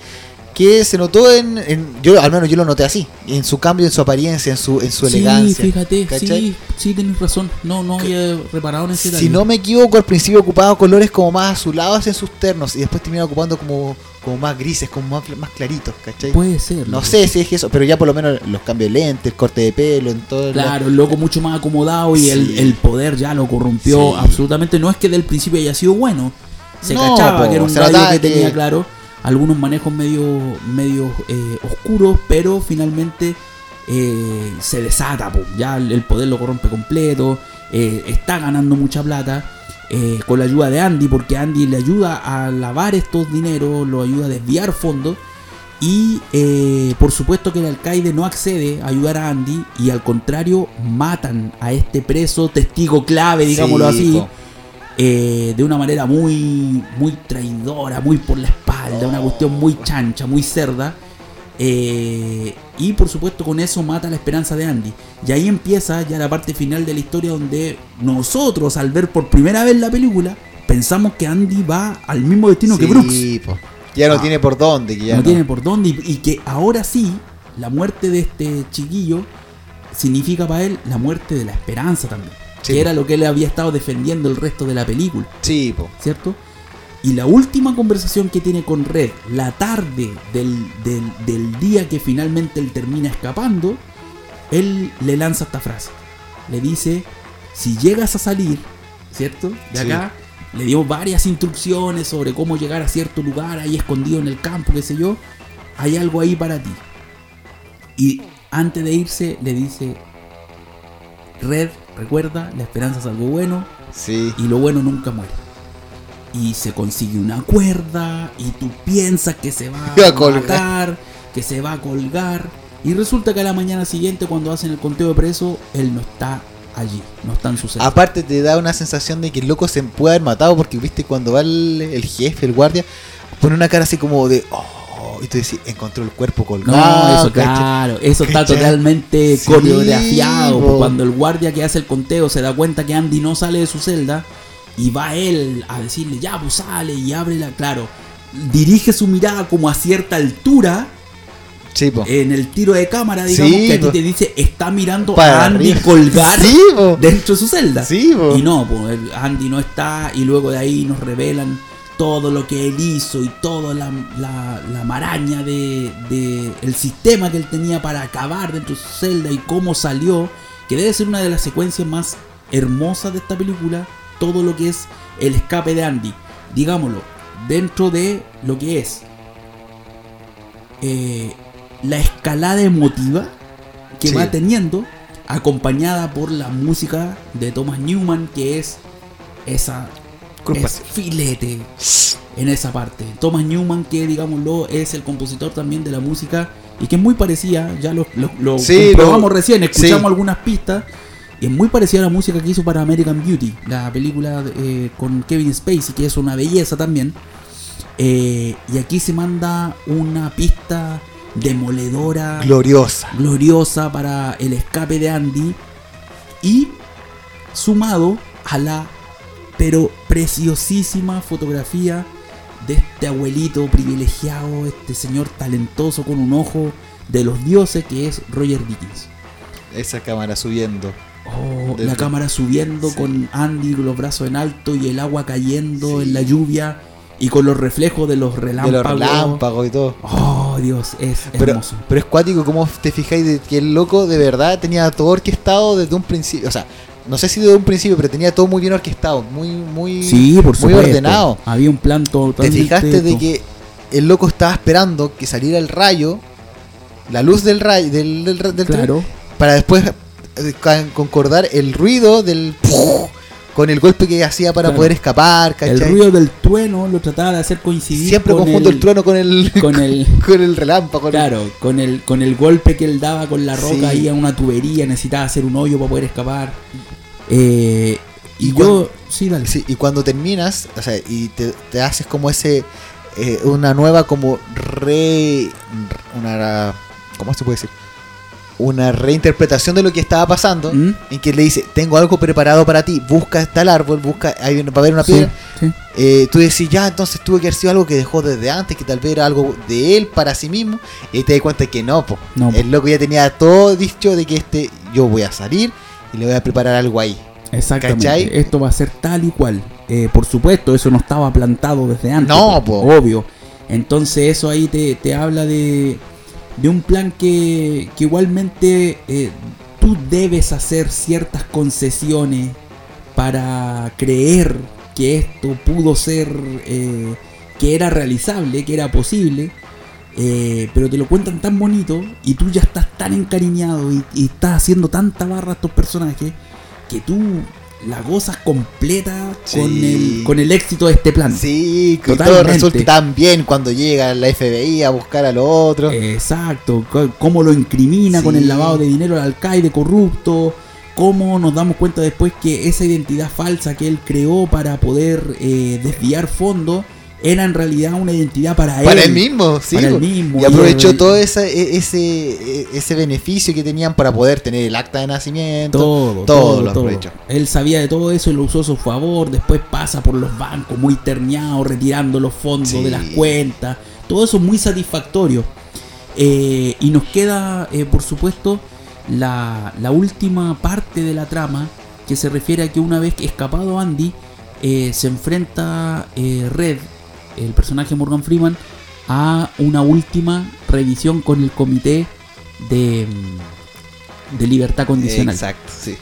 que se notó en. en- yo, al menos yo lo noté así. En su cambio, en su apariencia, en su, en su sí, elegancia. fíjate, ¿cachai? sí, sí, tenés razón. No, no había reparado en ese Si no me equivoco, al principio ocupaba colores como más azulados en sus ternos y después termina ocupando como, como más grises, como más, más claritos, ¿cachai? Puede ser. No loco. sé si es eso, pero ya por lo menos los cambios de lentes, el corte de pelo, en todo. Claro, el loco mucho más acomodado y el, Sí. el poder ya lo corrompió Sí. absolutamente. No es que del principio haya sido bueno. Se No, cachaba po, que era un notaba que tenía, claro, algunos manejos medio, medio eh, oscuros, pero finalmente eh, se desata. po. Ya el, el poder lo corrompe completo. eh, está ganando mucha plata. Eh, con la ayuda de Andy, porque Andy le ayuda a lavar estos dineros, lo ayuda a desviar fondos. Y eh, por supuesto que el alcaide no accede a ayudar a Andy y al contrario matan a este preso testigo clave, digámoslo Sí, así, eh, de una manera muy, muy traidora, muy por la espalda, una cuestión muy chancha, muy cerda. Eh, y por supuesto con eso mata la esperanza de Andy. Y ahí empieza ya la parte final de la historia donde nosotros al ver por primera vez la película pensamos que Andy va al mismo destino que Brooks po. Ya no Ah. tiene por dónde. Que ya no, no, tiene por dónde y, y que ahora sí la muerte de este chiquillo significa para él la muerte de la esperanza también Sí, que po. era lo que él había estado defendiendo el resto de la película Sí, po. cierto y la última conversación que tiene con Red la tarde del, del- del día que finalmente él termina escapando él le lanza esta frase le dice si llegas a salir cierto de Sí. acá le dio varias instrucciones sobre cómo llegar a cierto lugar ahí escondido en el campo, qué sé yo. Hay algo ahí para ti. Y antes de irse le dice, Red, recuerda, la esperanza es algo bueno Sí. y lo bueno nunca muere. Y se consigue una cuerda y tú piensas que se va a a colgar. que se va a colgar. Y resulta que a la mañana siguiente cuando hacen el conteo de preso, él no está allí, no está en su celda. Aparte te da una sensación de que el loco se puede haber matado porque viste cuando va el, el jefe, el guardia, pone una cara así como de oh, y tú decís, encontró el cuerpo colgado. No, eso claro, eso está totalmente Sí, coreografiado. Cuando el guardia que hace el conteo se da cuenta que Andy no sale de su celda y va él a decirle, ya, pues sale y abre la. Claro, dirige su mirada como a cierta altura Sí, en el tiro de cámara, digamos, Sí, que a ti po. te dice, está mirando Para a Andy arriba. colgar Sí, dentro de su celda. Y no, pues Andy no está y luego de ahí nos revelan todo lo que él hizo y toda la, la- la maraña de, de el sistema que él tenía para acabar dentro de su celda y cómo salió, que debe ser una de las secuencias más hermosas de esta película, todo lo que es el escape de Andy, digámoslo, dentro de lo que es eh, la escalada emotiva que Sí. va teniendo, acompañada por la música de Thomas Newman, que es esa es filete en esa parte. Thomas Newman, que digámoslo, es el compositor también de la música y que es muy parecida, ya lo, lo, lo Sí, comprobamos lo- recién, escuchamos sí. algunas pistas. Y es muy parecida a la música que hizo para American Beauty, la película eh, con Kevin Spacey, que es una belleza también. Eh, y aquí se manda una pista demoledora, Gloriosa. gloriosa para el escape de Andy y sumado a la pero preciosísima fotografía de este abuelito privilegiado, este señor talentoso con un ojo de los dioses que es Roger Dickens. Esa cámara subiendo. Oh, la cámara subiendo Sí. con Andy con los brazos en alto y el agua cayendo Sí. en la lluvia y con los reflejos de los De relámpagos. los relámpagos y todo. Oh, Dios, es Pero, hermoso. pero es cuático como te fijáis de que el loco de verdad tenía todo orquestado desde un principio. O sea, no sé si desde un principio, pero tenía todo muy bien orquestado, muy, muy, Sí, por muy ordenado. Había un plan ¿Te totalmente. fijaste de que el loco estaba esperando que saliera el rayo, la luz del rayo, del, del, del tren, Claro, para después concordar el ruido del con el golpe que hacía para Claro. poder escapar, el ¿cachai? ruido del trueno lo trataba de hacer coincidir Siempre con conjunto el, trueno con el con el con el relámpago. con el- claro, con el con el golpe que él daba con la roca Sí. ahí a una tubería, necesitaba hacer un hoyo para poder escapar. Eh, y Y yo, cuando- sí, dale. Sí, y cuando terminas, o sea, y te, te haces como ese, eh, una nueva como re, una, ¿cómo se puede decir? Una reinterpretación de lo que estaba pasando, ¿Mm? en que le dice, tengo algo preparado para ti, busca tal árbol, busca, ahí va a haber una piedra. sí. Eh, tú decís, ya, entonces tuvo que haber sido algo que dejó desde antes, que tal vez era algo de él para sí mismo, y te das cuenta que no, po. No, po. el loco ya tenía todo dicho de que este, yo voy a salir y le voy a preparar algo ahí. Exactamente. ¿Cachai? Esto va a ser tal y cual. Eh, por supuesto, eso no estaba plantado desde antes. No, po. obvio. Entonces eso ahí te, te habla de, de un plan que, que igualmente eh, tú debes hacer ciertas concesiones para creer que esto pudo ser, eh, que era realizable, que era posible. eh, pero te lo cuentan tan bonito y tú ya estás tan encariñado y, y estás haciendo tanta barra a estos personajes que tú la gozas completa con, el, con el éxito de este plan. Sí, que todo resulta tan bien cuando llega la FBI a buscar a los otros. Exacto, cómo lo incrimina con el lavado de dinero al alcaide corrupto, cómo nos damos cuenta después que esa identidad falsa que él creó para poder eh, desviar fondos era en realidad una identidad para él. para él mismo, sí. para él mismo, y aprovechó todo ese, e- ese, e- ese beneficio que tenían para poder tener el acta de nacimiento. Todo, todo todo, lo todo. aprovechó. Él sabía de todo eso y lo usó a su favor. Después pasa por los bancos muy terneado, retirando los fondos Sí. de las cuentas. Todo eso muy satisfactorio. Eh, y nos queda, eh, por supuesto, la, la última parte de la trama que se refiere a que una vez que escapado Andy, eh, se enfrenta eh, Red, el personaje Morgan Freeman, a una última revisión con el comité de, mm, de libertad condicional. Exacto, sí.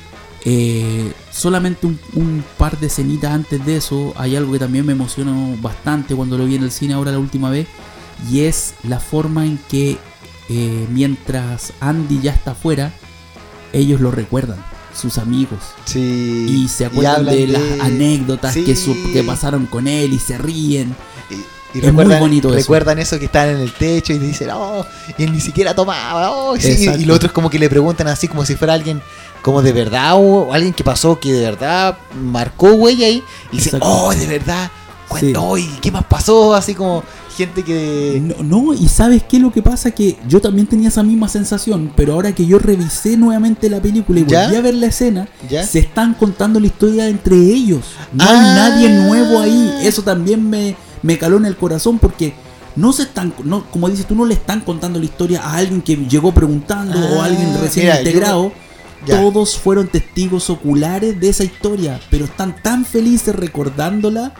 Eh, solamente un, un par de escenitas antes de eso, hay algo que también me emocionó bastante cuando lo vi en el cine ahora la última vez, y es la forma en que eh, mientras Andy ya está afuera, ellos lo recuerdan, sus amigos. Sí. Y se acuerdan de, las anécdotas Sí. que, su- que pasaron con él y se ríen. Y, Es muy recuerdan, bonito recuerdan eso. que están en el techo y dicen, oh, y él ni siquiera tomaba, oh, sí. Y los otros como que le preguntan así como si fuera alguien como de verdad o alguien que pasó que de verdad marcó huella ahí. Y dicen, oh, de verdad, Sí. cuento, ¿y qué más pasó? Así como gente que... No, no, y sabes qué lo que pasa que yo también tenía esa misma sensación, pero ahora que yo revisé nuevamente la película y ¿Ya? volví a ver la escena, ¿Ya? se están contando la historia entre ellos. No Ah. hay nadie nuevo ahí. Eso también me, me caló en el corazón porque no se están, no, como dices tú, no le están contando la historia a alguien que llegó preguntando o a alguien Ah, recién mira, yo- integrado. Todos fueron testigos oculares de esa historia, pero están tan felices recordándola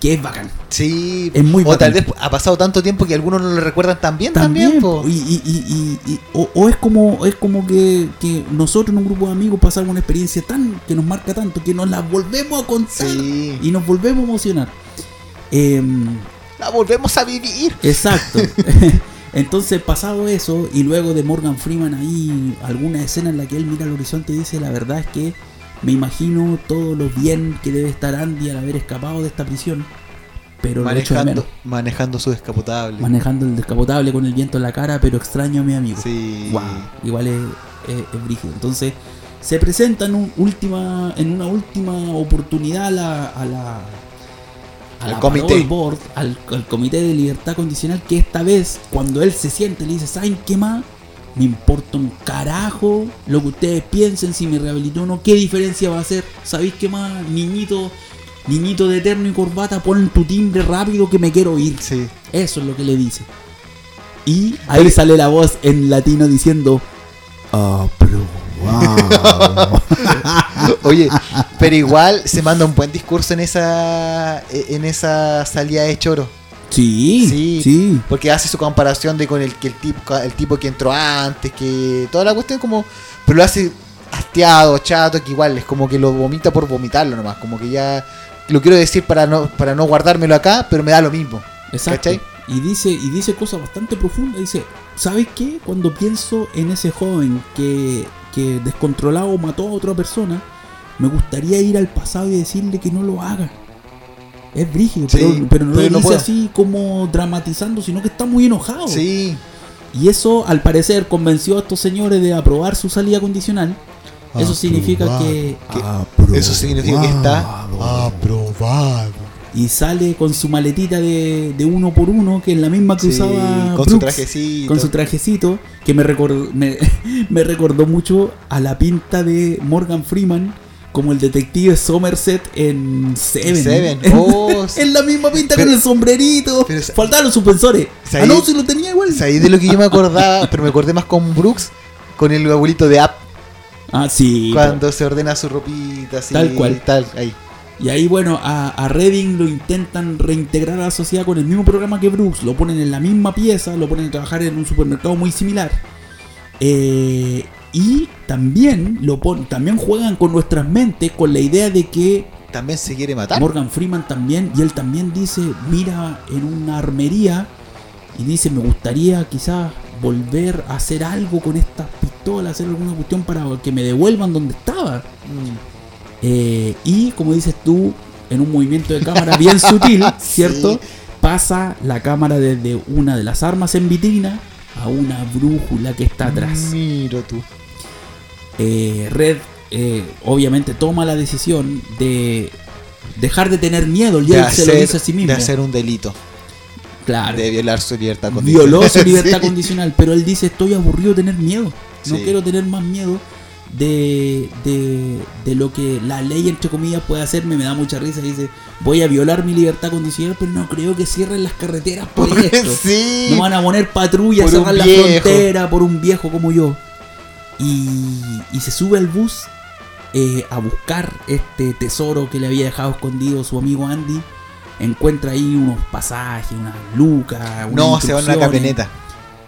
que es bacán. Sí, Es muy o tal vez ha pasado tanto tiempo que algunos no lo recuerdan tan bien También, también, y, y- y- y- y- o, o es como es como que, que nosotros en un grupo de amigos pasamos una experiencia tan que nos marca tanto que nos la volvemos a contar Sí. y nos volvemos a emocionar. Em, La volvemos a vivir. exacto. Entonces, pasado eso, y luego de Morgan Freeman ahí, alguna escena en la que él mira al horizonte y dice, la verdad es que me imagino todo lo bien que debe estar Andy al haber escapado de esta prisión, pero Manejando, manejando su descapotable. Manejando el descapotable con el viento en la cara, pero extraño a mi amigo. Sí. Wow, igual es, es- es brígido. Entonces, se presenta en, un última, en una última oportunidad a la, a la, a Al la comité. board, al, al comité de libertad condicional, que esta vez, cuando él se siente, le dice, ¿saben qué más? Me importa un carajo lo que ustedes piensen, si me rehabilitó o no, qué diferencia va a hacer. ¿Sabéis qué más? Niñito, niñito de eterno y corbata, pon tu timbre rápido que me quiero ir. Sí. Eso es lo que le dice. Y ahí sale la voz en latino diciendo Oye, pero igual se manda un buen discurso en esa en esa salida de choro. sí, Sí. sí, Porque hace su comparación de con el que el tipo, el tipo que entró antes, que toda la cuestión como. Pero lo hace hastiado, chato, que igual es como que lo vomita por vomitarlo nomás. Como que ya. Lo quiero decir para no, para no guardármelo acá, pero me da lo mismo. Exacto. ¿Cachai? Y dice, y dice cosas bastante profundas. Dice, ¿sabes qué? Cuando pienso en ese joven que, que descontrolado mató a otra persona, me gustaría ir al pasado y decirle que no lo haga. Es brígido, Sí, pero, pero no pero lo no dice puedo. así como dramatizando, sino que está muy enojado. Sí. Y eso, al parecer, convenció a estos señores de aprobar su salida condicional. Eso significa que. Que- Eso significa que está aprobado. Y sale con su maletita de, de uno por uno, que es la misma que Sí, usaba con su Brooks, trajecito. Con su trajecito, que me recordó, me, me recordó mucho a la pinta de Morgan Freeman como el detective Somerset en Seven. Seven, oh, es la misma pinta Pero- con el sombrerito. pero Faltaron los suspensores. Sa- Ah, no, si lo tenía igual. Ahí de lo que yo me acordaba, pero me acordé más con Brooks, con el abuelito de App, Ah, sí. cuando se ordena su ropita, así. Tal cual. Tal, ahí. Y ahí, bueno, a, a Redding lo intentan reintegrar a la sociedad con el mismo programa que Brooks. Lo ponen en la misma pieza, lo ponen a trabajar en un supermercado muy similar. Eh, y también, lo pon- también juegan con nuestras mentes con la idea de que También se quiere matar. Morgan Freeman también, y él también dice, mira en una armería y dice, me gustaría quizás volver a hacer algo con estas pistolas, hacer alguna cuestión para que me devuelvan donde estaba. Mm. Eh, y como dices tú, en un movimiento de cámara bien sutil, ¿cierto? Sí. Pasa la cámara desde una de las armas en vitrina a una brújula que está atrás. Miro tú. Eh, Red eh, obviamente toma la decisión de dejar de tener miedo. Y él se lo dice a sí mismo. de hacer un delito. claro. De violar su libertad condicional. Violó su libertad Sí. condicional, pero él dice, estoy aburrido de tener miedo. No Sí. quiero tener más miedo de, de, de lo que la ley, entre comillas, puede hacerme. Me da mucha risa. Dice, voy a violar mi libertad condicional, pero no creo que cierren las carreteras por esto. sí. No van a poner patrulla, Por un cerrar la viejo. frontera por un viejo como yo. Y, y se sube al bus eh, a buscar este tesoro que le había dejado escondido su amigo Andy. Encuentra ahí unos pasajes, unas lucas. unas no, se va en una camioneta.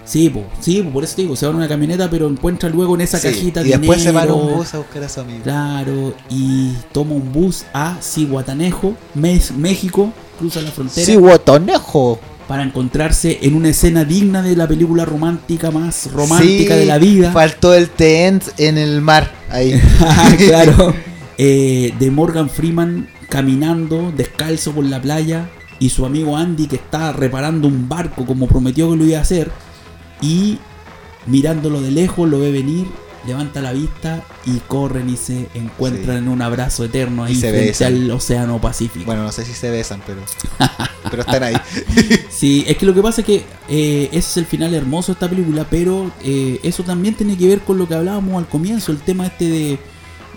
Sí, po, sí, po, por eso te digo, se va en una camioneta, pero encuentra luego en esa Sí, cajita y después se va en dinero, un bus a buscar a su amigo. Claro, y toma un bus a Cihuatanejo, México, cruza la frontera. Sí, guatonejo. para encontrarse en una escena digna de la película romántica más romántica Sí, de la vida. Faltó el tent en el mar. Ahí. claro. Eh, de Morgan Freeman caminando descalzo por la playa y su amigo Andy que está reparando un barco como prometió que lo iba a hacer y mirándolo de lejos lo ve venir, levanta la vista y corren y se encuentran en un abrazo eterno ahí Y se frente besan. al océano Pacífico. Bueno, no sé si se besan, pero. pero están ahí. Sí, es que lo que pasa es que eh, ese es el final hermoso de esta película, pero eh, eso también tiene que ver con lo que hablábamos al comienzo, el tema este de,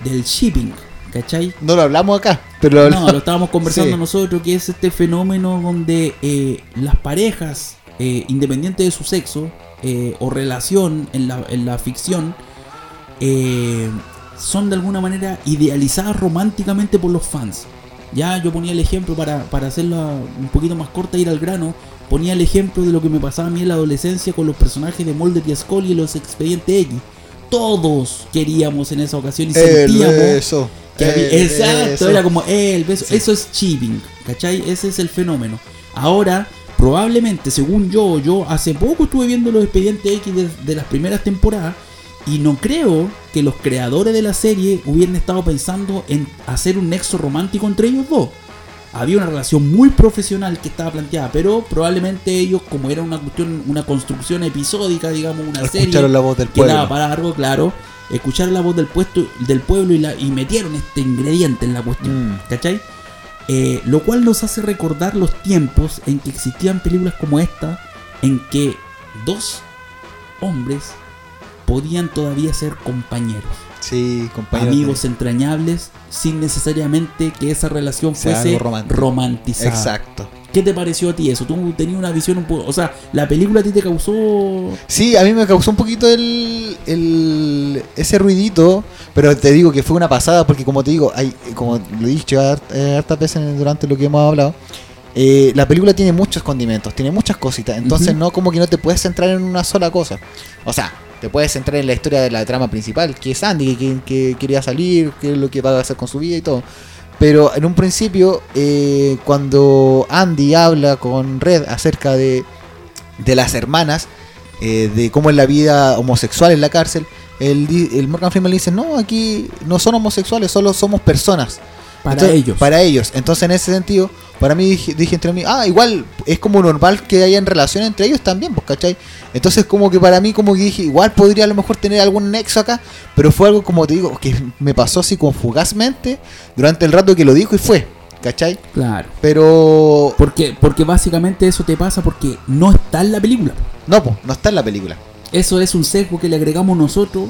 del shipping, ¿cachai? No lo hablamos acá, pero No, lo estábamos conversando Sí. nosotros, que es este fenómeno donde eh, las parejas, eh, independiente de su sexo eh, o relación en la, en la ficción, eh, son de alguna manera idealizadas románticamente por los fans. Ya yo ponía el ejemplo para, para hacerla un poquito más corta, ir al grano. Ponía el ejemplo de lo que me pasaba a mí en la adolescencia con los personajes de Mulder y Scully y los Expedientes X. Todos queríamos en esa ocasión y El sentíamos beso. que había- el exacto, beso. era como eh, el beso. Sí. Eso es cheating, ¿cachai? Ese es el fenómeno. Ahora, probablemente, según yo, yo hace poco estuve viendo los expedientes X de, de las primeras temporadas y no creo que los creadores de la serie hubieran estado pensando en hacer un nexo romántico entre ellos dos. Había una relación muy profesional que estaba planteada, pero probablemente ellos, como era una cuestión, una construcción episódica, digamos, una serie Escucharon la voz del que daba pueblo. para algo, claro, escucharon la voz del puesto del pueblo y, la, y metieron este ingrediente en la cuestión, Mm. ¿cachai? Eh, lo cual nos hace recordar los tiempos en que existían películas como esta, en que dos hombres podían todavía ser compañeros, Sí, compañero. amigos entrañables, sin necesariamente que esa relación fuese romantizada. Exacto. ¿Qué te pareció a ti eso? ¿Tú tenías una visión un poco... O sea, ¿la película a ti te causó Sí, a mí me causó un poquito el, el- ese ruidito, pero te digo que fue una pasada porque como te digo, hay, como lo he dicho eh, hartas veces durante lo que hemos hablado, eh, la película tiene muchos condimentos, tiene muchas cositas, entonces no como que no te puedes centrar en una sola cosa. O sea, te puedes centrar en la historia de la trama principal, que es Andy, que, que quería salir, qué es lo que va a hacer con su vida y todo. Pero en un principio, eh, cuando Andy habla con Red acerca de, de las hermanas, eh, de cómo es la vida homosexual en la cárcel, el, el Morgan Freeman le dice, no, aquí no son homosexuales, solo somos personas. Para Entonces, ellos? Para ellos. Entonces, en ese sentido, para mí dije, dije entre mí, ah, igual es como normal que haya en relación entre ellos también, pues, ¿cachai? Entonces, como que para mí, como que dije, igual podría a lo mejor tener algún nexo acá, pero fue algo, como te digo, que me pasó así como fugazmente durante el rato que lo dijo y fue, ¿cachai? Claro. Pero, Porque, porque básicamente eso te pasa porque no está en la película. no, pues, no está en la película. Eso es un sesgo que le agregamos nosotros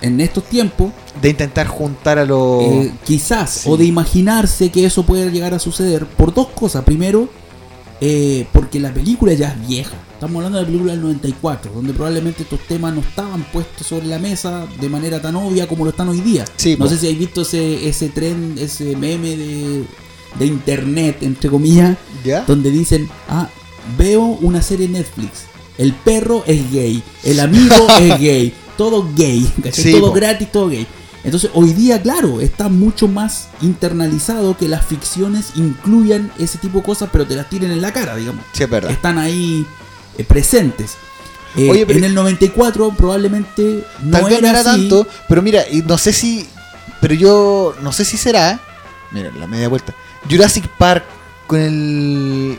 en estos tiempos, De intentar juntar a los. eh, quizás, sí. o de imaginarse que eso puede llegar a suceder por dos cosas. Primero, eh, porque la película ya es vieja. Estamos hablando de la película del 94, donde probablemente estos temas no estaban puestos sobre la mesa de manera tan obvia como lo están hoy día. Sí, no sé si habéis visto ese, ese tren, ese meme de, de internet, entre comillas, ¿Ya? donde dicen, ah, veo una serie Netflix. El perro es gay, el amigo es gay, todo gay, todo po. gratis, todo gay. Entonces hoy día, claro, está mucho más internalizado que las ficciones incluyan ese tipo de cosas, pero te las tiren en la cara, digamos. Sí, es verdad. Están ahí eh, presentes. Eh, Oye, pero- en el 94 probablemente no Tal vez era, no era así. tanto, pero mira, no sé si. Pero yo no sé si será. Mira, la media vuelta. Jurassic Park con el.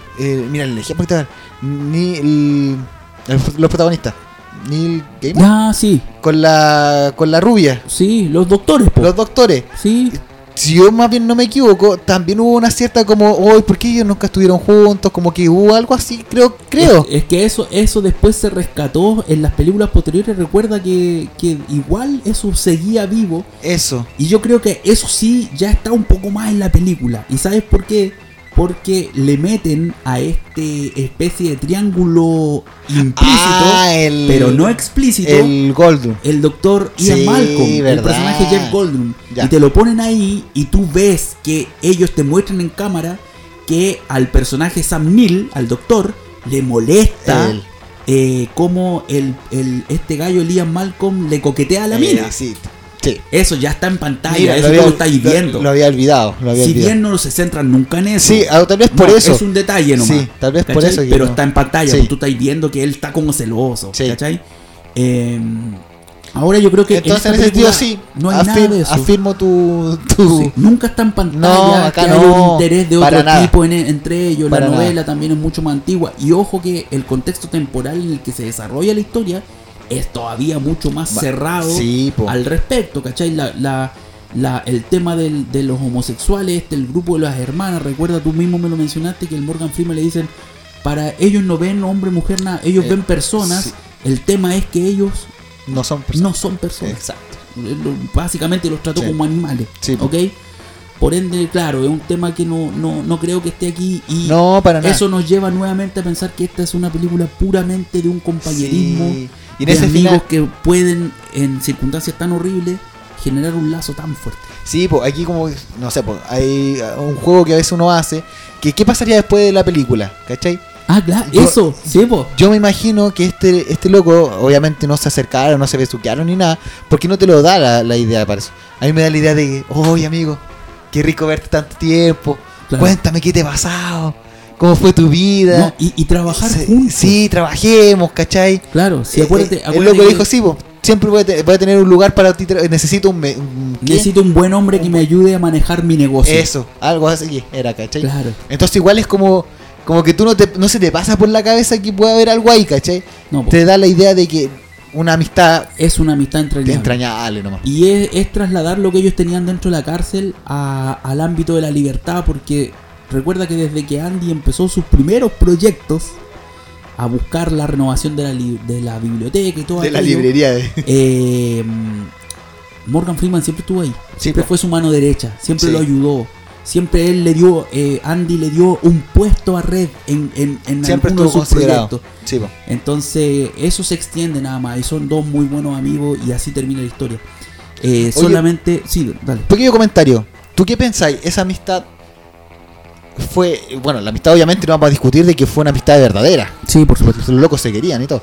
mira, el ejemplo que te. Ni el, el- los protagonistas. Neil Gaiman. Ah, sí, Con la. Con la rubia. sí, los doctores, po. Los doctores. Sí, Si yo más bien no me equivoco, también hubo una cierta como. Hoy, ¿por qué ellos nunca estuvieron juntos? Como que hubo algo así, creo. Creo. Es, es que eso, eso después se rescató en las películas posteriores. Recuerda que, que igual eso seguía vivo. Eso. Y yo creo que eso sí ya está un poco más en la película. ¿Y sabes por qué? Porque le meten a este especie de triángulo implícito, Ah, el. pero no explícito, el, El Goldum. doctor Ian Sí, Malcolm, el personaje Jeff Goldblum. Ya. Y te lo ponen ahí y tú ves que ellos te muestran en cámara que al personaje Sam Neill, al doctor, le molesta El- eh, cómo el, el- este gallo Liam Malcolm le coquetea a la Eh, mina. sí. Sí. Eso ya está en pantalla, Mira, eso había, tú lo estáis lo- viendo. Lo, había olvidado. Lo había si olvidado. bien no se centran nunca en eso. Sí, ah, tal vez por No, eso. Es un detalle nomás. Sí, tal vez por eso Pero no- está en pantalla, Sí. porque tú estás viendo que él está como celoso. Sí. ¿Cachai? Eh, ahora yo creo que. Entonces, en ese sentido, sí. No hay afir- nada de eso. Afirmo tu. tu Sí, Nunca está en pantalla. No, acá que no, un interés de otro nada. tipo en- entre ellos. Para la nada. novela también es mucho más antigua. Y ojo que el contexto temporal en el que se desarrolla la historia es todavía mucho más Va- cerrado Sí, al respecto, ¿cachai? La, la, la- el tema del- de los homosexuales, este, el grupo de las hermanas, recuerda, tú mismo me lo mencionaste, que el Morgan Freeman le dicen, para ellos no ven hombre, mujer, nada, ellos Eh, ven personas, sí. el tema es que ellos No son personas. no son personas. Exacto. Lo- Básicamente los trató Sí. como animales. ¿ok? Por ende, claro, es un tema que no, no, no creo que esté aquí y No, para nada. eso nos lleva nuevamente a pensar que esta es una película puramente de un compañerismo, Sí. Y en de ese amigos final. que pueden, en circunstancias tan horribles, generar un lazo tan fuerte. Sí, pues aquí como, no sé, pues hay uh, un juego que a veces uno hace, que qué pasaría después de la película, ¿cachai? Ah, claro, Yo- eso, sí, po. Yo me imagino que este, este loco, obviamente no se acercaron, no se besuquearon ni nada, porque no te lo da la, la idea para eso. A mí me da la idea de que, oye amigo, qué rico verte tanto tiempo, Claro. cuéntame qué te ha pasado, cómo fue tu vida. No, y, y trabajar Sí, juntos. sí, trabajemos, ¿cachai? Claro, sí, Eh, acuérdate. eh, el acuérdate loco que dijo, sí, siempre voy a, te- voy a tener un lugar para ti, necesito un... un-. Necesito un buen hombre que me ayude a manejar mi negocio. Eso, algo así era, ¿cachai? Claro. Entonces igual es como, como que tú no, te, no se te pasa por la cabeza que puede haber algo ahí, ¿cachai? No. Te da la idea de que una amistad Es una amistad entrañable. entrañable nomás. Y es, es trasladar lo que ellos tenían dentro de la cárcel a- al ámbito de la libertad, porque recuerda que desde que Andy empezó sus primeros proyectos a buscar la renovación de la, de la biblioteca y todo De la librería de... eh, Morgan Freeman siempre estuvo ahí, siempre fue su mano derecha, siempre Sí. lo ayudó. Siempre él le dio, eh, Andy le dio un puesto a Red en, en, en Siempre alguno de sus proyectos. Sí. Entonces, eso se extiende nada más. Y son dos muy buenos amigos y así termina la historia. Eh, solamente. Sí, dale. Pequeño comentario. ¿Tú qué pensáis? Esa amistad fue... Bueno, la amistad obviamente no vamos a discutir de que fue una amistad verdadera. Sí, por supuesto. Los locos se querían y todo.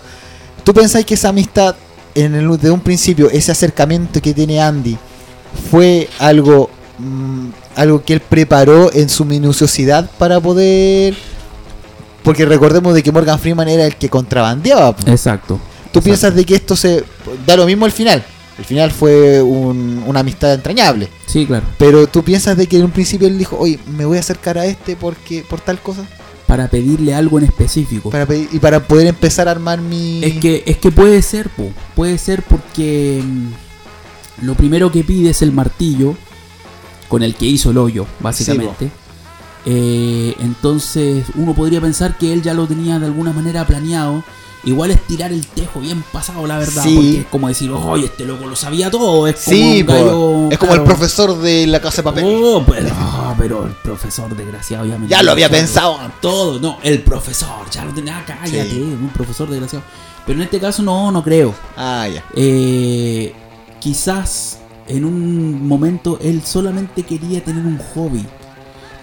¿Tú pensáis que esa amistad, en el, de un principio, ese acercamiento que tiene Andy, fue algo, mm, algo que él preparó en su minuciosidad para poder... Porque recordemos de que Morgan Freeman era el que contrabandeaba. Exacto. ¿Tú piensas de que esto se... Da lo mismo al final. El final fue un- una amistad entrañable. Sí, claro. Pero tú piensas de que en un principio él dijo, oye, me voy a acercar a este porque por tal cosa. Para pedirle algo en específico. Para pedir- y para poder empezar a armar mi... Es que, es que puede ser, po. puede ser porque mm, lo primero que pide es el martillo con el que hizo el hoyo, básicamente. Eh, entonces uno podría pensar que él ya lo tenía de alguna manera planeado. Igual es tirar el tejo bien pasado, la verdad. Sí. Porque es como decir, oye, este loco lo sabía todo. Es como Sí, un gallo, es como el profesor de la casa de papel. Oh, pero, ah, pero el profesor desgraciado obviamente. ya lo había pensado. Todo, no, el profesor, ya lo tenía, cállate, Sí. un profesor desgraciado. Pero en este caso no, no creo. Ah, ya. Eh, quizás en un momento él solamente quería tener un hobby.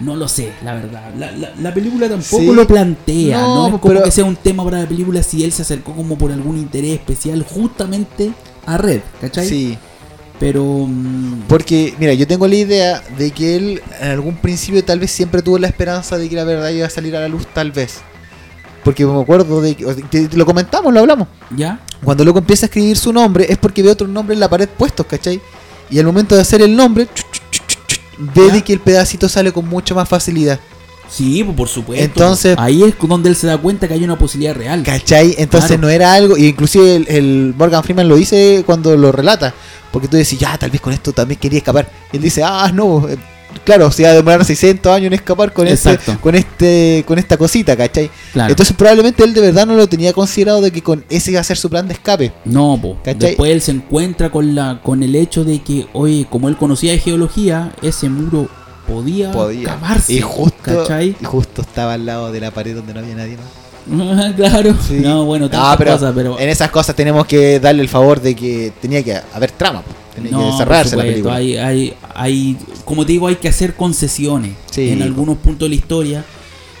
No lo sé, la verdad. La, la- la película tampoco Sí. lo plantea. No, No, es como pero- que sea un tema para la película si él se acercó como por algún interés especial justamente a Red, ¿cachai? Sí. Pero... mm, Porque, mira, yo tengo la idea de que él en algún principio tal vez siempre tuvo la esperanza de que la verdad iba a salir a la luz, tal vez. Porque me acuerdo de que, lo comentamos, lo hablamos. ¿Ya? Cuando loco empieza a escribir su nombre es porque ve otro nombre en la pared puestos, ¿cachai? Y al momento de hacer el nombre, ve de que el pedacito sale con mucha más facilidad. Sí, pues, por supuesto. Entonces- Ahí es donde él se da cuenta que hay una posibilidad real. ¿Cachai? Entonces Claro. no era algo, y inclusive el, el Morgan Freeman lo dice cuando lo relata, porque tú decís, ya, tal vez con esto también quería escapar. Y él dice, ah, no, eh, claro, se va a demorar 600 años en escapar con este, con este, con esta cosita, ¿cachai? Claro. Entonces probablemente él de verdad no lo tenía considerado de que con ese iba a ser su plan de escape. No, po. ¿Cachai? Después él se encuentra con la con el hecho de que, oye, como él conocía de geología, ese muro podía, Podía. cavarse. Y justo, ¿Cachai? y justo estaba al lado de la pared donde no había nadie más. claro. Sí. No, bueno, No, pero, cosas, pero. en esas cosas tenemos que darle el favor de que tenía que haber trama, po. No, que la película. Hay, hay, hay, como te digo, hay que hacer concesiones Sí. en algunos puntos de la historia.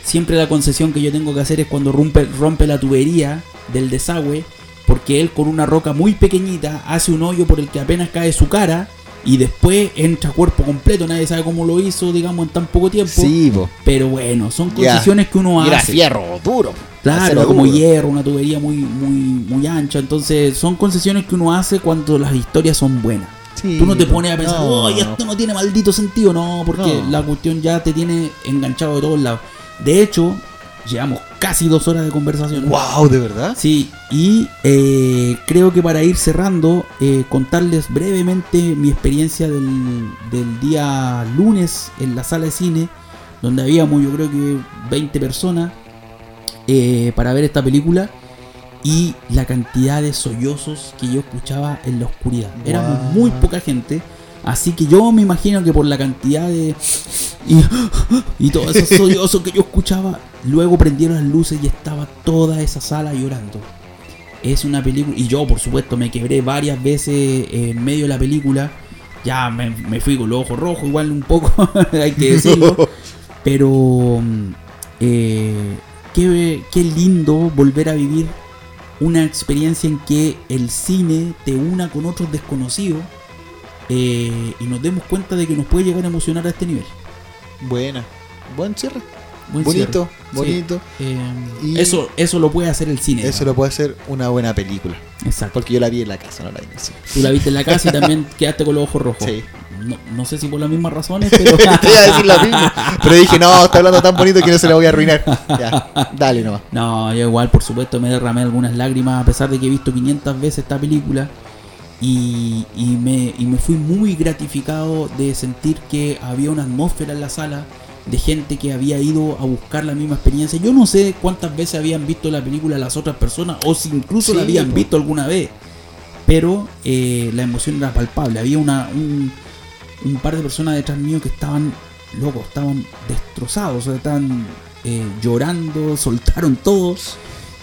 Siempre la concesión que yo tengo que hacer es cuando rompe, rompe la tubería del desagüe, porque él con una roca muy pequeñita hace un hoyo por el que apenas cae su cara y después entra cuerpo completo, nadie sabe cómo lo hizo, digamos, en tan poco tiempo. Sí, po. Pero bueno, son concesiones que uno Y era hace. fierro duro. Claro, como duro. hierro, una tubería muy, muy, muy ancha. Entonces, son concesiones que uno hace cuando las historias son buenas. Sí, Tú no te po. pones a pensar, No, "Oye, esto no tiene maldito sentido. No, porque No. la cuestión ya te tiene enganchado de todos lados. De hecho, llevamos casi dos horas de conversación. Wow, ¿de verdad? Sí, y eh, creo que para ir cerrando, eh, contarles brevemente mi experiencia del, del día lunes en la sala de cine, donde habíamos yo creo que 20 personas eh, para ver esta película y la cantidad de sollozos que yo escuchaba en la oscuridad. Éramos Wow. muy poca gente, así que yo me imagino que por la cantidad de... Y, y todos esos sollozos que yo escuchaba, luego prendieron las luces y estaba toda esa sala llorando. Es una película, y yo por supuesto me quebré varias veces en medio de la película. Ya me, me fui con los ojos rojos, igual un poco, hay que decirlo. Pero mm, eh, qué, qué lindo volver a vivir una experiencia en que el cine te una con otros desconocidos eh, y nos demos cuenta de que nos puede llegar a emocionar a este nivel. Buena. Buen cierre. Buen bonito, cierre. bonito. Sí. Eh, Y- eso, eso lo puede hacer el cine. Eso lo puede hacer una buena película. Exacto. Porque yo la vi en la casa, no la vi en el cine. Tú la viste en la casa y también quedaste con los ojos rojos. Sí. No, no sé si por las mismas razones, pero. Te iba a decir lo mismo. Pero dije, no, está hablando tan bonito que no se la voy a arruinar. Ya, dale nomás. No, yo igual, por supuesto, me derramé algunas lágrimas a pesar de que he visto 500 veces esta película. Y, y me, y me fui muy gratificado de sentir que había una atmósfera en la sala de gente que había ido a buscar la misma experiencia. Yo no sé cuántas veces habían visto la película las otras personas o si incluso la habían visto alguna vez. Pero eh, la emoción era palpable. Había una, un, un par de personas detrás mío que estaban locos, estaban destrozados, o sea, estaban eh, llorando, soltaron todos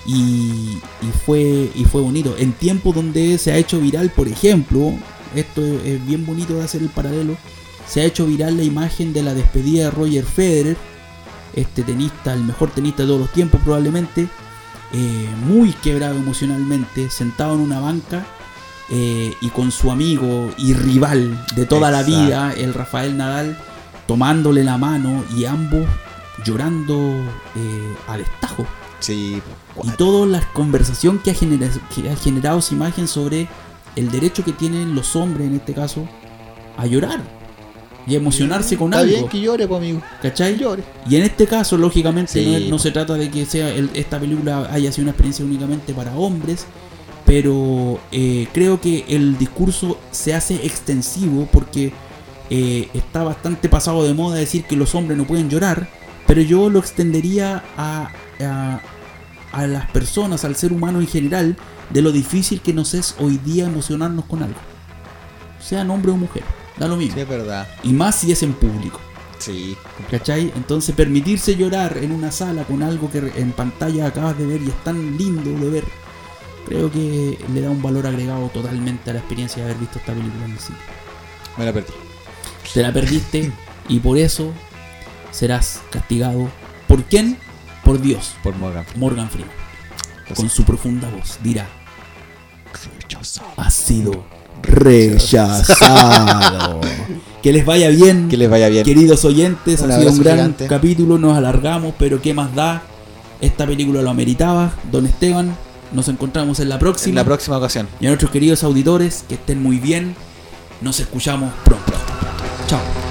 y, y fue y fue bonito. En tiempos donde se ha hecho viral, por ejemplo, esto es, es bien bonito de hacer el paralelo, se ha hecho viral la imagen de la despedida de Roger Federer, este tenista, el mejor tenista de todos los tiempos probablemente, eh, muy quebrado emocionalmente, sentado en una banca eh, y con su amigo y rival de toda la vida, el Rafael Nadal, tomándole la mano y ambos llorando eh, al estajo. Sí. Y toda la conversación que ha, genera- que ha generado esa imagen sobre el derecho que tienen los hombres, en este caso, a llorar y emocionarse con Está algo. bien que llore, pues, amigo. ¿Cachai? Llore. Y en este caso, lógicamente, Sí, no, es- no po. se trata de que sea el- esta película haya sido una experiencia únicamente para hombres, pero eh, creo que el discurso se hace extensivo porque eh, está bastante pasado de moda decir que los hombres no pueden llorar, pero yo lo extendería a, a, a las personas, al ser humano en general, de lo difícil que nos es hoy día emocionarnos con algo. Sean hombre o mujer, da lo mismo. Sí, es verdad. Y más si es en público. Sí. ¿Cachai? Entonces permitirse llorar en una sala con algo que en pantalla acabas de ver y es tan lindo de ver, creo que le da un valor agregado totalmente a la experiencia de haber visto esta película en el cine. Me la perdí. Te la perdiste y por eso serás castigado. ¿Por quién? Por Dios. Por Morgan. Morgan Freeman. Con su profunda voz dirá, has sido rechazado. que les vaya bien. Que les vaya bien. Queridos oyentes, Un ha sido un gran gigante. capítulo, nos alargamos, pero ¿qué más da? Esta película lo ameritaba. Don Esteban, nos encontramos en la En próxima. la próxima ocasión. y a nuestros queridos auditores, que estén muy bien. Nos escuchamos pronto. Chao.